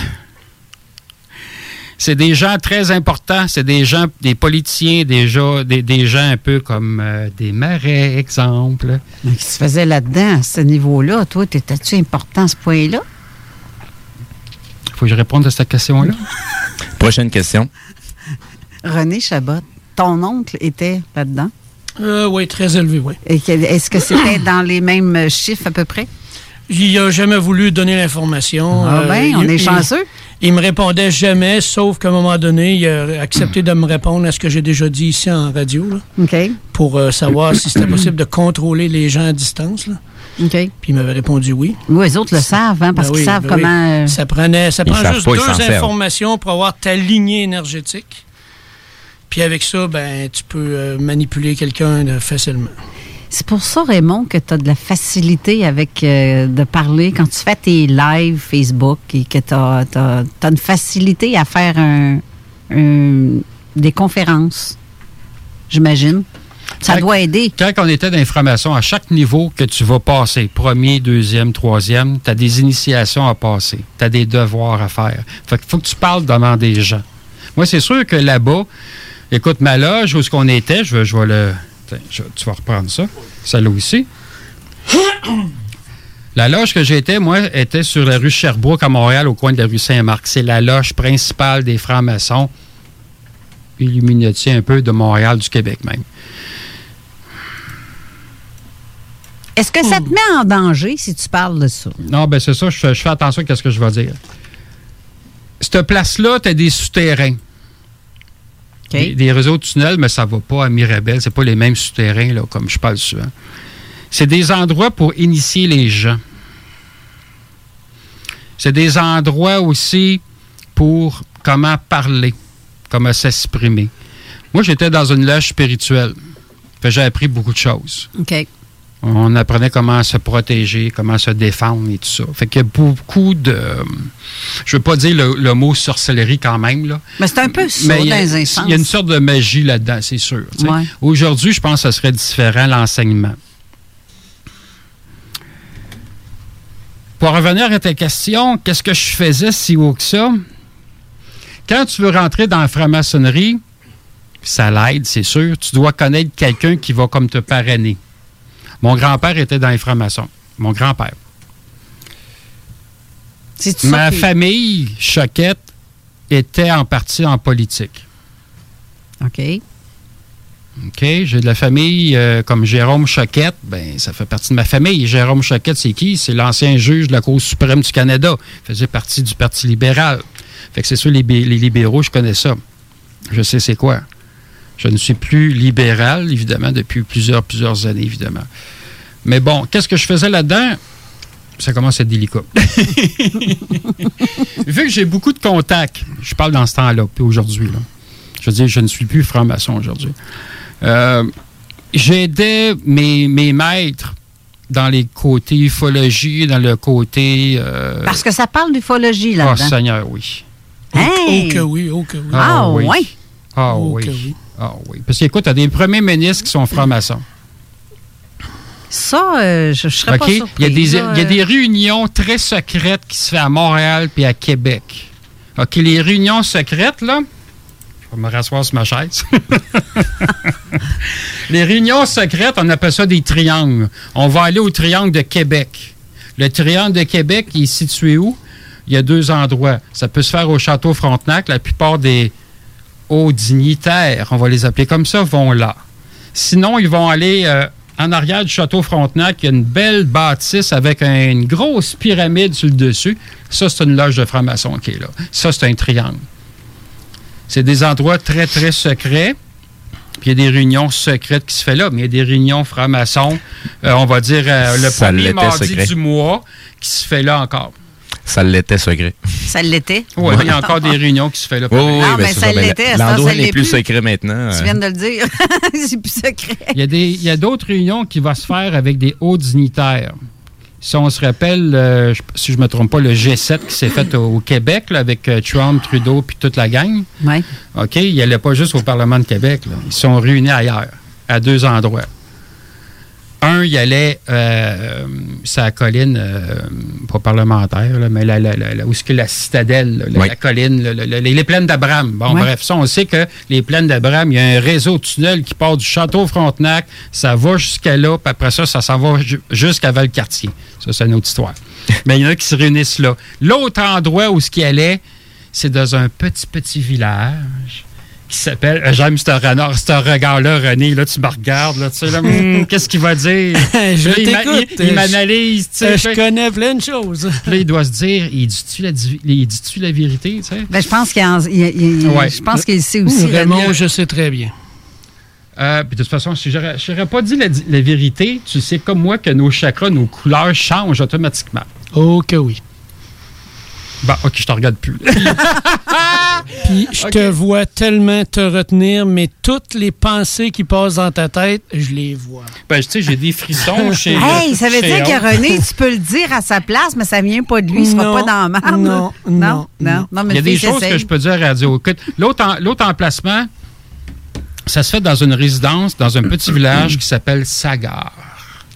c'est des gens très importants. C'est des gens, des politiciens, des gens, des, des gens un peu comme euh, des marais, exemple. Mais Qu'est-ce que tu faisais là-dedans, à ce niveau-là? Toi, t'étais-tu important à ce point-là? Faut que je réponde à cette question-là. Prochaine question. René Chabot, ton oncle était là-dedans? Euh, oui, très élevé, oui. Et que- Est-ce que c'était dans les mêmes chiffres à peu près? Il n'a jamais voulu donner l'information. Ah ben, il- on est il- chanceux. Il me répondait jamais, sauf qu'à un moment donné, il a accepté de me répondre à ce que j'ai déjà dit ici en radio, là, pour euh, savoir si c'était possible de contrôler les gens à distance. là. Puis il m'avait répondu oui. Oui, les autres le savent, hein, parce Ben qu'ils oui, savent ben comment. oui. euh, Ça, prenait, ça prend juste pas, deux servent. informations pour avoir ta lignée énergétique. Puis avec ça, ben, tu peux euh, manipuler quelqu'un facilement. C'est pour ça, Raymond, que tu as de la facilité avec euh, de parler quand tu fais tes lives Facebook et que tu as, une facilité à faire un- un- des conférences, j'imagine. Ça Quand- doit aider. Quand on était d'information, à chaque niveau que tu vas passer, premier, deuxième, troisième, tu as des initiations à passer. Tu as des devoirs à faire. Fait qu'il faut que tu parles devant des gens. Moi, c'est sûr que là-bas, écoute, ma loge, où est-ce qu'on était, je je vais le. Tiens, je- tu vas reprendre ça. Celle-là aussi. La loge que j'étais, moi, était sur la rue Sherbrooke à Montréal, au coin de la rue Saint-Marc. C'est la loge principale des francs-maçons, Illuminati un peu de Montréal, du Québec même. Est-ce que ça te met en danger si tu parles de ça? Non, ben c'est ça, je, fais- je fais attention à ce que je vais dire. Cette place-là, tu as des souterrains. Des, des réseaux de tunnels, mais ça va pas à Mirabel. C'est pas les mêmes souterrains, là, comme je parle souvent. C'est des endroits pour initier les gens. C'est des endroits aussi pour comment parler, comment s'exprimer. Moi, j'étais dans une loge spirituelle. J'ai appris beaucoup de choses. OK. On apprenait comment se protéger, comment se défendre et tout ça. Fait qu'il y a beaucoup de. Je veux pas dire le, le mot sorcellerie quand même, là. Mais c'est un peu ça il y a- les instances. Il y a une sorte de magie là-dedans, c'est sûr. Ouais. Aujourd'hui, je pense que ce serait différent, l'enseignement. Pour revenir à ta question, qu'est-ce que je faisais si haut que ça? Quand tu veux rentrer dans la franc-maçonnerie, ça l'aide, c'est sûr, tu dois connaître quelqu'un qui va comme te parrainer. Mon grand-père était dans les francs-maçons. Mon grand-père. Ma famille, Choquette, était en partie en politique. OK. OK, j'ai de la famille euh, comme Jérôme Choquette, ben ça fait partie de ma famille. Jérôme Choquette, c'est qui? C'est l'ancien juge de la Cour suprême du Canada. Il faisait partie du Parti libéral. Fait que c'est sûr, les, les libéraux, je connais ça. Je sais c'est quoi. Je ne suis plus libéral, évidemment, depuis plusieurs, plusieurs années, évidemment. Mais bon, qu'est-ce que je faisais là-dedans? Ça commence à être délicat. Vu que j'ai beaucoup de contacts, je parle dans ce temps-là, puis aujourd'hui, là. Je veux dire, je ne suis plus franc-maçon aujourd'hui. Euh, J'aidais mes, mes maîtres dans les côtés ufologie, dans le côté. euh, Parce que ça parle d'ufologie Oh, là-dedans. Seigneur, oui. Hein? Oh que oui, oh que oui. Ah, oui. Ah oui. que oui. Ah oui. Parce qu'écoute, tu as des premiers ministres qui sont francs-maçons. Ça, euh, je, je serais pas. Il y, a des, là, il y a des réunions très secrètes qui se font à Montréal puis à Québec. OK, les réunions secrètes, là, je vais me rasseoir sur ma chaise. les réunions secrètes, on appelle ça des triangles. On va aller au triangle de Québec. Le triangle de Québec, il est situé où? Il y a deux endroits. Ça peut se faire au Château Frontenac. La plupart des hauts dignitaires, on va les appeler comme ça, vont là. Sinon, ils vont aller euh, en arrière du château Frontenac. Il y a une belle bâtisse avec un- une grosse pyramide sur le dessus. Ça, c'est une loge de franc-maçon qui est là. Ça, c'est un triangle. C'est des endroits très, très secrets. Puis il y a des réunions secrètes qui se font là, mais il y a des réunions francs-maçons, euh, on va dire euh, le Ça premier mardi secret. du mois, qui se fait là encore. Ça l'était secret. Ça l'était? Oui, il y a encore des réunions qui se font là. Oui, oui, Ah, ben, c'est ça Ben, l'était, ça, L'endroit ça n'est plus plus. secret maintenant. Tu euh. viens de le dire. c'est plus secret. Il y a des- il y a d'autres réunions qui vont se faire avec des hauts dignitaires. Si on se rappelle, euh, je- si je ne me trompe pas, le G7 qui s'est fait au, au Québec là, avec euh, Trump, Trudeau puis toute la gang. Oui. OK? Il n'allait pas juste au Parlement de Québec. là. Ils sont réunis ailleurs, à deux endroits. Un, il allait euh, sa colline, euh, pas parlementaire, là, mais la, la- la- la- où est-ce que la citadelle, là, la, Oui. la colline, là, la- la- les plaines d'Abraham. Bon, Oui. bref, ça, on sait que les plaines d'Abraham, il y a un réseau de tunnels qui part du château Frontenac, ça va jusqu'à là, puis après ça, ça s'en va ju- jusqu'à Valcartier. Ça, c'est une autre histoire. mais il y en a qui se réunissent là. L'autre endroit où ce qui allait, c'est dans un petit, petit village qui s'appelle. euh, J'aime ce, regard-là, René. Là, tu me regardes. Là, tu sais, là, Hum, Qu'est-ce qu'il va dire? Je Là, il m'analyse. tu sais. Euh, Je connais plein de choses. là, il doit se dire il dit-tu la, vérité? tu sais? Ben, je pense qu'il Ouais. je pense qu'il sait aussi. Raymond, René. je sais très bien. Euh, puis de toute façon, si j'aurais j'aurais pas dit la, vérité, tu sais comme moi que nos chakras, nos couleurs changent automatiquement. Oh que oui. Bon, ok, je te regarde plus. Puis je te vois tellement te retenir, mais toutes les pensées qui passent dans ta tête, je les vois. ben, tu sais, j'ai des frissons chez. Hey, ça veut dire que René, tu peux le dire à sa place, mais ça vient pas de lui. Il sera Non, pas dans la marde. non, non, non, non. mais Il y a des choses que je peux dire à la radio. L'autre emplacement, ça se fait dans une résidence, dans un petit village qui s'appelle Sagar.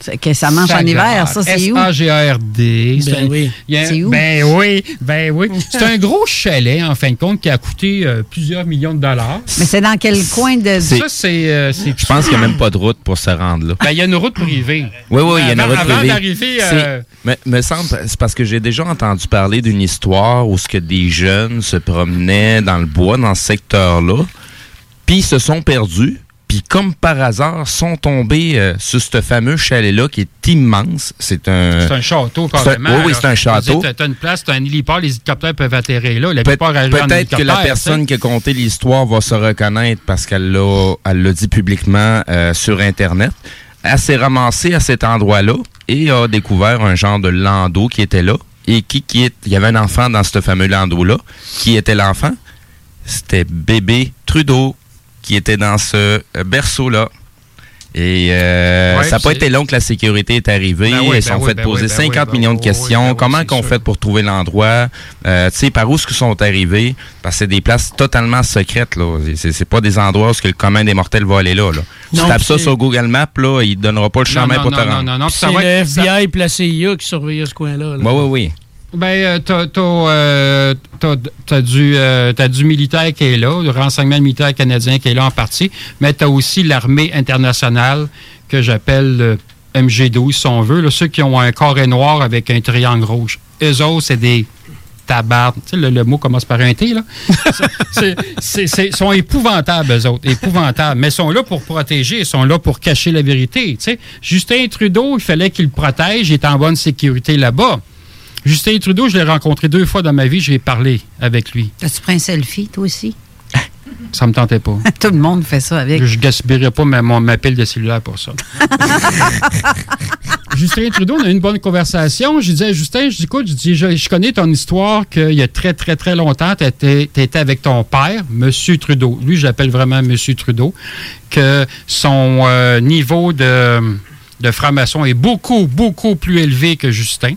C'est que ça mange en hiver, ça, c'est où? S-A-G-A-R-D. Ben un- oui. il y a un- C'est où? Ben oui, ben oui. C'est un gros chalet, en fin de compte, qui a coûté euh, plusieurs millions de dollars. Mais c'est dans quel coin de. Ça, c'est... euh, Je pense qu'il n'y a même pas de route pour se rendre là. Ben, il y a une route privée. Oui, oui, il y a une route avant privée. d'arriver, euh, me semble, c'est parce que j'ai déjà entendu parler d'une histoire où ce que des jeunes se promenaient dans le bois, dans ce secteur-là, puis se sont perdus, puis comme par hasard, sont tombés euh, sur ce fameux chalet-là qui est immense. C'est un... C'est un château, c'est un- carrément. oui, oui, c'est un château. Tu as une place, tu as un héliport, les hélicoptères peuvent atterrir là. Peut-être que la personne qui a conté l'histoire va se reconnaître parce qu'elle l'a elle l'a dit publiquement euh, sur Internet. elle s'est ramassée à cet endroit-là et a découvert un genre de landau qui était là. Et qui, qui est, il y avait un enfant dans ce fameux landau-là. Qui était l'enfant? C'était bébé Trudeau qui était dans ce euh, berceau-là. Et euh, Ouais, ça n'a pas c'est- été long que la sécurité est arrivée. Ben oui, Ils se ben sont oui, fait ben poser oui, ben 50 oui, millions de ben questions. ben Comment c'est qu'on fait pour trouver l'endroit? Euh, tu sais, par où est-ce qu'ils sont arrivés? Parce que c'est des places totalement secrètes. là. C'est c'est pas des endroits où ce que le commun des mortels va aller là. là. Tu Non, tapes ça c'est- sur Google Maps, là, il ne donnera pas le chemin non, pour non, te non, rendre. non, non, C'est ça va le FBI et la CIA qui surveillait ce coin-là. là. Oui, oui, oui. Ben, euh, t'as, t'as, euh, t'as- t'as du, euh, t'as du militaire qui est là, le renseignement militaire canadien qui est là en partie, mais t'as aussi l'armée internationale que j'appelle le MG12, si on veut, là, ceux qui ont un carré noir avec un triangle rouge. Eux autres, c'est des tabards. Tu sais, le, le mot commence par un T, là. C'est- c'est- c'est- sont épouvantables, eux autres, épouvantables. Mais ils sont là pour protéger, ils sont là pour cacher la vérité. tu sais. Justin Trudeau, il fallait qu'il le protège, il est en bonne sécurité là-bas. Justin Trudeau, je l'ai rencontré deux fois dans ma vie, j'ai parlé avec lui. As-tu pris un selfie, toi aussi? Ça me tentait pas. Tout le monde fait ça avec. Je gaspillerais pas ma, mon, ma pile de cellulaire pour ça. Justin Trudeau, on a eu une bonne conversation. Je disais à Justin, je dis, écoute, je, dis, je, je connais ton histoire qu'il y a très, très, très longtemps, tu étais, avec ton père, M. Trudeau. Lui, j'appelle vraiment M. Trudeau, que son euh, niveau de, de franc-maçon est beaucoup, beaucoup plus élevé que Justin.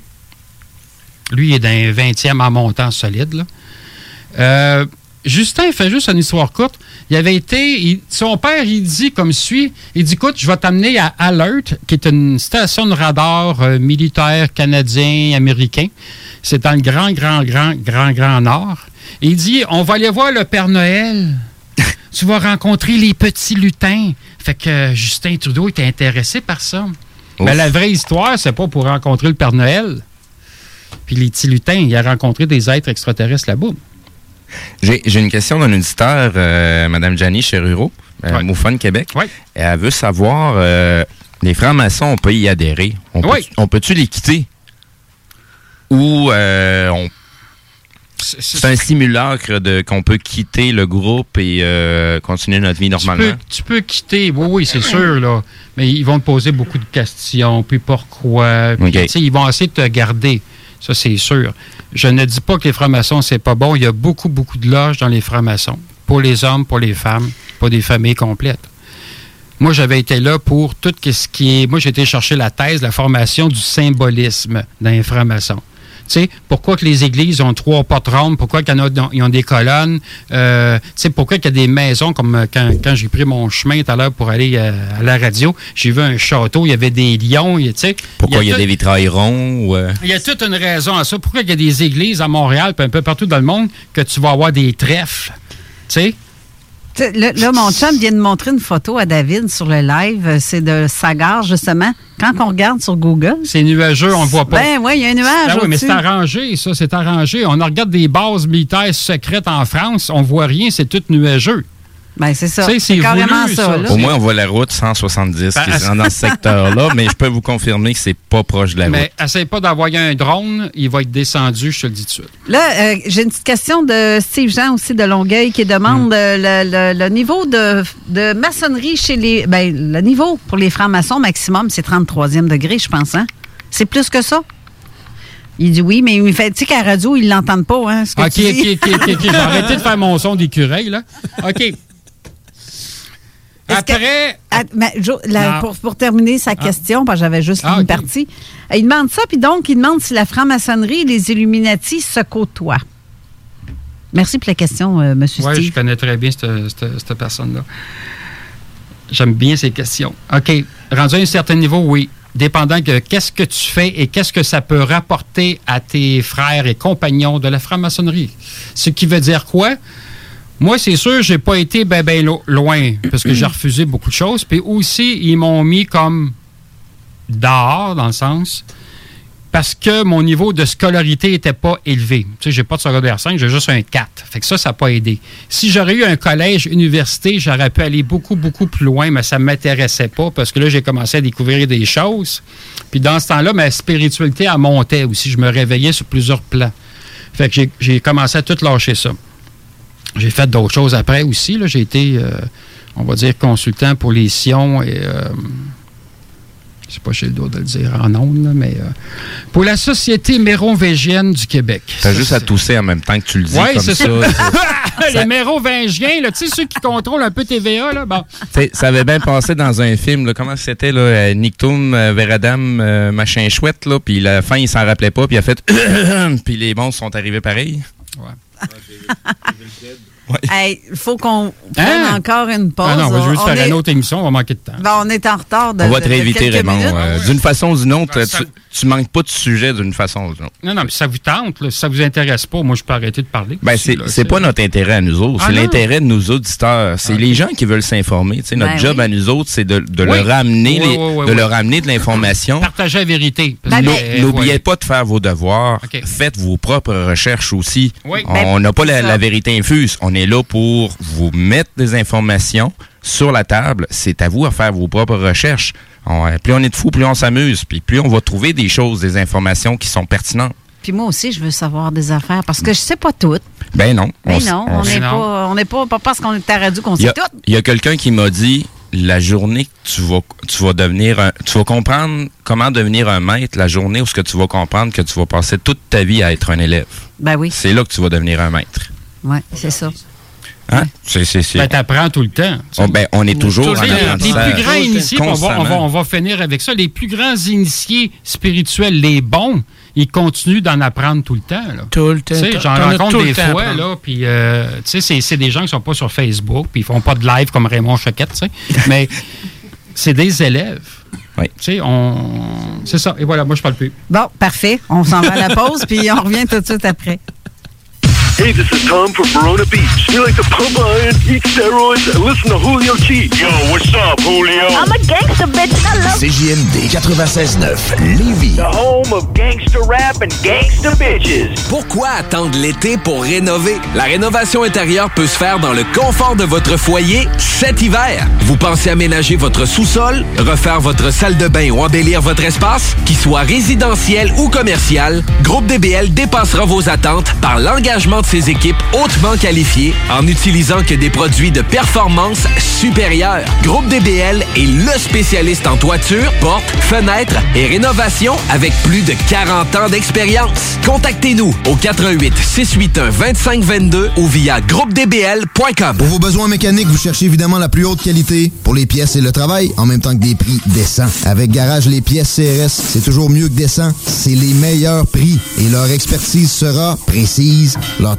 Lui, il est d'un 20e en montant solide. Là. Euh, Justin fait juste une histoire courte. Il avait été. il- son père, il dit comme suit il dit Écoute, je vais t'amener à Alert, qui est une station de radar euh, militaire canadien, américain. C'est dans le grand, grand, grand, grand, grand nord. Et il dit On va aller voir le Père Noël. tu vas rencontrer les petits lutins. Fait que euh, Justin Trudeau était intéressé par ça. Mais la vraie histoire, c'est pas pour rencontrer le Père Noël. Puis les petits lutins, il a rencontré des êtres extraterrestres là-bas. J'ai une question d'un auditeur, euh, Mme Janie Cheruro, euh, Moufone Québec. Elle veut savoir, euh, les francs-maçons, on peut y adhérer. On peut- Oui. on peut-tu les quitter? Ou euh, on... c'est un simulacre de qu'on peut quitter le groupe et euh, continuer notre vie Tu normalement? peux, tu peux quitter, oui, oui, c'est sûr, là. Mais ils vont te poser beaucoup de questions, puis pourquoi. Puis, ils vont essayer de te garder. Ça, c'est sûr. Je ne dis pas que les francs-maçons, c'est pas bon. Il y a beaucoup, beaucoup de loges dans les francs-maçons. Pour les hommes, pour les femmes, pas des familles complètes. Moi, j'avais été là pour tout ce qui est. Moi, j'ai été chercher la thèse, la formation du symbolisme dans les francs-maçons. Sais, pourquoi que les églises ont trois portes rondes, pourquoi qu'ils ont des colonnes, euh, tu sais, pourquoi qu'il y a des maisons, comme euh, quand, quand j'ai pris mon chemin tout à l'heure pour aller euh, à la radio, j'ai vu un château, il y avait des lions, tu sais. Pourquoi il y a, tout- des vitrails ronds? Ou, euh, il y a toute une raison à ça. Pourquoi il y a des églises à Montréal, puis un peu partout dans le monde, que tu vas avoir des trèfles, tu sais? Sais, Là, là, mon chum vient de montrer une photo à David sur le live. Euh, C'est de sa gare, justement. Quand on regarde sur Google. C'est nuageux, on ne voit pas. Ben oui, il y a un nuage. Ah oui, mais c'est arrangé, ça, c'est arrangé. On regarde des bases militaires secrètes en France, on voit rien, c'est tout nuageux. Ben, c'est ça. C'est carrément voulu, ça, ça. là. Au moins, on voit la route 170 Ben, qui se rend dans ce secteur-là, mais je peux vous confirmer que c'est pas proche de la route. Mais essaye pas d'envoyer un drone, il va être descendu, je te le dis tout de suite. Là, euh, j'ai une petite question de Steve Jean aussi de Longueuil qui demande Hmm. euh, le, le- le niveau de, de maçonnerie chez les. Ben, le niveau pour les francs-maçons maximum, c'est 33e degré, je pense, hein? C'est plus que ça? Il dit oui, mais il fait, tu sais qu'à la radio, ils l'entendent pas, hein? ce que OK, tu dis. OK, OK, OK, OK. Arrêter de faire mon son d'écureuil, là. OK. Après. Ah, mais, Jo- la- Non. pour, pour terminer sa question, parce que j'avais juste Ah, une partie, euh, il demande ça, puis donc, il demande si la franc-maçonnerie et les Illuminati se côtoient. Merci pour la question, euh, M. Oui, Steve. je connais très bien cette personne-là. J'aime bien ces questions. OK. Rendu à un certain niveau, oui. Dépendant de qu'est-ce que tu fais et qu'est-ce que ça peut rapporter à tes frères et compagnons de la franc-maçonnerie. Ce qui veut dire quoi? Moi, c'est sûr, j'ai pas été ben, ben lo- loin parce que j'ai refusé beaucoup de choses. Puis aussi, ils m'ont mis comme dehors, dans le sens, parce que mon niveau de scolarité n'était pas élevé. Tu sais, j'ai pas de secondaire 5, j'ai juste un 4. Fait que ça, ça n'a pas aidé. Si j'aurais eu un collège, université, j'aurais pu aller beaucoup, beaucoup plus loin, mais ça ne m'intéressait pas parce que là, j'ai commencé à découvrir des choses. Puis dans ce temps-là, ma spiritualité, elle montait aussi. Je me réveillais sur plusieurs plans. Fait que j'ai commencé à tout lâcher ça. J'ai fait d'autres choses après aussi. là. J'ai été, euh, on va dire, consultant pour les Sions et euh, C'est pas chez le dos de le dire en ondes, là, mais euh, pour la Société mérovingienne du Québec. T'as juste à tousser en même temps que tu le dis Oui, comme c'est ça. ça. Les mérovingiens, tu sais, ceux qui contrôlent un peu TVA, là, bon. T'sais, ça avait bien passé dans un film, là, comment c'était, là, euh, Nictum, euh, Veradam, euh, machin chouette, là, puis la fin, il s'en rappelait pas, puis il a fait puis les bons sont arrivés pareil. Hey, il faut qu'on prenne Hein? encore une pause. Ah non, je veux juste On faire est- une autre émission, on va manquer de temps. On est en retard de On va te réinviter, Raymond. euh, d'une façon ou d'une autre, Ben, ça- tu, tu manques pas de sujet d'une façon ou d'une autre. Non, non, mais ça vous tente, là, si ça vous intéresse pas, moi, je peux arrêter de parler. Ben, c'est là, c'est pas notre intérêt à nous autres, Ah c'est non? l'intérêt de nos auditeurs. C'est les gens qui veulent s'informer. Tu sais, Notre Ben job oui. à nous autres, c'est de, de Oui. leur amener Oui, les- oui, oui, de oui. leur amener de l'information. Partager la vérité. Ben, euh, N'oubliez pas de faire vos devoirs. Faites vos propres recherches aussi. Oui. On Ben, n'a pas la vérité infuse. On est là pour vous mettre des informations sur la table. C'est à vous à faire vos propres recherches. On- euh, plus on est de fous, plus on s'amuse. Puis plus on va trouver des choses, des informations qui sont pertinentes. Puis moi aussi, je veux savoir des affaires parce que je sais pas tout. Ben non. S- non, on n'est pas, on n'est pas, pas parce qu'on est à radio qu'on sait tout. il y a quelqu'un qui m'a dit la journée que tu vas, tu vas devenir un, tu vas comprendre comment devenir un maître, la journée où ce que tu vas comprendre que tu vas passer toute ta vie à être un élève. Ben oui. C'est là que tu vas devenir un maître. Oui, c'est ça. Hein? C'est, c'est, c'est- Ben, t'apprends tout le temps. On, ben, on est toujours en sais, les- les apprentissage. plus grands initiés, on va, on, va, on va finir avec ça, les plus grands initiés spirituels, les bons, ils continuent d'en apprendre tout le temps. Là. Tout le temps. Tu sais, T'en- J'en rencontre des fois, là, puis euh, tu sais, c'est- c'est des gens qui sont pas sur Facebook, puis ils font pas de live comme Raymond Choquette, tu sais, mais c'est des élèves. Oui. Tu sais, on... c'est ça. Et voilà, moi, je parle plus. Bon, parfait. On s'en va à la pause, puis on revient tout de suite après. Hey, this is Tom from Verona Beach. You like to pump iron, eat steroids, and listen to Julio G. Yo, what's up, Julio? I'm a gangster, bitch. I love CJMD 96.9 Lévis. The home of gangster rap and gangster bitches. Pourquoi attendre l'été pour rénover? La rénovation intérieure peut se faire dans le confort de votre foyer cet hiver. Vous pensez aménager votre sous-sol, refaire votre salle de bain ou embellir votre espace? Qu'il soit résidentiel ou commercial, Groupe DBL dépassera vos attentes par l'engagement de ses équipes hautement qualifiées en utilisant que des produits de performance supérieure. Groupe DBL est le spécialiste en toiture, portes, fenêtres et rénovation avec plus de 40 ans d'expérience. Contactez-nous au 88 681 2522 ou via groupedbl.com. Pour vos besoins mécaniques, vous cherchez évidemment la plus haute qualité pour les pièces et le travail, en même temps que des prix décents. Avec Garage Les Pièces CRS, c'est toujours mieux que décent. C'est les meilleurs prix et leur expertise sera précise, leur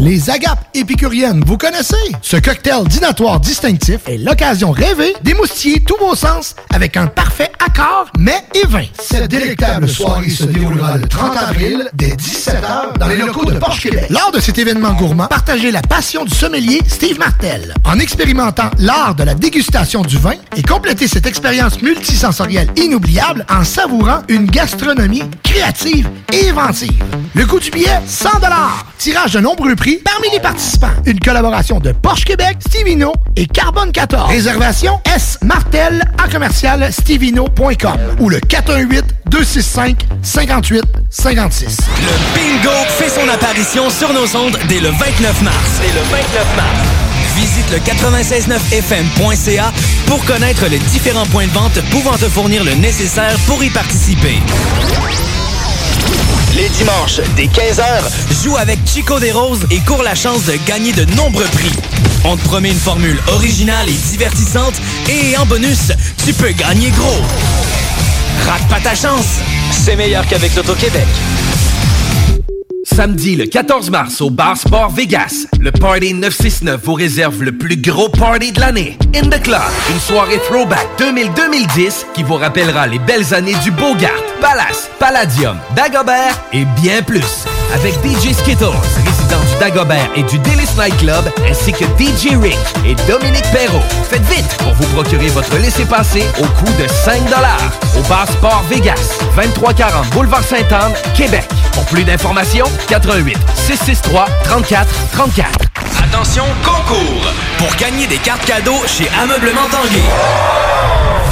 681 4476. Les agapes épicuriennes, vous connaissez? Ce cocktail dînatoire distinctif est l'occasion rêvée d'émoustiller tous vos sens avec un parfait accord mets et vin. Cette délectable soirée se déroulera le 30 avril dès 17h dans les locaux de Porsche Québec. Lors de cet événement gourmand, partagez la passion du sommelier Steve Martel en expérimentant l'art de la dégustation du vin et complétez cette expérience multisensorielle inoubliable en savourant une gastronomie créative et inventive. Le coût du billet, 100 Tirage de nombreux prix parmi les participants. Une collaboration de Porsche Québec, Stevino et Carbone 14. Réservation S Martel en commercial stevino.com ou le 418 265 58 56. Le bingo fait son apparition sur nos ondes dès le 29 mars. Dès le 29 mars. Visite le 969fm.ca pour connaître les différents points de vente pouvant te fournir le nécessaire pour y participer. Les dimanches, dès 15h, joue avec Chico des Roses et cours la chance de gagner de nombreux prix. On te promet une formule originale et divertissante et en bonus, tu peux gagner gros. Rate pas ta chance, c'est meilleur qu'avec l'Auto-Québec. Samedi le 14 mars au Bar Sport Vegas, le Party 969 vous réserve le plus gros party de l'année. In the Club, une soirée throwback 2000-2010 qui vous rappellera les belles années du Bogart, Palace, Palladium, Dagobert et bien plus. Avec DJ Skittles, du Dagobert et du Délice Night Club, ainsi que DJ Rick et Dominique Perrault. Faites vite pour vous procurer votre laissez-passer au coût de 5 au Bar Sport Vegas, 2340 Boulevard Sainte-Anne, Québec. Pour plus d'informations, 88 663 34 34. Attention, concours! Pour gagner des cartes cadeaux chez Ameublement Tanguay.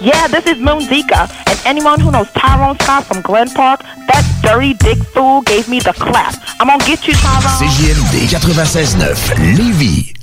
Yeah, this is Moon Zika, and anyone who knows Tyrone Scott from Glen Park, that dirty dick fool gave me the clap. I'm gonna get you, Tyrone. CJMD 96.9 Lévis.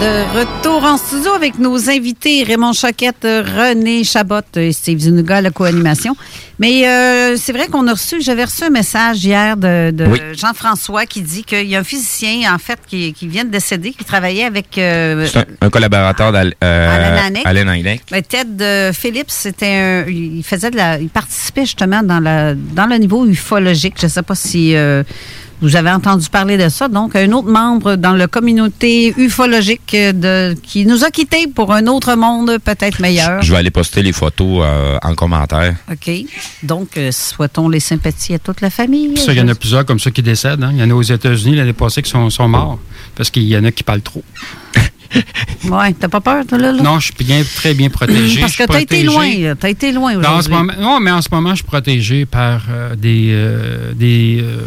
De retour en studio avec nos invités Raymond Choquette, René Chabot et Steve Zunuga la co-animation. Mais euh, c'est vrai qu'on a reçu, j'avais reçu un message hier de, de Oui. Jean-François qui dit qu'il y a un physicien, en fait, qui, qui vient de décéder, qui travaillait avec euh, C'est un, un collaborateur d'Alain Alain Hanec. Alain ben, Ted euh, Phillips, c'était un- il faisait de la, il participait justement dans la dans le niveau ufologique. Je ne sais pas si euh, vous avez entendu parler de ça. Donc, un autre membre dans la communauté ufologique euh, de, qui nous a quittés pour un autre monde peut-être meilleur. Je vais aller poster les photos euh, en commentaire. OK. Donc, euh, souhaitons les sympathies à toute la famille. Ça, il y en a plusieurs comme ça qui décèdent. hein. Il y en a aux États-Unis l'année passée qui sont, sont morts parce qu'il y en a qui parlent trop. Ouais, t'as pas peur, toi, là? là? Non, je suis bien, très bien protégé. Parce que t'as été loin, là. T'as été loin aujourd'hui. non, mais en ce moment, je suis protégé par euh, des. euh, des euh,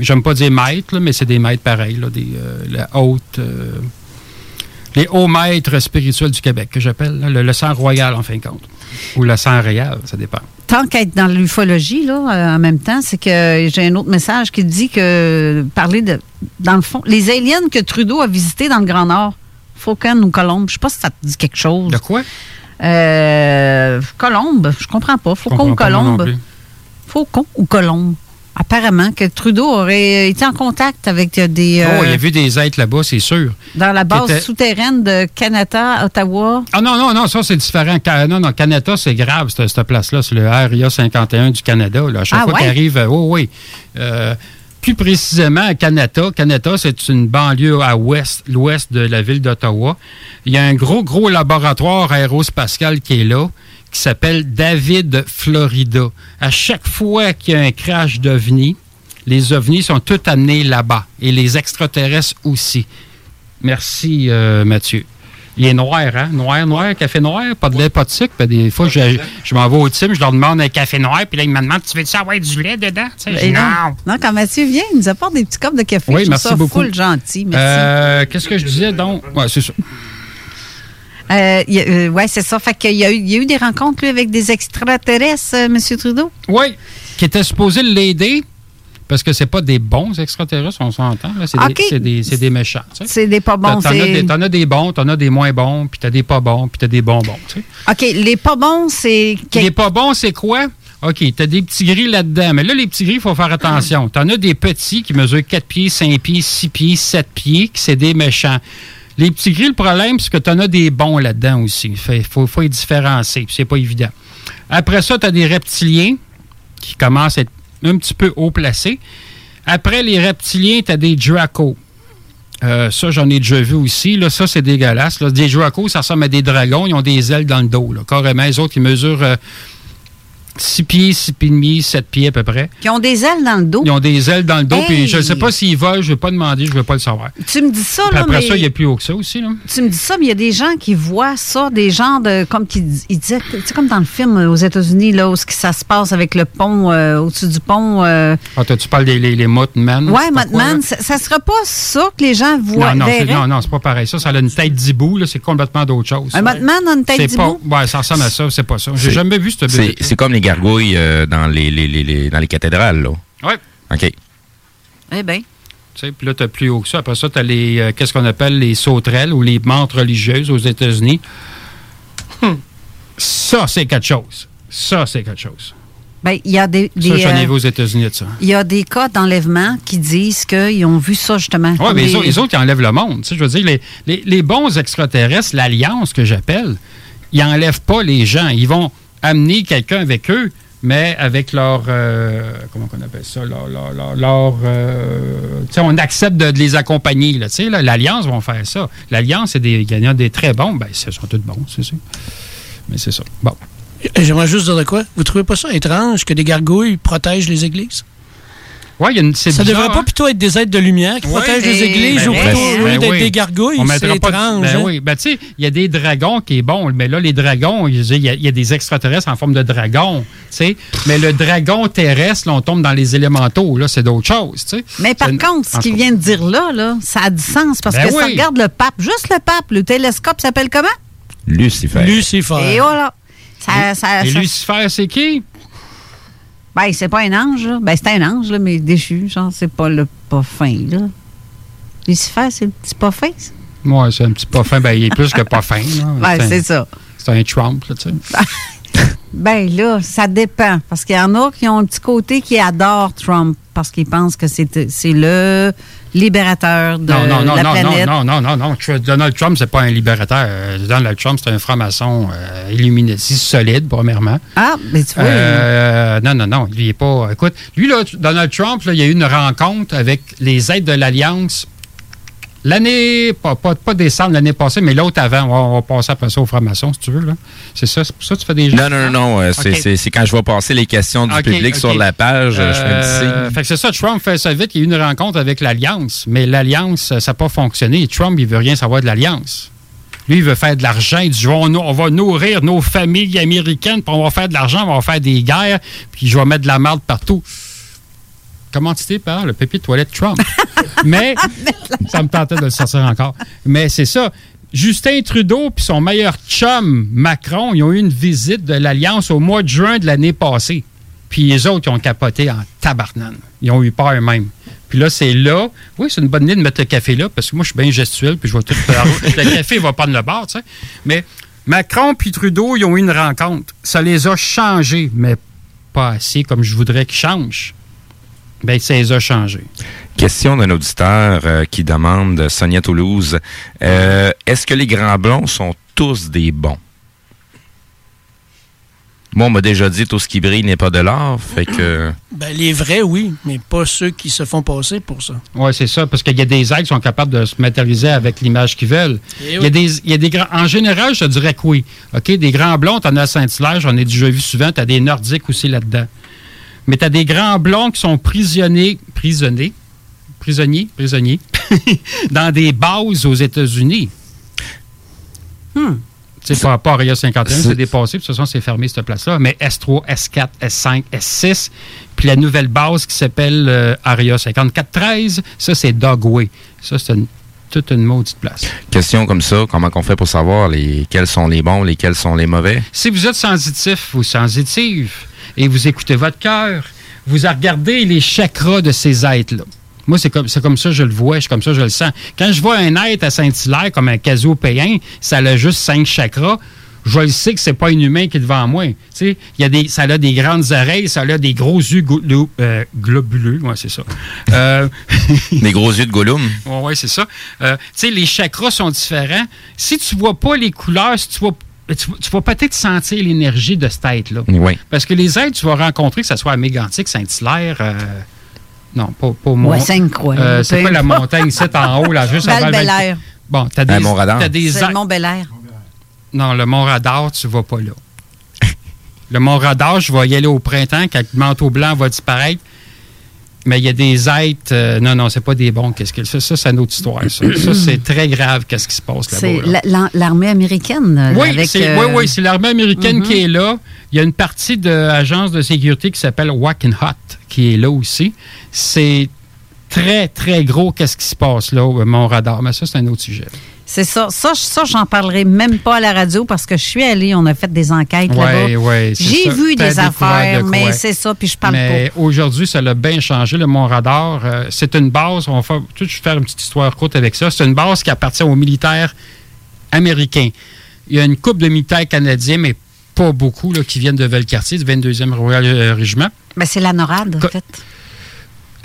J'aime pas dire maîtres, là, mais c'est des maîtres pareils, là, des, la haute. Les hauts maîtres spirituels du Québec, que j'appelle, là, le, le sang royal, en fin de compte. Ou le sang réel, ça dépend. tant qu'être dans l'ufologie, là, euh, en même temps, c'est que j'ai un autre message qui dit que parler de, dans le fond, les aliens que Trudeau a visités dans le Grand Nord, Faucon ou Colombe, je sais pas si ça te dit quelque chose. De quoi? Euh, Colombe, je comprends pas. Faucon ou Colombe? Faucon ou Colombe? Apparemment que Trudeau aurait été en contact avec euh, des. euh, Oh, il a vu des êtres là-bas, c'est sûr. dans la base souterraine de Canada, Ottawa. Ah non, non, non, ça c'est différent. Non, non, Canada, c'est grave, cette, cette place-là. C'est le Area 51 du Canada. Là. À chaque Ah, fois ouais? qu'il arrive, euh, oui, oui. Euh, plus précisément, à Canada. Canada, c'est une banlieue à ouest, l'ouest de la ville d'Ottawa. Il y a un gros, gros laboratoire aérospatial qui est là, qui s'appelle David Florida. À chaque fois qu'il y a un crash d'ovnis, les ovnis sont tous amenés là-bas. Et les extraterrestres aussi. Merci, euh, Mathieu. Il est noir, hein? Noir, noir, café noir, pas de lait, pas de sucre? Puis des fois, je, je m'en vais au team, je leur demande un café noir, puis là, ils me demandent Tu veux-tu avoir du lait dedans? Et non. non, quand Mathieu vient, il nous apporte des petits copes de café. Oui, Je merci ça beaucoup. full gentil. Merci. Euh, Qu'est-ce que je disais donc? Ouais, c'est ça. Euh, euh, ouais, c'est ça. Fait qu'il y y a eu des rencontres lui, avec des extraterrestres, euh, M. Trudeau? Oui, qui était supposé l'aider, parce que c'est pas des bons extraterrestres, on s'entend. C'est des, des, méchants. C'est des pas bons. T'en as as des bons, t'en as des moins bons, puis t'as des pas bons, puis t'as des bonbons. tu sais. OK, les pas bons, c'est. Les pas bons, c'est quoi? OK, t'as des petits gris là-dedans. Mais là, les petits gris, il faut faire attention. T'en as des petits qui mesurent 4 pieds, 5 pieds, 6 pieds, 7 pieds, qui c'est des méchants. Les petits gris, le problème, c'est que t'en as des bons là-dedans aussi. Il faut, les différencier, c'est pas évident. Après ça, t'as des reptiliens qui commencent à être un petit peu haut placés. Après les reptiliens, t'as des dracos. Euh, ça, j'en ai déjà vu aussi. Là, ça, c'est dégueulasse. Là. Des dracos, ça ressemble à des dragons. Ils ont des ailes dans le dos. Là. Carrément, les autres, ils mesurent 6 pieds, 6 pieds et demi, 7 pieds à peu près. Qui ont des ailes dans le dos. Ils ont des ailes dans le dos. Hey! Puis je ne sais pas s'ils volent. Je ne vais pas demander. Je ne vais pas le savoir. Tu me dis ça, Puis là, après mais... ça, il y a plus haut que ça aussi. Là. Tu me dis ça, mais il y a des gens qui voient ça, des gens de comme qui ils disaient, tu sais comme dans le film euh, aux États-Unis là où ce qui ça se passe avec le pont euh, au-dessus du pont. euh, Ah, toi, tu parles des les, les Mothman. quoi, Mothman, ça, ça serait pas ça que les gens voient. Non, non, c'est, non, non, c'est pas pareil. Ça, ça a une tête d'hibou. là, C'est complètement d'autre chose. Un Mothman a une tête C'est pas, d'hibou? ouais, ça ressemble à ça. C'est pas ça. J'ai jamais vu ce C'est bébé. c'est comme les gargouilles euh, dans, les, les, les, les- dans les cathédrales, là. Ouais. OK. Eh bien. Tu sais, Puis là, tu plus haut que ça. Après ça, tu as les, euh, qu'est-ce qu'on appelle les sauterelles ou les menthes religieuses aux États-Unis. Hum. Ça, c'est quelque chose. Ça, c'est quelque chose. Ben, il y a des, Ça, des, j'en ai euh, vu aux États-Unis de ça. il y a des cas d'enlèvement qui disent qu'ils ont vu ça justement. Oui, mais les, des- autres, les autres, ils enlèvent le monde. Tu sais, je veux dire, les, les- les bons extraterrestres, l'Alliance que j'appelle, ils n'enlèvent pas les gens. Ils vont amener quelqu'un avec eux, mais avec leur. euh, comment on appelle ça? Leur. leur- euh, on accepte de, les accompagner. L'Alliance vont faire ça. L'Alliance, c'est des gagnants des très bons. Ben, ce sont tous bons, c'est sûr. Mais c'est ça. Bon. J'aimerais juste dire de quoi? Vous trouvez pas ça étrange que des gargouilles protègent les églises? Oui, il y a une. c'est Ça bizarre, devrait pas hein? plutôt être des êtres de lumière qui Oui. protègent les églises ben ou plutôt au lieu Ben d'être oui. des gargouilles? On C'est mettra pas de- étrange. Ben hein? oui. Ben, tu sais, il y a des dragons qui est bon, mais là, les dragons, il y, a- il y a des extraterrestres en forme de dragon, tu sais. Mais le dragon terrestre, là, on tombe dans les élémentaux, là, c'est d'autres choses, tu sais. Mais par C'est contre, ce qu'il vient de dire là, là, ça a du sens parce Ben que ça oui. regarde le pape, juste le pape, le télescope s'appelle comment? Lucifer. Lucifer. Et voilà. Ça, ça, Et ça- Lucifer, c'est qui? Ben, c'est pas un ange, là. Ben, c'est un ange, là, mais déchu. Genre, c'est pas le pas fin, là. Lucifer, c'est le petit pas fin, ça? Moi, c'est un petit pas fin. Ben, il est plus que pas fin, là. Ben, c'est ça. C'est un Trump, là, tu sais. Ben, là, ça dépend. Parce qu'il y en a qui ont un petit côté qui adorent Trump parce qu'ils pensent que c'est le libérateur de Non, non, non, la non, planète. non, non, non, non, non. Donald Trump, c'est pas un libérateur. Donald Trump, c'est un franc-maçon euh, Illuminati solide, premièrement. Ah, mais tu vois. Euh, non, non, non. Lui, il est pas. Écoute, lui, là, Donald Trump, là, il y a eu une rencontre avec les aides de l'Alliance l'année, pas, pas, pas décembre l'année passée, mais l'autre avant. On va, passer après ça au franc-maçon, si tu veux. là. C'est ça, c'est pour ça que tu fais des Non, non, non, non. euh, c'est quand je vais passer les questions du public sur la page, euh, je fais un petit signe. fait que c'est ça, Trump fait ça vite. Il y a eu une rencontre avec l'Alliance, mais l'Alliance, ça n'a pas fonctionné. Trump, il veut rien savoir de l'Alliance. Lui, il veut faire de l'argent. Il dit on, on va nourrir nos familles américaines, puis on va faire de l'argent, on va faire des guerres, puis je vais mettre de la merde partout. Commandité par le papier de toilette Trump. mais ça me tentait de le sortir encore. Mais c'est ça. Justin Trudeau puis son meilleur chum Macron, ils ont eu une visite de l'Alliance au mois de juin de l'année passée. Puis les autres, ils ont capoté en tabarnane. Ils ont eu peur eux-mêmes. Puis là, c'est là. Oui, c'est une bonne idée de mettre le café là, parce que moi, je suis bien gestuel, puis je vais tout faire. le café va prendre le bord, tu sais. Mais Macron puis Trudeau, ils ont eu une rencontre. Ça les a changés, mais pas assez comme je voudrais qu'ils changent. Bien, ça les a changés. Question d'un auditeur euh, qui demande, Sonia Toulouse, euh, est-ce que les grands blonds sont tous des bons? Moi, on m'a déjà dit tout ce qui brille n'est pas de l'or, fait que. Ben, les vrais, oui, mais pas ceux qui se font passer pour ça. Oui, c'est ça, parce qu'il y a des aides qui sont capables de se matérialiser avec l'image qu'ils veulent. Eh il, y oui. a des, il y a des grands. En général, je te dirais que oui. OK, des grands blonds, t'en as à Saint-Hilaire, j'en ai déjà vu souvent, t'as des Nordiques aussi là-dedans. Mais t'as des grands blonds qui sont prisonniers, prisonniers, prisonniers, prisonniers, dans des bases aux États-Unis. Hmm. Tu sais, pas, pas Aria 51, C'est- c'est dépassé, puis de toute façon, c'est fermé, cette place-là. Mais S3, S4, S5, S6, puis la nouvelle base qui s'appelle euh, Aria 5413, ça, c'est Dogway. Ça, c'est une- toute une maudite place. Question comme ça, comment qu'on fait pour savoir lesquels sont les bons, lesquels sont les mauvais? Si vous êtes sensitif ou sensitive et vous écoutez votre cœur, vous regardez les chakras de ces êtres-là. Moi, c'est comme, comme ça que je le vois, c'est comme ça que je le sens. Quand je vois un être à Saint-Hilaire comme un casopéen, ça a juste cinq chakras, je le sais que c'est pas un humain qui est devant moi. Tu sais, y a des, ça a des grandes oreilles, ça a des gros yeux euh, globuleux, ouais, c'est ça. Euh, Des gros yeux de Gollum? Oui, ouais, c'est ça. Euh, tu sais, les chakras sont différents. Si tu vois pas les couleurs, si tu vois tu, tu vas peut-être sentir l'énergie de cette être-là. Oui. Parce que les êtres, tu vas rencontrer, que ce soit à Mégantic, Saint-Hilaire, euh, non, pas, pas moi. Ouais, Euh, c'est quoi la montagne ici en haut, là, juste avant le Val-Bélair. Bon, t'as des, Mont-Radar. t'as des C'est le Mont-Belair. non, le Mont-Radar, tu vas pas là. le Mont-Radar, je vais y aller au printemps quand le manteau blanc va disparaître. Mais il y a des êtres. euh, non, non, c'est pas des bons. Qu'est-ce que ça, ça c'est une autre histoire. Ça, Ça, c'est très grave. Qu'est-ce qui se passe C'est là-bas? là. la- l'armée américaine. euh, Oui, avec, c'est, euh, oui, oui, c'est l'armée américaine Mhm. qui est là. Il y a une partie de l'agence de sécurité qui s'appelle Wacken Hut qui est là aussi. C'est très, très gros qu'est-ce qui se passe là au Mont Radar. Mais ça, c'est un autre sujet. C'est ça. Ça, ça j'en parlerai même pas à la radio parce que je suis allée, on a fait des enquêtes là-bas. oui. c'est J'ai vu des affaires, de mais c'est ça, puis je parle Mais aujourd'hui, ça l'a bien changé, le Mont Radar. Euh, c'est une base, on va faire, tout, je vais faire une petite histoire courte avec ça. C'est une base qui appartient aux militaires américains. Il y a une couple de militaires canadiens, mais pas beaucoup là, qui viennent de Valcartier, du 22e Royal euh, Régiment. Ben, c'est la NORAD, en fait.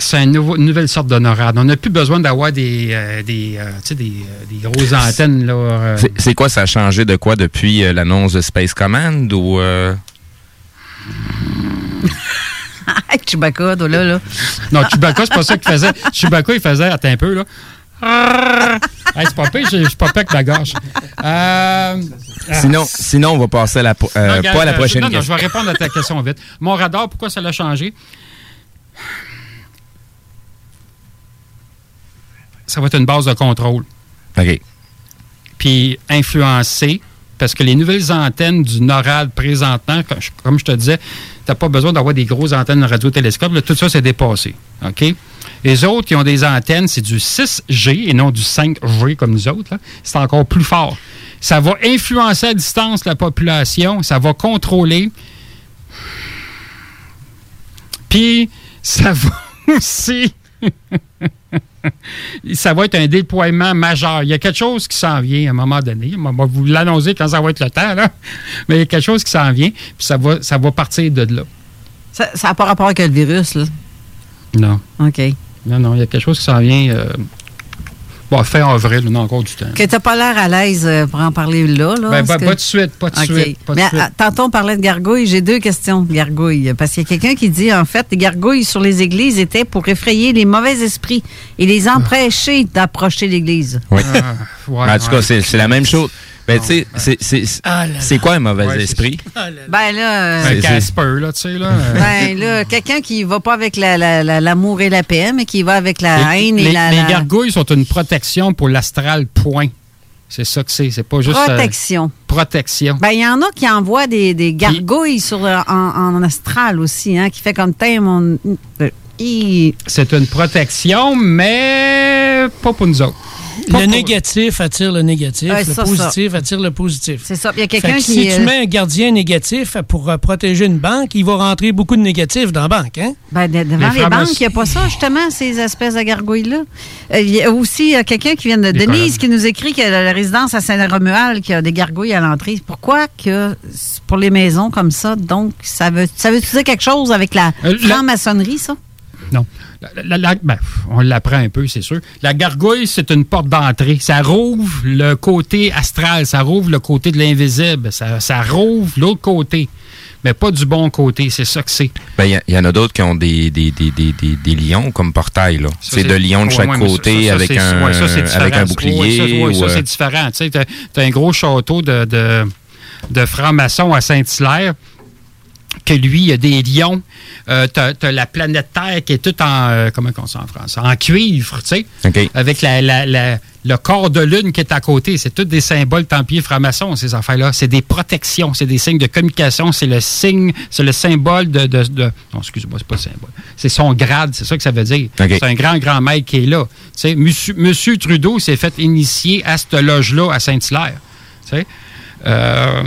C'est une nouvelle sorte de NORAD. On n'a plus besoin d'avoir des, euh, des, euh, tu sais, des, euh, des grosses antennes. Là, euh, C'est- C'est quoi, ça a changé de quoi depuis euh, l'annonce de Space Command ou... euh, Chewbacca, toi, là, là. Non, Chewbacca, c'est pas ça qu'il faisait. Chewbacca, il faisait, attends un peu, là. Hey, c'est pas pire, je je suis pas avec la gorge. Euh, Sinon, sinon, on va passer à la, pro- euh, Non, pas à la prochaine non, non, je vais répondre à ta question vite. Mon radar, pourquoi ça l'a changé? Ça va être une base de contrôle. OK. Puis influencé, parce que les nouvelles antennes du NORAD présentement, comme je, comme je te disais, tu n'as pas besoin d'avoir des grosses antennes de radiotélescope. là, tout ça, c'est dépassé. OK? Les autres qui ont des antennes, c'est du 6G et non du 5G comme nous autres. C'est encore plus fort. Ça va influencer à distance la population. Ça va contrôler. Puis, ça va aussi. ça va être un déploiement majeur. Il y a quelque chose qui s'en vient à un moment donné. On va vous l'annoncer quand ça va être le temps, là. Mais il y a quelque chose qui s'en vient, puis ça va, ça va partir de là. Ça n'a pas rapport avec le virus, là? Non. OK. Non, non, il y a quelque chose qui s'en vient. euh, bon, fin avril, on a encore du temps. Que tu n'as pas l'air à l'aise euh, pour en parler là. là Ben, pas- que- pas de suite, pas de suite, pas de Mais suite. ah, tantôt, on parlait de gargouilles. J'ai deux questions de gargouilles. Parce qu'il y a quelqu'un qui dit, en fait, les gargouilles sur les églises étaient pour effrayer les mauvais esprits et les empêcher d'approcher l'église. Oui. Ah, ouais, en tout cas, ouais. c'est la même chose. Ben, tu sais, c'est- c'est Ah là c'est quoi un mauvais Ouais, c'est- esprit? Ben là, euh, Un C'est- Casper, là, tu sais, là. euh, ben là, quelqu'un qui va pas avec la- la- la- l'amour et la paix, mais qui va avec la les, haine et la, les la- gargouilles sont une protection pour l'astral, point. C'est ça que c'est. C'est pas juste. euh, protection. protection. Ben, il y en a qui envoient des, des gargouilles sur, en, en astral aussi, hein, qui fait comme thème. On, euh, C'est une protection, mais pas pour nous autres. Le négatif attire le négatif, Ouais, le ça, positif attire le positif. C'est ça. Il y a quelqu'un que qui. si tu mets un gardien négatif pour euh, protéger une banque, il va rentrer beaucoup de négatifs dans la banque. Hein? Ben, de- devant Les banques, il n'y a pas ça, justement, ces espèces de gargouilles-là. Euh, Il y a aussi euh, quelqu'un qui vient de. Denise colonnes. qui nous écrit que la résidence à Saint-Romuald, qui a des gargouilles à l'entrée. Pourquoi que pour les maisons comme ça? Donc, ça veut, ça veut dire quelque chose avec la Euh, la- franc-maçonnerie, ça? Non. La- la- la- ben, on l'apprend un peu, c'est sûr. La gargouille, c'est une porte d'entrée. Ça rouvre le côté astral, ça rouvre le côté de l'invisible, ça, ça rouvre l'autre côté. Mais pas du bon côté, c'est ça que c'est. Ben, il y en a d'autres qui ont des, des, des, des, des, des lions comme portail, là. C'est de lions de ouais, chaque ouais, mais ça- côté ça, avec, un, ouais, ça, c'est différent. avec un Ouais, bouclier. ça, ouais, ça, ou, euh, c'est différent. Tu as, un gros château de, de, de francs-maçons à Saint-Hilaire que lui, il y a des lions. Euh, t'as, t'as la planète Terre qui est toute en, euh, comment on dit en français, en cuivre, tu sais, avec la, la- la- le corps de lune qui est à côté. C'est tous des symboles templiers francs-maçons, ces affaires-là. C'est des protections, c'est des signes de communication, c'est le signe, c'est le symbole de... de, de- non, excuse-moi, c'est pas le symbole. C'est son grade, c'est ça que ça veut dire. C'est un grand, grand maître qui est là. Tu sais, monsieur, monsieur Trudeau s'est fait initier à cette loge-là à Saint-Hilaire. Tu sais. Euh,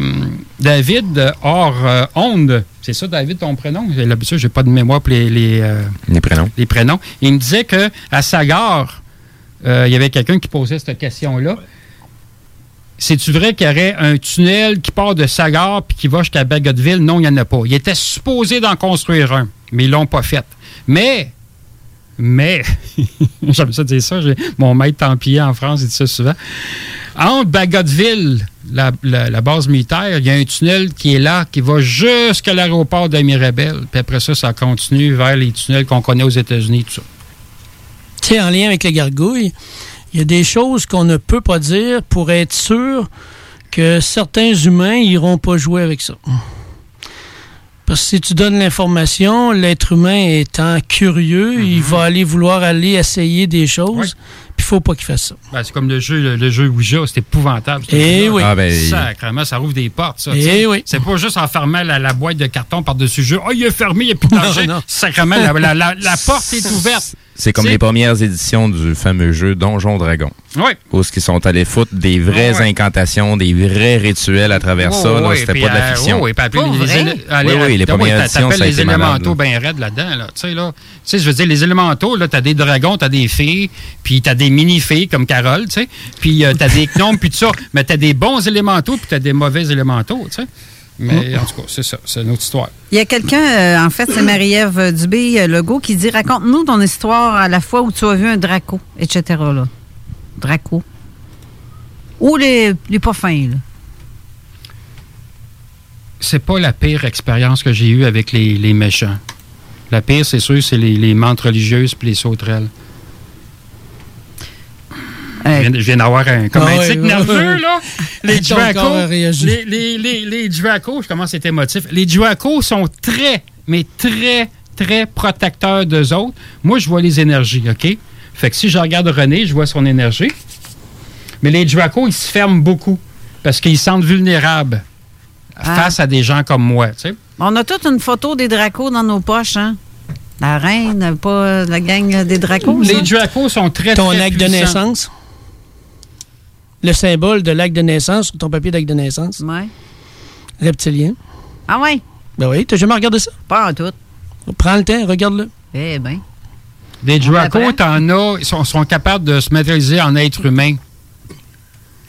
David, hors euh, onde, c'est ça, David, ton prénom? J'ai l'habitude, j'ai pas de mémoire pour les, les, euh, Les prénoms. les prénoms. Il me disait que à euh, il y avait quelqu'un qui posait cette question-là. C'est-tu vrai qu'il y aurait un tunnel qui part de Sagard puis qui va jusqu'à Bagotville? Non, il n'y en a pas. Il était supposé d'en construire un, mais ils l'ont pas fait. Mais, mais, j'aime ça dire ça, mon maître Templier en France, il dit ça souvent. Entre Bagotville, la, la- la base militaire, il y a un tunnel qui est là, qui va jusqu'à l'aéroport de Mirabel. Puis après ça, ça continue vers les tunnels qu'on connaît aux États-Unis, tout ça. Tu sais, en lien avec les gargouilles, il y a des choses qu'on ne peut pas dire pour être sûr que certains humains iront pas jouer avec ça. Parce que si tu donnes l'information, l'être humain étant curieux, il va aller vouloir aller essayer des choses. Puis il faut pas qu'il fasse ça. Ben, c'est comme le jeu, le, le jeu Ouija, c'est épouvantable. ce Eh oui. Ah, ben, Sacrément, ça rouvre des portes, ça. Eh oui. C'est pas juste en fermant la, la boîte de carton par-dessus le jeu. Oh, il est fermé, il n'y a plus de danger. Sacrément, la, la- la- la porte est ouverte. C'est comme les premières éditions du fameux jeu Donjon Dragon. Oui. Où ce qu'ils sont allés foutre des vraies Ouais. incantations, des vrais rituels à travers ça. Oui, C'était pas de la euh, fiction. oui, puis appeler Pas les, vrai? Oui, oui, les ah, premières éditions, ça a les été élémentaux bien raides là-dedans, là. Tu sais, là. Tu sais, je veux dire, les élémentaux, là, t'as des dragons, t'as des fées, puis t'as des mini-fées comme Carole, tu sais. Puis euh, t'as des gnomes, puis tout ça. Mais t'as des bons élémentaux, puis t'as des mauvais élémentaux, tu sais. Mais en tout cas, c'est ça. C'est une autre histoire. Il y a quelqu'un, euh, en fait, c'est Marie-Ève Dubé euh, Legault, qui dit Raconte-nous ton histoire à la fois où tu as vu un Draco, etc. Là. Draco. Ou les, les pas fins, là. c'est pas la pire expérience que j'ai eue avec les, les méchants. La pire, c'est sûr, c'est les, les menthes religieuses puis les sauterelles. Je viens, je viens d'avoir un, comme Ah un tic nerveux, là. Les Draco, les, les, les, les Draco, je commence à être émotif. Les Draco sont très, mais très, très protecteurs d'eux autres. Moi, je vois les énergies, OK? Fait que si je regarde René, je vois son énergie. Mais les Draco, ils se ferment beaucoup parce qu'ils se sentent vulnérables face à des gens comme moi, tu sais. On a toute une photo des Dracos dans nos poches, hein? La reine, pas la gang des Dracos. Les? Dracos sont très, Ton très acte de naissance? Le symbole de l'acte de naissance sur ton papier d'acte de naissance. Ouais. Reptilien. Ah ouais? Ben oui, t'as jamais regardé ça? Pas en tout. Prends le temps, regarde-le. Eh bien. Les Draco, t'en as, ils sont, sont capables de se matérialiser en être humain.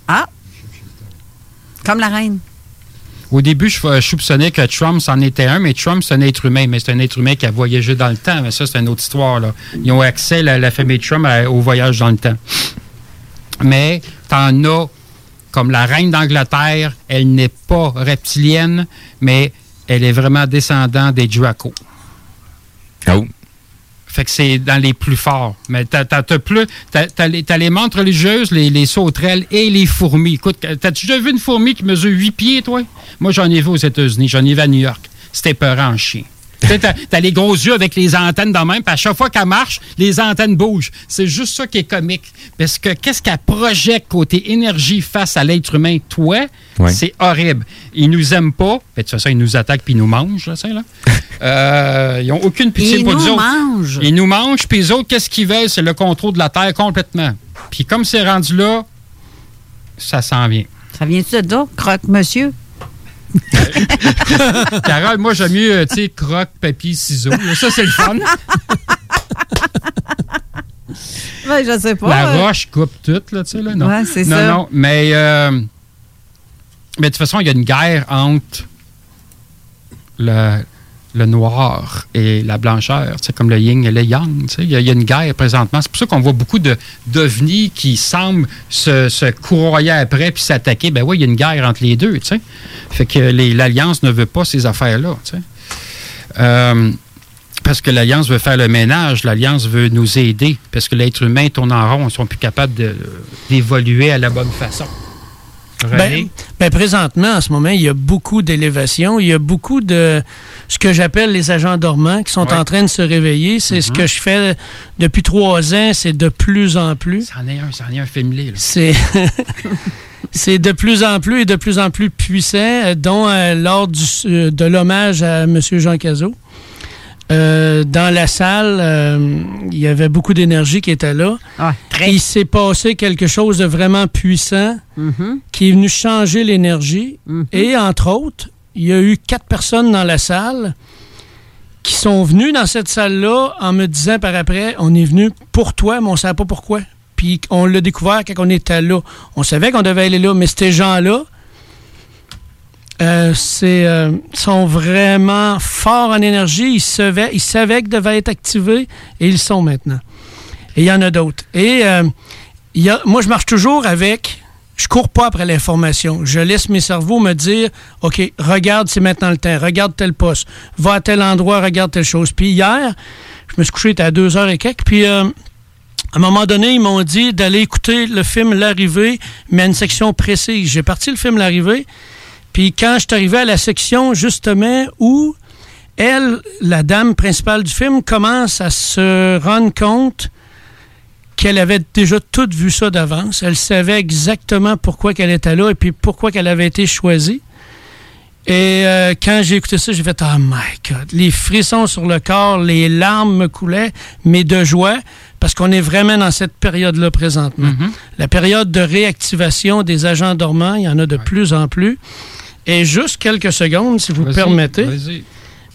Ah! Comme la reine. Au début, je, je soupçonnais que Trump, c'en était un, mais Trump, c'est un être humain. Mais c'est un être humain qui a voyagé dans le temps. Mais ça, c'est une autre histoire. Là. Ils ont accès, la, la famille Trump, à- au voyage dans le temps. Mais t'en as, comme la reine d'Angleterre, elle n'est pas reptilienne, mais elle est vraiment descendante des Draco. Oh. Fait que c'est dans les plus forts. Mais t'as, t'as- t'as plus. T'as, t'as les, les menthes religieuses, les, les sauterelles et les fourmis. Écoute, t'as-tu déjà vu une fourmi qui mesure 8 pieds, toi? Moi, j'en ai vu aux États-Unis. J'en ai vu à New York. C'était peurant en chien. T'as, t'as les gros yeux avec les antennes dans même, puis à chaque fois qu'elle marche, les antennes bougent. C'est juste ça qui est comique. Parce que qu'est-ce qu'elle projette côté énergie face à l'être humain, toi, Ouais. c'est horrible. Ils nous aiment pas. De toute façon, ils nous attaquent puis ils nous mangent, là, ça, là. Euh, ils ont aucune pitié Ils pour nous nous autres. mangent. Ils nous mangent, puis les autres, qu'est-ce qu'ils veulent? C'est le contrôle de la Terre complètement. Puis comme c'est rendu là, ça s'en vient. Ça vient-tu de là? Croque, monsieur? Carole, moi, j'aime mieux, euh, tu sais, croque, papier, ciseaux. Ça, c'est le fun. Ouais, je sais pas. La euh, roche coupe tout, là, tu sais, là. Non, Ouais, c'est non, ça. non, mais, euh, mais de toute façon, il y a une guerre entre le, le noir et la blancheur, sais, comme le yin et le yang. Il y, a- une guerre présentement. C'est pour ça qu'on voit beaucoup de d'ovnis qui semblent se, courroyer après puis s'attaquer. Ben oui, il y a une guerre entre les deux, tu sais. Fait que l'Alliance ne veut pas ces affaires-là. Euh, parce que l'Alliance veut faire le ménage, l'Alliance veut nous aider, parce que l'être humain tourne en rond, ils sont plus capables d'évoluer à la bonne façon. Ben, ben, présentement, en ce moment, il y a beaucoup d'élévation. Il y a beaucoup de ce que j'appelle les agents dormants qui sont Ouais. en train de se réveiller. C'est ce Mhm. que je fais depuis trois ans. C'est de plus en plus. C'en est un, c'en est un là. C'est. C'est de plus en plus et de plus en plus puissant, dont euh, lors du- euh, de l'hommage à M. Jean Cazot. Euh, dans la salle, euh, il y avait beaucoup d'énergie qui était là. Il s'est passé quelque chose de vraiment puissant Mhm. qui est venu changer l'énergie. Et entre autres, il y a eu quatre personnes dans la salle qui sont venues dans cette salle-là en me disant par après, on est venu pour toi, mais on ne savait pas pourquoi. Puis on l'a découvert quand on était là. On savait qu'on devait aller là, mais ces gens-là, euh, c'est, euh, sont vraiment forts en énergie. Ils savaient, ils savaient qu'ils devaient être activés et ils sont maintenant. Et il y en a d'autres. Et euh, moi, je marche toujours avec. Je cours pas après l'information. Je laisse mes cerveaux me dire OK, regarde, c'est maintenant le temps. Regarde tel poste. Va à tel endroit, regarde telle chose. Puis hier, je me suis couché, à deux heures et quelques. Puis euh, à un moment donné, ils m'ont dit d'aller écouter le film L'arrivée, mais à une section précise. J'ai parti le film L'arrivée. Puis quand je suis arrivé à la section, justement, où elle, la dame principale du film, commence à se rendre compte qu'elle avait déjà tout vu ça d'avance. Elle savait exactement pourquoi qu'elle était là et puis pourquoi qu'elle avait été choisie. Et euh, quand j'ai écouté ça, j'ai fait Oh my God! Les frissons sur le corps, les larmes me coulaient, mais de joie, parce qu'on est vraiment dans cette période-là présentement. La période de réactivation des agents dormants, il y en a de plus en plus. Et juste quelques secondes, si vous permettez.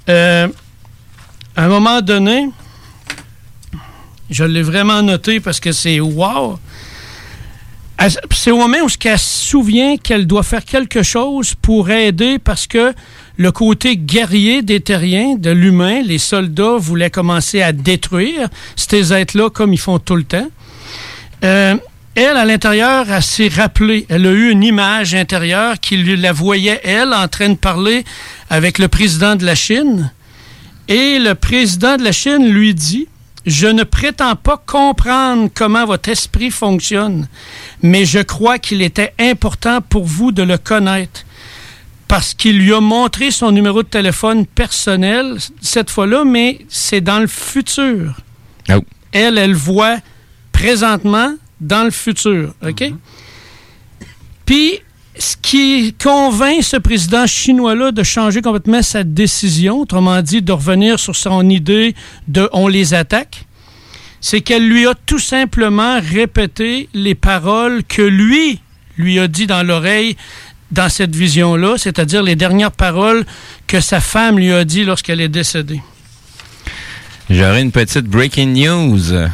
Euh, à un moment donné, je l'ai vraiment noté parce que c'est wow. C'est au moment où elle se souvient qu'elle doit faire quelque chose pour aider parce que le côté guerrier des terriens, de l'humain, les soldats voulaient commencer à détruire ces êtres-là comme ils font tout le temps. Euh, elle, à l'intérieur, elle s'est rappelée. Elle a eu une image intérieure qui lui la voyait, elle, en train de parler avec le président de la Chine. Et le président de la Chine lui dit Je ne prétends pas comprendre comment votre esprit fonctionne, mais je crois qu'il était important pour vous de le connaître. Parce qu'il lui a montré son numéro de téléphone personnel cette fois-là, mais c'est dans le futur. Oh. Elle, elle voit présentement dans le futur. OK? Puis, ce qui convainc ce président chinois-là de changer complètement sa décision, autrement dit, de revenir sur son idée de on les attaque, c'est qu'elle lui a tout simplement répété les paroles que lui lui a dit dans l'oreille dans cette vision-là, c'est-à-dire les dernières paroles que sa femme lui a dit lorsqu'elle est décédée. J'aurais une petite breaking news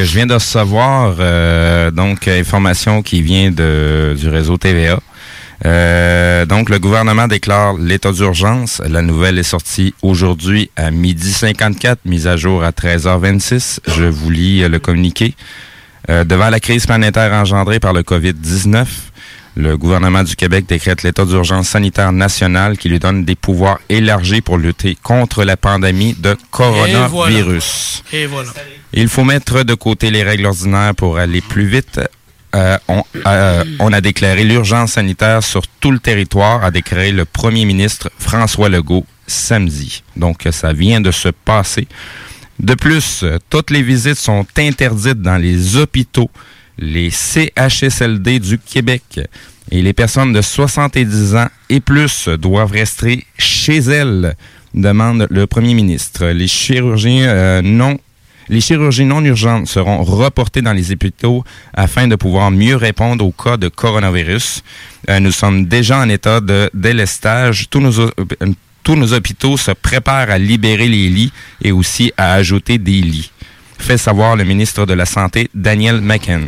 que je viens de recevoir. euh, donc, information qui vient de, du réseau TVA. Euh, donc, le gouvernement déclare l'état d'urgence. La nouvelle est sortie aujourd'hui à midi 54, mise à jour à 13h26. Je vous lis euh, le communiqué. Euh, devant la crise planétaire engendrée par le COVID-19, le gouvernement du Québec décrète l'état d'urgence sanitaire national qui lui donne des pouvoirs élargis pour lutter contre la pandémie de coronavirus. Et voilà. Il faut mettre de côté les règles ordinaires pour aller plus vite. Euh, on, euh, on a déclaré l'urgence sanitaire sur tout le territoire, a déclaré le premier ministre François Legault samedi. Donc, ça vient de se passer. De plus, toutes les visites sont interdites dans les hôpitaux, les CHSLD du Québec. Et les personnes de 70 ans et plus doivent rester chez elles, demande le premier ministre. Les chirurgiens euh, non les chirurgies non urgentes seront reportées dans les hôpitaux afin de pouvoir mieux répondre aux cas de coronavirus. Euh, nous sommes déjà en état de délestage. Tous nos, hô- euh, tous nos hôpitaux se préparent à libérer les lits et aussi à ajouter des lits. Fait savoir le ministre de la Santé, Daniel McKen.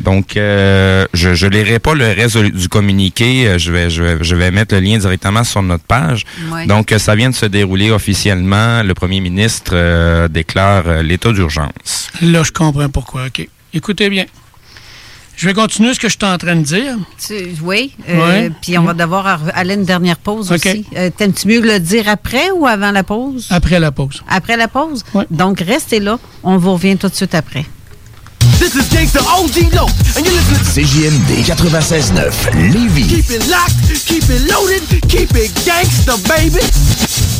Donc, euh, je je lirai pas le reste du communiqué. Euh, Je vais, je, vais, je vais mettre le lien directement sur notre page. Ouais. Donc, euh, ça vient de se dérouler officiellement. Le premier ministre euh, déclare l'état d'urgence. Là, je comprends pourquoi. OK. Écoutez bien. Je vais continuer ce que je suis en train de dire. Tu- oui. euh, Ouais. Puis on va devoir aller à une dernière pause aussi. Euh, T'aimes-tu mieux le dire après ou avant la pause? Après la pause. Après la pause? Donc, restez là. On vous revient tout de suite après. This is Gangsta OG Low, and you're listening CJMD 96.9, Lévis. Keep it locked, keep it loaded, keep it gangsta, baby.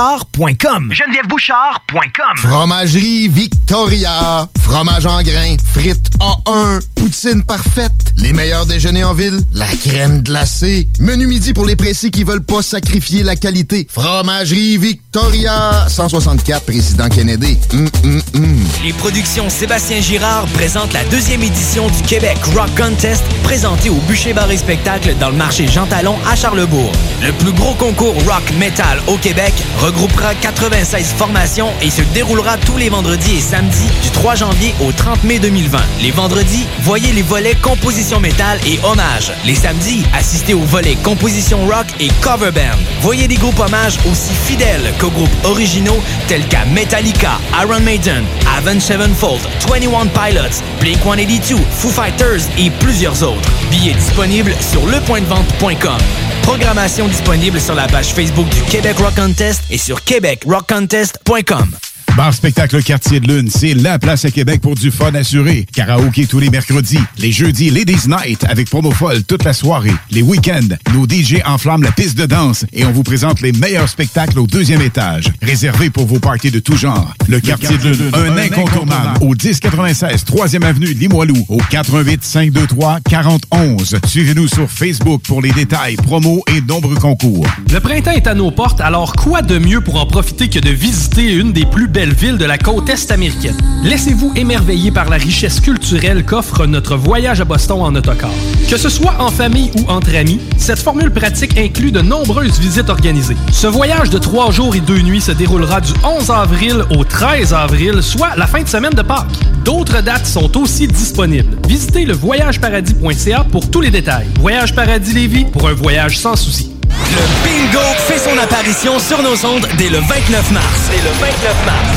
genevièvebouchard.com. GenevièveBouchard.com. Fromagerie Victoria. Fromage en grains. Frites A1. Poutine parfaite. Les meilleurs déjeuners en ville. La crème glacée. Menu midi pour les pressés qui veulent pas sacrifier la qualité. Fromagerie Victoria. 164 Président Kennedy. Hum, hum, hum. Les productions Sébastien Girard présentent la deuxième édition du Québec Rock Contest présenté au Bûcher Bar et Spectacle dans le marché Jean Talon à Charlebourg. Le plus gros concours rock metal au Québec regroupera 96 formations et se déroulera tous les vendredis et samedis du 3 janvier au 30 mai 2020. Les vendredis, voyez les volets composition métal et hommage. Les samedis, assistez aux volets composition rock et cover band. Voyez des groupes hommages aussi fidèles qu'aux groupes originaux tels qu'à Metallica, Iron Maiden, Avenged Sevenfold, 21 Pilots, Blink-182, Foo Fighters et plusieurs autres. Billets disponibles sur lepointdevente.com. Programmation disponible sur la page Facebook du Québec Rock Contest et sur québecrockcontest.com. Bar Spectacle Quartier de Lune, c'est la place à Québec pour du fun assuré. Karaoké tous les mercredis. Les jeudis, Ladies Night avec promo folle toute la soirée. Les week-ends, nos DJ enflamment la piste de danse et on vous présente les meilleurs spectacles au deuxième étage. Réservé pour vos parties de tout genre. Le Quartier de Lune, un incontournable. Au 1096 3e Avenue Limoilou. Au 88 523 4011. Suivez-nous sur Facebook pour les détails, promos et nombreux concours. Le printemps est à nos portes, alors quoi de mieux pour en profiter que de visiter une des plus belles villes de la côte est américaine? Laissez-vous émerveiller par la richesse culturelle qu'offre notre voyage à Boston en autocar. Que ce soit en famille ou entre amis, cette formule pratique inclut de nombreuses visites organisées. Ce voyage de trois jours et deux nuits se déroulera du 11 avril au 13 avril, soit la fin de semaine de Pâques. D'autres dates sont aussi disponibles. Visitez le voyageparadis.ca pour tous les détails. Voyage Paradis Lévis pour un voyage sans souci. Le bingo fait son apparition sur nos ondes dès le 29 mars. Dès le 29 mars.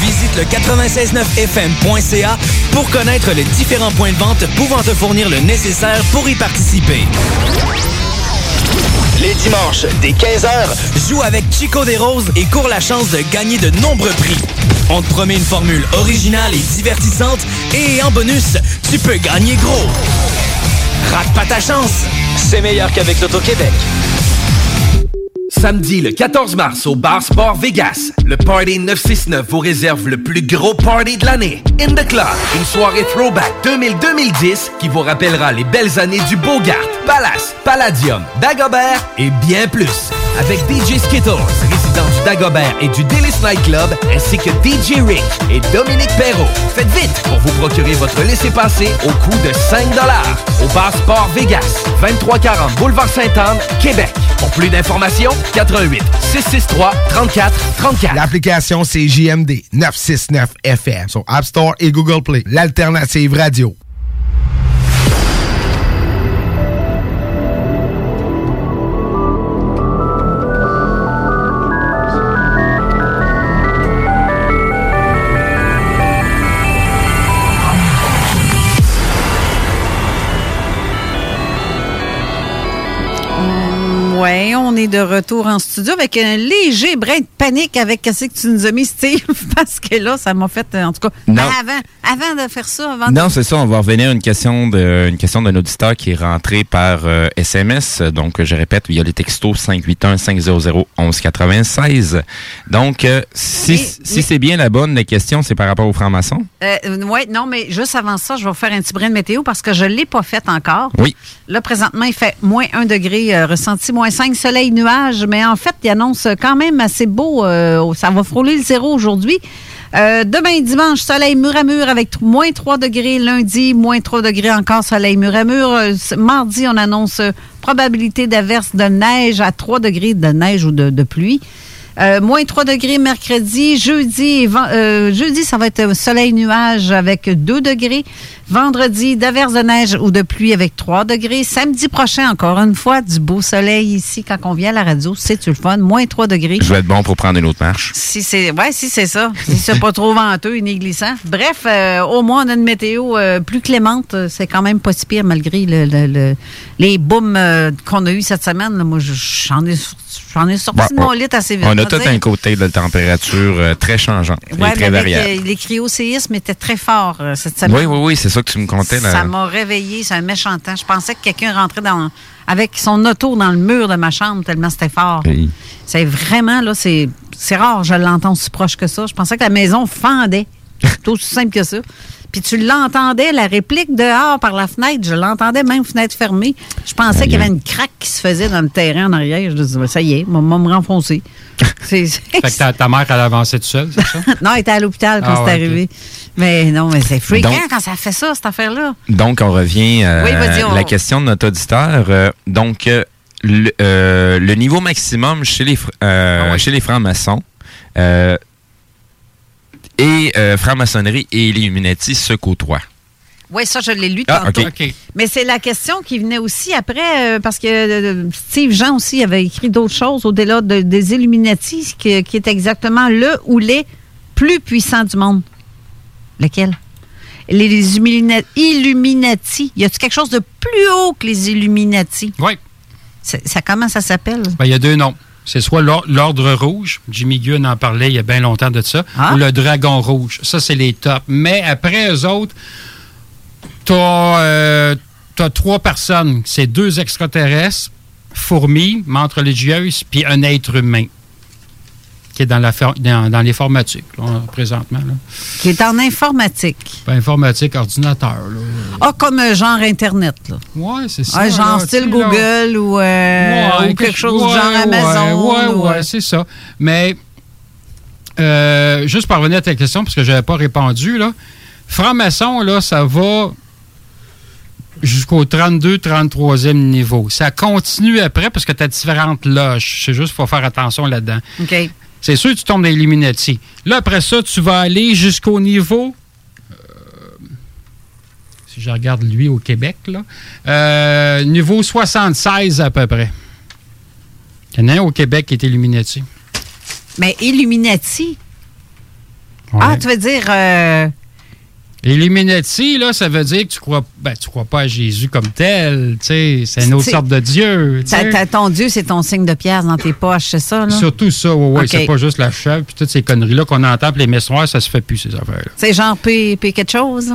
Visite le 969fm.ca pour connaître les différents points de vente pouvant te fournir le nécessaire pour y participer. Les dimanches, dès 15h, joue avec Chico des Roses et cours la chance de gagner de nombreux prix. On te promet une formule originale et divertissante et en bonus, tu peux gagner gros. Rate pas ta chance, c'est meilleur qu'avec l'Auto-Québec. Samedi le 14 mars au Bar Sport Vegas, le Party 969 vous réserve le plus gros party de l'année. In the Club, une soirée throwback 2000-2010 qui vous rappellera les belles années du Bogart, Palace, Palladium, Dagobert et bien plus. Avec DJ Skittles, résident du Dagobert et du Délice Night Club, ainsi que DJ Rick et Dominique Perrault. Faites vite pour vous procurer votre laissez-passer au coût de 5 au Bar Sport Vegas, 2340 Boulevard Sainte-Anne, Québec. Pour plus d'informations, 88 663 34 34. L'application c'est JMD 969 FM sur App Store et Google Play. L'alternative radio. On est de retour en studio avec un léger brin de panique avec ce que tu nous as mis, Steve, parce que là, ça m'a fait, en tout cas, Non. avant, avant de faire ça, avant de- Non, c'est ça. On va revenir à une question de, une question d'un auditeur qui est rentré par euh, SMS. Donc, je répète, via les textos 581 500 1196. Donc, euh, si, si c'est bien la bonne, la question, c'est par rapport aux francs-maçons? Euh, oui, non, mais juste avant ça, je vais vous faire un petit brin de météo parce que je ne l'ai pas fait encore. Oui. Là, présentement, il fait moins 1 degré, euh, ressenti moins 5, soleil, nuage, mais en fait, il annonce quand même assez beau. euh, ça va frôler le zéro aujourd'hui. Euh, demain, dimanche, soleil mur à mur avec moins 3 degrés. Lundi, moins 3 degrés encore, soleil mur à mur. Euh, mardi, on annonce probabilité d'averse de neige à 3 degrés de neige ou de, pluie. Moins 3 degrés mercredi. Jeudi, jeudi, ça va être soleil-nuage avec 2 degrés. Vendredi, d'averse de neige ou de pluie avec 3 degrés. Samedi prochain, encore une fois, du beau soleil ici quand on vient à la radio. C'est-tu le fun? Moins 3 degrés. Je vais être bon pour prendre une autre marche. Si c'est ouais, si c'est ça. Si c'est pas trop venteux ni glissant. Bref, euh, au moins on a une météo euh, plus clémente. C'est quand même pas si pire malgré le, le- le- les booms euh, qu'on a eu cette semaine. là. Moi, je- j'en ai, j'en ai sorti Bon, de mon lit assez vite. On a tout dire. un côté de température euh, très changeante et Ouais, très variable. les cryoséismes étaient très forts cette semaine. oui, oui, oui, c'est ça que tu me comptais. Là. Ça m'a réveillé, c'est un méchant temps. Je pensais que quelqu'un rentrait dans, avec son auto dans le mur de ma chambre tellement c'était fort. Oui. C'est vraiment, là, c'est c'est rare, je l'entends si proche que ça. Je pensais que la maison fendait. C'est aussi simple que ça. Puis tu l'entendais, la réplique dehors par la fenêtre, je l'entendais même fenêtre fermée. Je pensais qu'il y avait une craque qui se faisait dans le terrain en arrière. Je disais, ça y est, on va me renfoncer. Fait que ta, ta mère, elle avançait toute seule, c'est ça? non, elle était à l'hôpital quand Ah c'est ouais, arrivé. Mais non, mais c'est fréquent quand ça fait ça, cette affaire-là. Donc, on revient à Oui, on- la question de notre auditeur. Euh, donc, euh, le, euh, le niveau maximum chez les, euh, Ah chez les francs-maçons euh, et euh, franc-maçonnerie et Illuminati se côtoient. Oui, ça, je l'ai lu Ah, tantôt. OK. Mais c'est la question qui venait aussi après, euh, parce que euh, Steve Jean aussi avait écrit d'autres choses au-delà de- des Illuminati, qui, qui est exactement le ou les plus puissants du monde. Lequel? Les, les Illumina- Illuminati. Y a-t-il quelque chose de plus haut que les Illuminati? Oui. Ça, comment ça s'appelle? Ben, Il y a deux noms. C'est soit l'or- l'ordre rouge, Jimmy Gunn en parlait il y a bien longtemps de ça, Ah. ou le dragon rouge. Ça, c'est les tops. Mais après eux autres, t'as euh, trois personnes. C'est deux extraterrestres, fourmis, menthe religieuse, puis un être humain qui est dans, la dans, dans l'informatique, là, présentement. Là. Qui est en informatique. Pas informatique, ordinateur. Là. Ah, comme un genre Internet, là. Ouais, c'est ça. Ah, genre style. Google ou, euh, Ouais, ou quelque chose ouais, du genre Amazon. Ouais, ou, ouais, euh, c'est ça. Mais, euh, juste pour revenir à ta question, parce que je n'avais pas répondu, là, franc-maçon, là, ça va jusqu'au 32, 33e niveau. Ça continue après parce que tu as différentes loges. C'est juste qu'il faut faire attention là-dedans. OK. C'est sûr que tu tombes dans l'Illuminati. Là, après ça, tu vas aller jusqu'au niveau. euh, si je regarde lui au Québec, là. euh, niveau 76 à peu près. Il y en a un au Québec qui est Illuminati. Mais Illuminati? Ouais. Ah, tu veux dire. euh, Illuminati, là, ça veut dire que tu crois, ben, tu crois pas à Jésus comme tel. tu sais, C'est une autre sorte de Dieu. t'as- ton Dieu, c'est ton signe de pierre dans tes poches, c'est ça, là? Surtout ça, oui, oui. C'est pas juste la chèvre puis toutes ces conneries-là qu'on entend, puis les messes noires, ça se fait plus, ces affaires-là. C'est genre P, P quelque chose?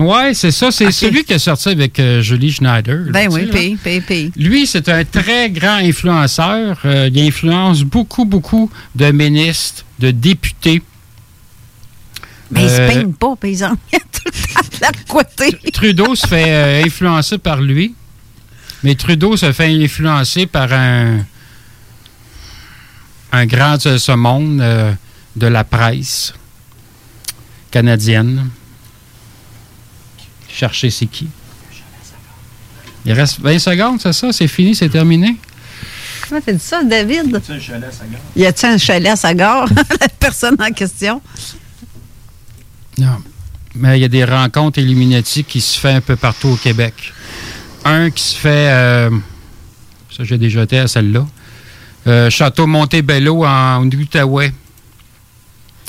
Oui, c'est ça. C'est celui qui est sorti avec euh, Julie Schneider. là, Ben oui, P, P, P. Lui, c'est un très grand influenceur. Euh, il influence beaucoup, beaucoup de ministres, de députés. Mais il se Euh, peigne pas, paysan. Il a tout le temps de la côté. Trudeau se fait euh, influencer par lui, mais Trudeau se fait influencer par un, un grand de ce monde euh, de la presse canadienne. Cherchez c'est qui? Il reste 20 secondes, c'est ça? C'est fini, c'est terminé? Comment t'as dit ça, David? Y a-t-il un chalet à Sagard? la personne en question. Non. Mais il y a des rencontres Illuminati qui se font un peu partout au Québec. Un qui se fait, euh, ça j'ai déjà été à celle-là, euh, Château Montebello en Outaouais.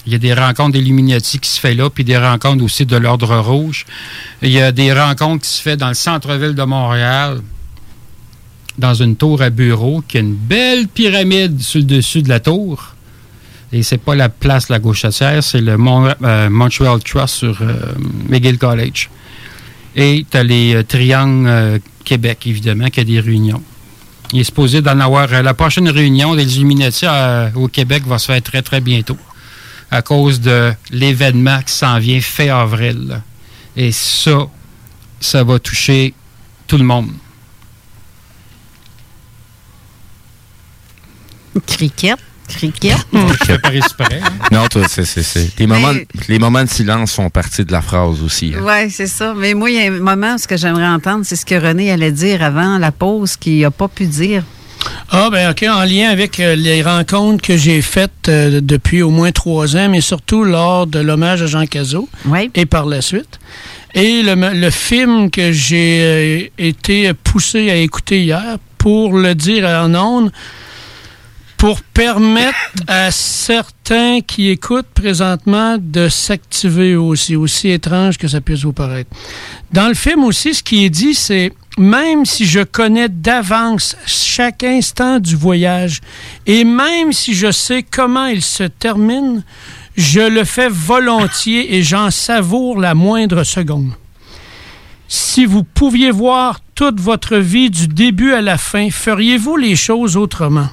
Il y a des rencontres d'Illuminati qui se fait là, puis des rencontres aussi de l'Ordre Rouge. Il y a des rencontres qui se fait dans le centre-ville de Montréal, dans une tour à bureau, qui a une belle pyramide sur le dessus de la tour. Et c'est pas la place La Gauchetière, c'est le euh, Montreal Trust sur euh, McGill College. Et tu as les euh, Triangles Québec, évidemment, qui a des réunions. Il est supposé d'en avoir. la prochaine réunion des Illuminati au Québec va se faire très, très bientôt. À cause de l'événement qui s'en vient fin avril. Et ça, ça va toucher tout le monde. Cricket. Cricket. Je fais pas exprès. hein. Non, toi, c'est, c'est, c'est- Les, moments, les moments de silence font partie de la phrase aussi. hein. Oui, c'est ça. Mais moi, il y a un moment, ce que j'aimerais entendre, c'est ce que René allait dire avant la pause, qu'il n'a pas pu dire. Ah, ben OK, en lien avec euh, les rencontres que j'ai faites euh, depuis au moins trois ans, mais surtout lors de l'hommage à Jean Cazot et par la suite. Et le, le film que j'ai euh, été poussé à écouter hier, pour le dire en ondes, pour permettre à certains qui écoutent présentement de s'activer aussi, aussi étrange que ça puisse vous paraître. Dans le film aussi, ce qui est dit, c'est même si je connais d'avance chaque instant du voyage et même si je sais comment il se termine, je le fais volontiers et j'en savoure la moindre seconde. Si vous pouviez voir toute votre vie du début à la fin, feriez-vous les choses autrement?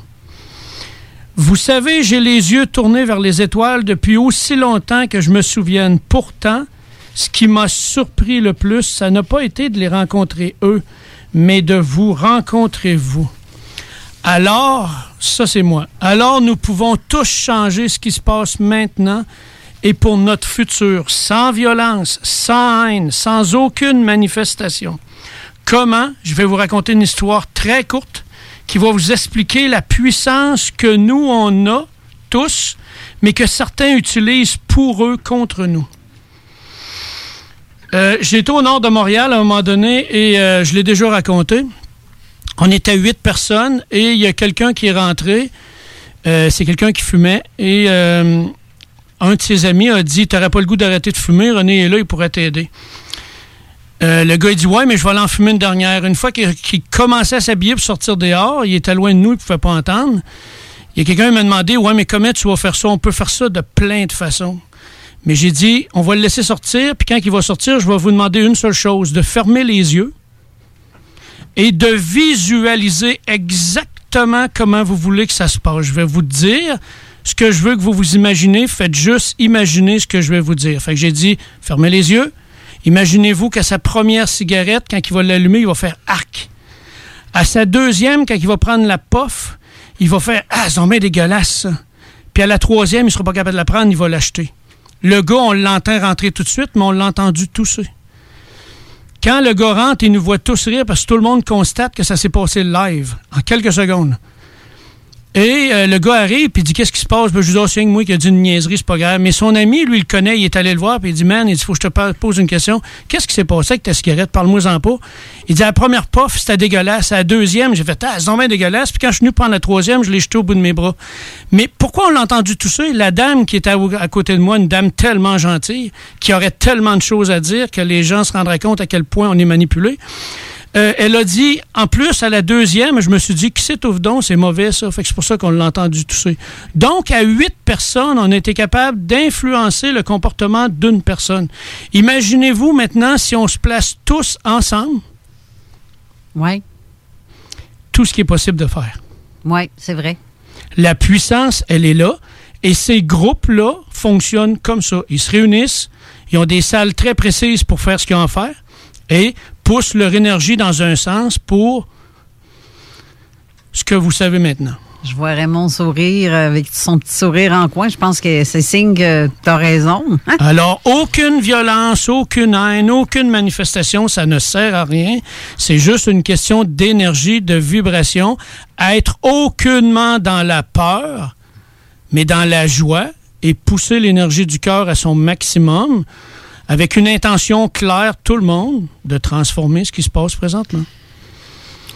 Vous savez, j'ai les yeux tournés vers les étoiles depuis aussi longtemps que je me souvienne. Pourtant, ce qui m'a surpris le plus, ça n'a pas été de les rencontrer eux, mais de vous rencontrer vous. Alors, ça c'est moi. Alors nous pouvons tous changer ce qui se passe maintenant et pour notre futur, sans violence, sans haine, sans aucune manifestation. Comment? Je vais vous raconter une histoire très courte qui va vous expliquer la puissance que nous, on a tous, mais que certains utilisent pour eux contre nous. Euh, J'étais au nord de Montréal à un moment donné et euh, je l'ai déjà raconté. On était huit personnes et il y a quelqu'un qui est rentré. Euh, C'est quelqu'un qui fumait et un de ses amis a dit T'aurais pas le goût d'arrêter de fumer, René est là, il pourrait t'aider. Euh, le gars, il dit Ouais, mais je vais aller en fumer une dernière. Une fois qu'il qu'il commençait à s'habiller pour sortir dehors, il était loin de nous, il ne pouvait pas entendre. Il y a quelqu'un qui m'a demandé Ouais, mais comment tu vas faire ça? On peut faire ça de plein de façons. Mais j'ai dit On va le laisser sortir, puis quand il va sortir, je vais vous demander une seule chose de fermer les yeux et de visualiser exactement comment vous voulez que ça se passe. Je vais vous dire ce que je veux que vous vous imaginez. Faites juste imaginer ce que je vais vous dire. Fait que j'ai dit, fermez les yeux. Imaginez-vous qu'à sa première cigarette, quand il va l'allumer, il va faire arc. À sa deuxième, quand il va prendre la pof, il va faire Ah, c'est bien dégueulasse, ça. Puis à la troisième, il ne sera pas capable de la prendre, il va l'acheter. Le gars, on l'entend rentrer tout de suite, mais on l'a entendu tousser. Quand le gars rentre, il nous voit tous rire parce que tout le monde constate que ça s'est passé live, en quelques secondes. Et euh, le gars arrive, puis il dit Qu'est-ce qui se passe? Ben, Je rien que moi qui a dit une niaiserie, c'est pas grave. Mais son ami, lui, le connaît, il est allé le voir, puis il dit Man, il dit Faut que je te pose une question. Qu'est-ce qui s'est passé avec ta cigarette? Parle-moi-en pas. Il dit La première puff, c'était dégueulasse. À la deuxième, j'ai fait Ah, c'est vraiment dégueulasse. Puis quand je suis venu prendre la troisième, je l'ai jeté au bout de mes bras. Mais pourquoi on l'a entendu tousser La dame qui était à, à côté de moi, une dame tellement gentille, qui aurait tellement de choses à dire que les gens se rendraient compte à quel point on est manipulé. Euh, elle a dit, en plus, à la deuxième, je me suis dit, qui c'est donc, c'est mauvais ça. Fait que c'est pour ça qu'on l'a entendu tousser. Donc, à huit personnes, on a été capable d'influencer le comportement d'une personne. Imaginez-vous maintenant si on se place tous ensemble. Oui. Tout ce qui est possible de faire. Oui, c'est vrai. La puissance, elle est là. Et ces groupes-là fonctionnent comme ça. Ils se réunissent, ils ont des salles très précises pour faire ce qu'ils ont à faire et poussent leur énergie dans un sens pour ce que vous savez maintenant. Je vois Raymond sourire avec son petit sourire en coin. Je pense que c'est signe que tu as raison. Hein? Alors, aucune violence, aucune haine, aucune manifestation, ça ne sert à rien. C'est juste une question d'énergie, de vibration. Être aucunement dans la peur, mais dans la joie et pousser l'énergie du cœur à son maximum avec une intention claire, tout le monde, de transformer ce qui se passe présentement.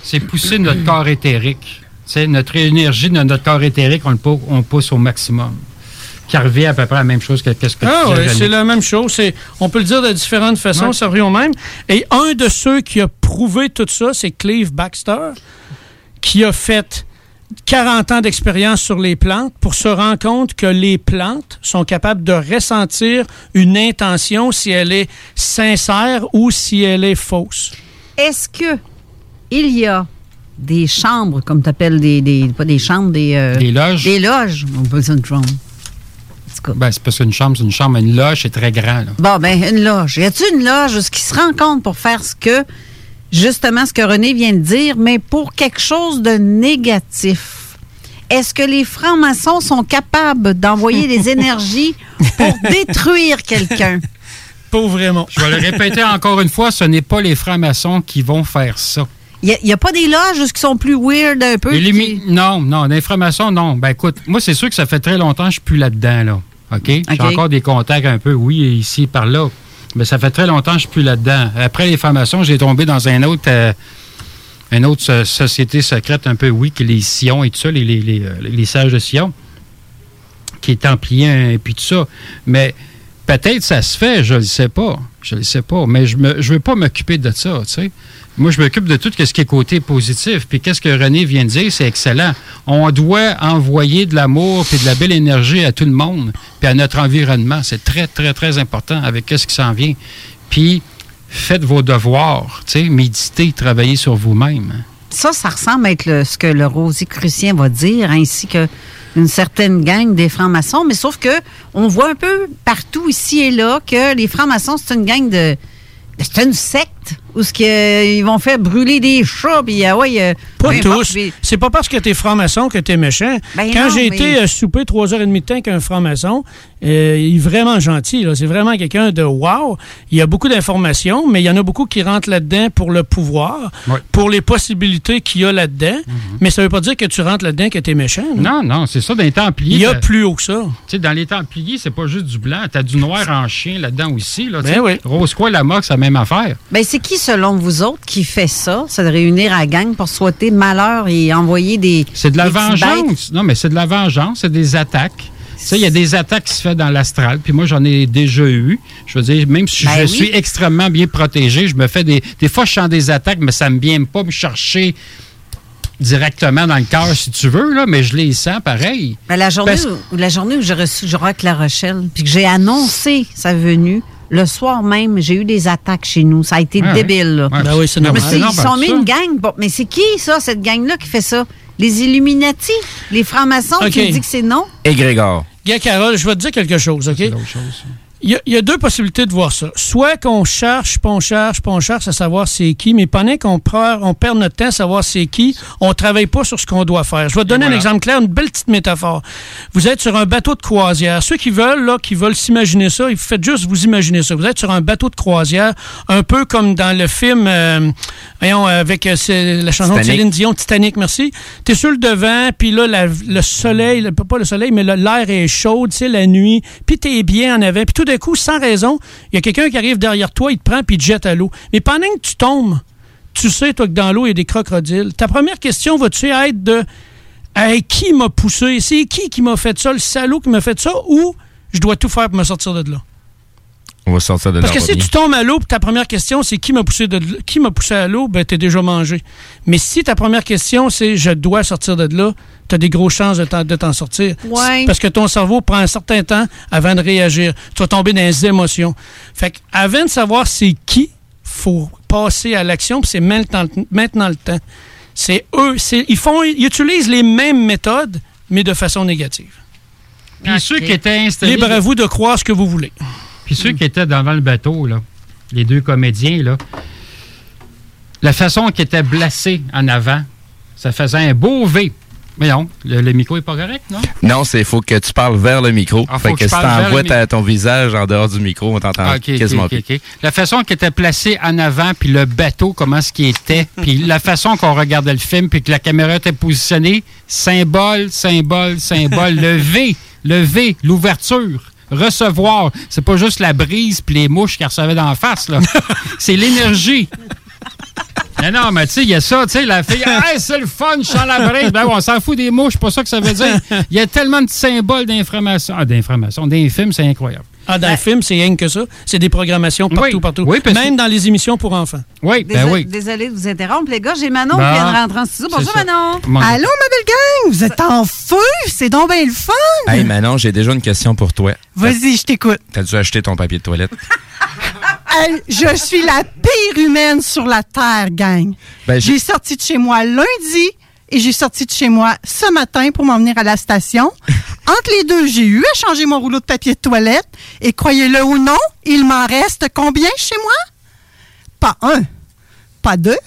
C'est pousser notre corps éthérique. C'est notre énergie de notre corps éthérique, on le on pousse au maximum. Qui revient à peu près la même chose que qu'est-ce que Ah tu oui, disais, c'est la même chose. C'est- On peut le dire de différentes façons, Ouais. ça revient au même. Et un de ceux qui a prouvé tout ça, c'est Cleve Baxter, qui a fait 40 ans d'expérience sur les plantes pour se rendre compte que les plantes sont capables de ressentir une intention si elle est sincère ou si elle est fausse. Est-ce que il y a des chambres, comme tu appelles des, des. Pas des chambres, des. euh, Des loges. Des loges? On peut dire une chambre. Ben, c'est parce qu'une chambre, c'est une chambre, mais une loge, c'est très grand. là. Bon, ben, une loge. Y a-t-il une loge qui se rend compte pour faire ce que, justement, ce que René vient de dire, mais pour quelque chose de négatif? Est-ce que les francs-maçons sont capables d'envoyer des énergies pour détruire quelqu'un? Pas vraiment. Je vais le répéter encore une fois, ce n'est pas les francs-maçons qui vont faire ça. Il n'y a, pas des loges qui sont plus weird un peu? Les qui- Non, non, l'information, non. Ben écoute, moi, c'est sûr que ça fait très longtemps que je suis plus là-dedans, là. OK? J'ai encore des contacts un peu, oui, ici, par là. Mais ça fait très longtemps que je suis plus là-dedans. Après les formations, j'ai tombé dans un autre, euh, une autre so- société secrète un peu, oui, qui les Sion et tout ça, les, euh, les sages de Sion, qui est templier et puis tout ça. Mais peut-être ça se fait, je ne le sais pas. Je ne le sais pas. Mais je ne je pas m'occuper de ça, tu. Moi, je m'occupe de tout ce qui est côté positif. Puis qu'est-ce que René vient de dire, c'est excellent. On doit envoyer de l'amour et de la belle énergie à tout le monde, puis à notre environnement. C'est très, très, très important avec ce qui s'en vient. Puis faites vos devoirs, tu sais, méditez, travaillez sur vous-même. Ça, ça ressemble à être ce que le Rosicrucien va dire, ainsi que une certaine gang des francs-maçons, mais sauf que on voit un peu partout ici et là que les francs-maçons, c'est une gang de. C'est une secte où ce que, euh, ils vont faire brûler des chats, puis ah ouais, euh, Pas importe, tous. puis- C'est pas parce que t'es franc-maçon que t'es méchant. Ben Quand non, j'ai mais- été euh, souper trois heures et demie de temps avec un franc-maçon, euh, il est vraiment gentil. là. C'est vraiment quelqu'un de wow. Il y a beaucoup d'informations, mais il y en a beaucoup qui rentrent là-dedans pour le pouvoir, pour les possibilités qu'il y a là-dedans. Mais ça veut pas dire que tu rentres là-dedans que t'es méchant. là. Mhm. Non, non, c'est ça, dans les Templiers. Il y a t'as- plus haut que ça. Tu sais, dans les Templiers, c'est pas juste du blanc. T'as du noir en chien là-dedans aussi. Là, Ben oui. Rose-Croix, la moque, c'est la même affaire. Ben, c'est qui, selon vous autres, qui fait ça? C'est de réunir à la gang pour souhaiter malheur et envoyer des. C'est de la vengeance. Non, mais c'est de la vengeance, c'est des attaques. sais, il y a des attaques qui se font dans l'astral, puis moi, j'en ai déjà eu. Je veux dire, même si Ben je oui. suis extrêmement bien protégé, je me fais des... Des fois, je sens des attaques, mais ça ne vient pas me chercher directement dans le cœur, si tu veux, là, mais je les sens pareil. Ben, la, journée Parce- où, la journée où j'ai reçu Rock La Rochelle, puis que j'ai annoncé sa venue, le soir même, j'ai eu des attaques chez nous. Ça a été Ah ouais. débile. Là. Ouais, ben oui, c'est normal. C'est Ils sont mis ça. une gang. Bon, mais c'est qui, ça, cette gang-là, qui fait ça? Les Illuminati? Les francs-maçons? OK. Tu me dis que c'est non? Et Grégor. Gars, Carole, je vais te dire quelque chose, OK? Y, a, il y a deux possibilités de voir ça. Soit qu'on cherche, puis on cherche, puis on cherche à savoir c'est qui, mais pendant qu'on perd, on perd notre temps à savoir c'est qui, on travaille pas sur ce qu'on doit faire. Je vais te donner un exemple clair, une belle petite métaphore. Vous êtes sur un bateau de croisière. Ceux qui veulent, là, qui veulent s'imaginer ça, faites juste vous imaginer ça. Vous êtes sur un bateau de croisière, un peu comme dans le film, euh, voyons, avec euh, la chanson de. Céline Dion, Titanic, merci. T'es sur le devant, puis là, la- le soleil, le- pas le soleil, mais l'air est chaud, tu sais, la nuit, puis t'es bien en avant, puis tout coup, sans raison, il y a quelqu'un qui arrive derrière toi, il te prend, puis il te jette à l'eau. Mais pendant que tu tombes, tu sais, toi, que dans l'eau, il y a des crocodiles. Ta première question va-tu être de qui m'a poussé? C'est qui qui m'a fait ça? Le salaud qui m'a fait ça? Ou je dois tout faire pour me sortir de là? On va sortir de Parce que si tu tombes à l'eau, ta première question, c'est qui m'a poussé de qui m'a poussé à l'eau, ben t'es déjà mangé. Mais si ta première question, c'est je dois sortir de là, t'as des grosses chances de t'en, sortir. Ouais. Parce que ton cerveau prend un certain temps avant de réagir. Tu vas tomber dans les émotions. Fait que avant de savoir c'est qui, faut passer à l'action, puis c'est maintenant, le- maintenant le temps. C'est eux, ils font, ils utilisent les mêmes méthodes, mais de façon négative. Puis ceux qui étaient installés... Libre à vous de croire ce que vous voulez. Puis ceux qui étaient devant le bateau, là, les deux comédiens, là, la façon qu'ils étaient blessés en avant, ça faisait un beau V. Mais non, le, le micro est pas correct, non? Non, c'est faut que tu parles vers le micro. Ah, fait que que, si t'envoies ton visage en dehors du micro, on t'entend Ah, quasiment ok, plus. ok. La façon qu'il était placé en avant, puis le bateau, comment ce qui était, puis la façon qu'on regardait le film, puis que la caméra était positionnée, symbole, symbole, symbole, le V, le V, l'ouverture. Recevoir, c'est pas juste la brise puis les mouches qui recevaient d'en face, là. c'est l'énergie. Mais non, mais tu sais, il y a ça, tu sais, la fille, hey, c'est le fun, je sens la brise. Ben, on s'en fout des mouches, c'est pas ça que ça veut dire. Il y a tellement de symboles d'information. Ah, d'information. Les films, c'est incroyable. Ah, dans le film, c'est rien que ça. C'est des programmations partout, partout. Oui, parce Même dans les émissions pour enfants. Oui, Désolé, désolée de vous interrompre, les gars. J'ai Manon Ben, qui vient de rentrer en studio. Bonjour. Manon. Allô, ma belle gang? Vous êtes en feu? C'est donc bien le fun! Hey Manon, j'ai déjà une question pour toi. Vas-y, je t'écoute. T'as dû acheter ton papier de toilette? Je suis la pire humaine sur la Terre, gang. Ben, j'ai sorti de chez moi lundi et j'ai sorti de chez moi ce matin pour m'en venir à la station. Entre les deux, j'ai eu à changer mon rouleau de papier de toilette. Et croyez-le ou non, il m'en reste combien chez moi? Pas un, pas deux,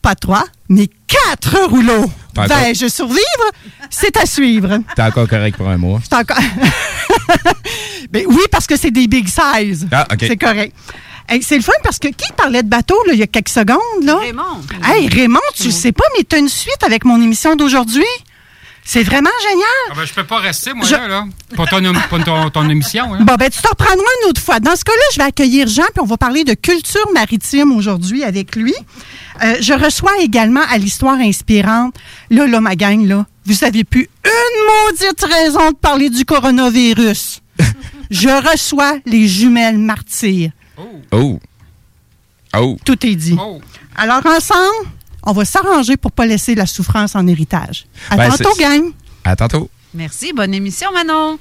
pas trois, mais quatre rouleaux. Encore. Vais-je survivre? C'est à suivre. T'es encore correct pour un mois. Encore. Ben oui, parce que c'est des big size. Ah, OK. C'est correct. Hey, c'est le fun parce que qui parlait de bateau là, il y a quelques secondes? Là? Raymond. Hey, Raymond, tu le sais pas, mais tu as une suite avec mon émission d'aujourd'hui? C'est vraiment génial. Ah ben, je peux pas rester, moi, Je- là, là. Pour ton, pour ton, ton émission, hein. Bon, ben, tu t'en reprendras une autre fois. Dans ce cas-là, je vais accueillir Jean, puis on va parler de culture maritime aujourd'hui avec lui. Euh, je reçois également à l'histoire inspirante. Là, là, ma gang, là, vous avez plus une maudite raison de parler du coronavirus. je reçois les jumelles martyrs. Oh. Oh. Tout est dit. Alors, ensemble, on va s'arranger pour pas laisser la souffrance en héritage. À Ben, tantôt, gang. À tantôt. Merci. Bonne émission, Manon.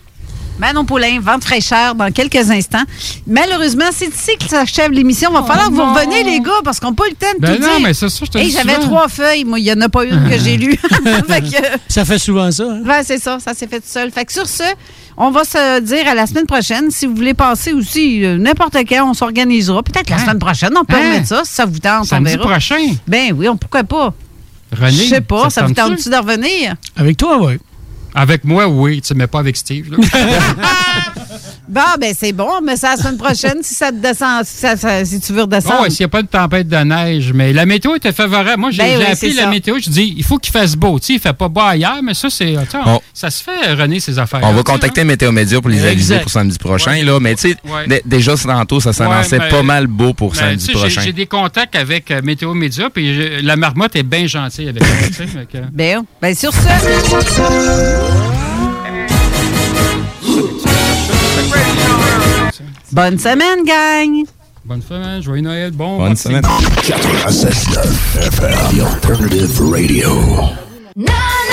Manon Poulain, vente fraîcheur dans quelques instants. Malheureusement, c'est ici que s'achève l'émission. Il va falloir que vous reveniez, les gars, parce qu'on n'a pas eu le temps de Ben tout non, dire. mais c'est ça, je te Hey, dis J'avais trois feuilles. Moi, il n'y en a pas une que j'ai lue. Fait que- Ça fait souvent ça. hein? Ouais, c'est ça, ça s'est fait tout seul. Fait que sur ce, on va se dire à la semaine prochaine. Si vous voulez passer aussi euh, n'importe quand, on s'organisera. Peut-être la Hein? semaine prochaine, on peut Hein? remettre ça si ça vous tente. on Samedi verra. prochain? Ben oui, on, pourquoi pas? René, Je sais pas, ça, vous te tente-tu? de revenir? Avec toi, oui. Avec moi, oui, tu sais, mais pas avec Steve. Bon, ben c'est bon, mais c'est la semaine prochaine si ça te descend, si, ça- ça- si tu veux redescendre. Oh, ouais, s'il n'y a pas de tempête de neige, mais la météo était favorable. Moi, j'ai Ben oui, appelé la ça. météo, je dis, il faut qu'il fasse beau. Tu sais, il fait pas beau ailleurs, mais ça, c'est. On- Ça se fait, René, ces affaires. On va contacter Météo Média pour les aviser pour samedi prochain. Là, mais tu sais, Ouais. dé- déjà tantôt, ça s'annonçait Ouais, pas mal beau pour Ben, samedi prochain. J'ai des contacts avec euh, Météo Média, puis je- la marmotte est bien gentille avec que- Ben, ben sur ce. Bonne semaine, gang! Bonne semaine, joyeux Noël, bon. Bonne semaine. 96.9 FM, The Alternative Radio. Non!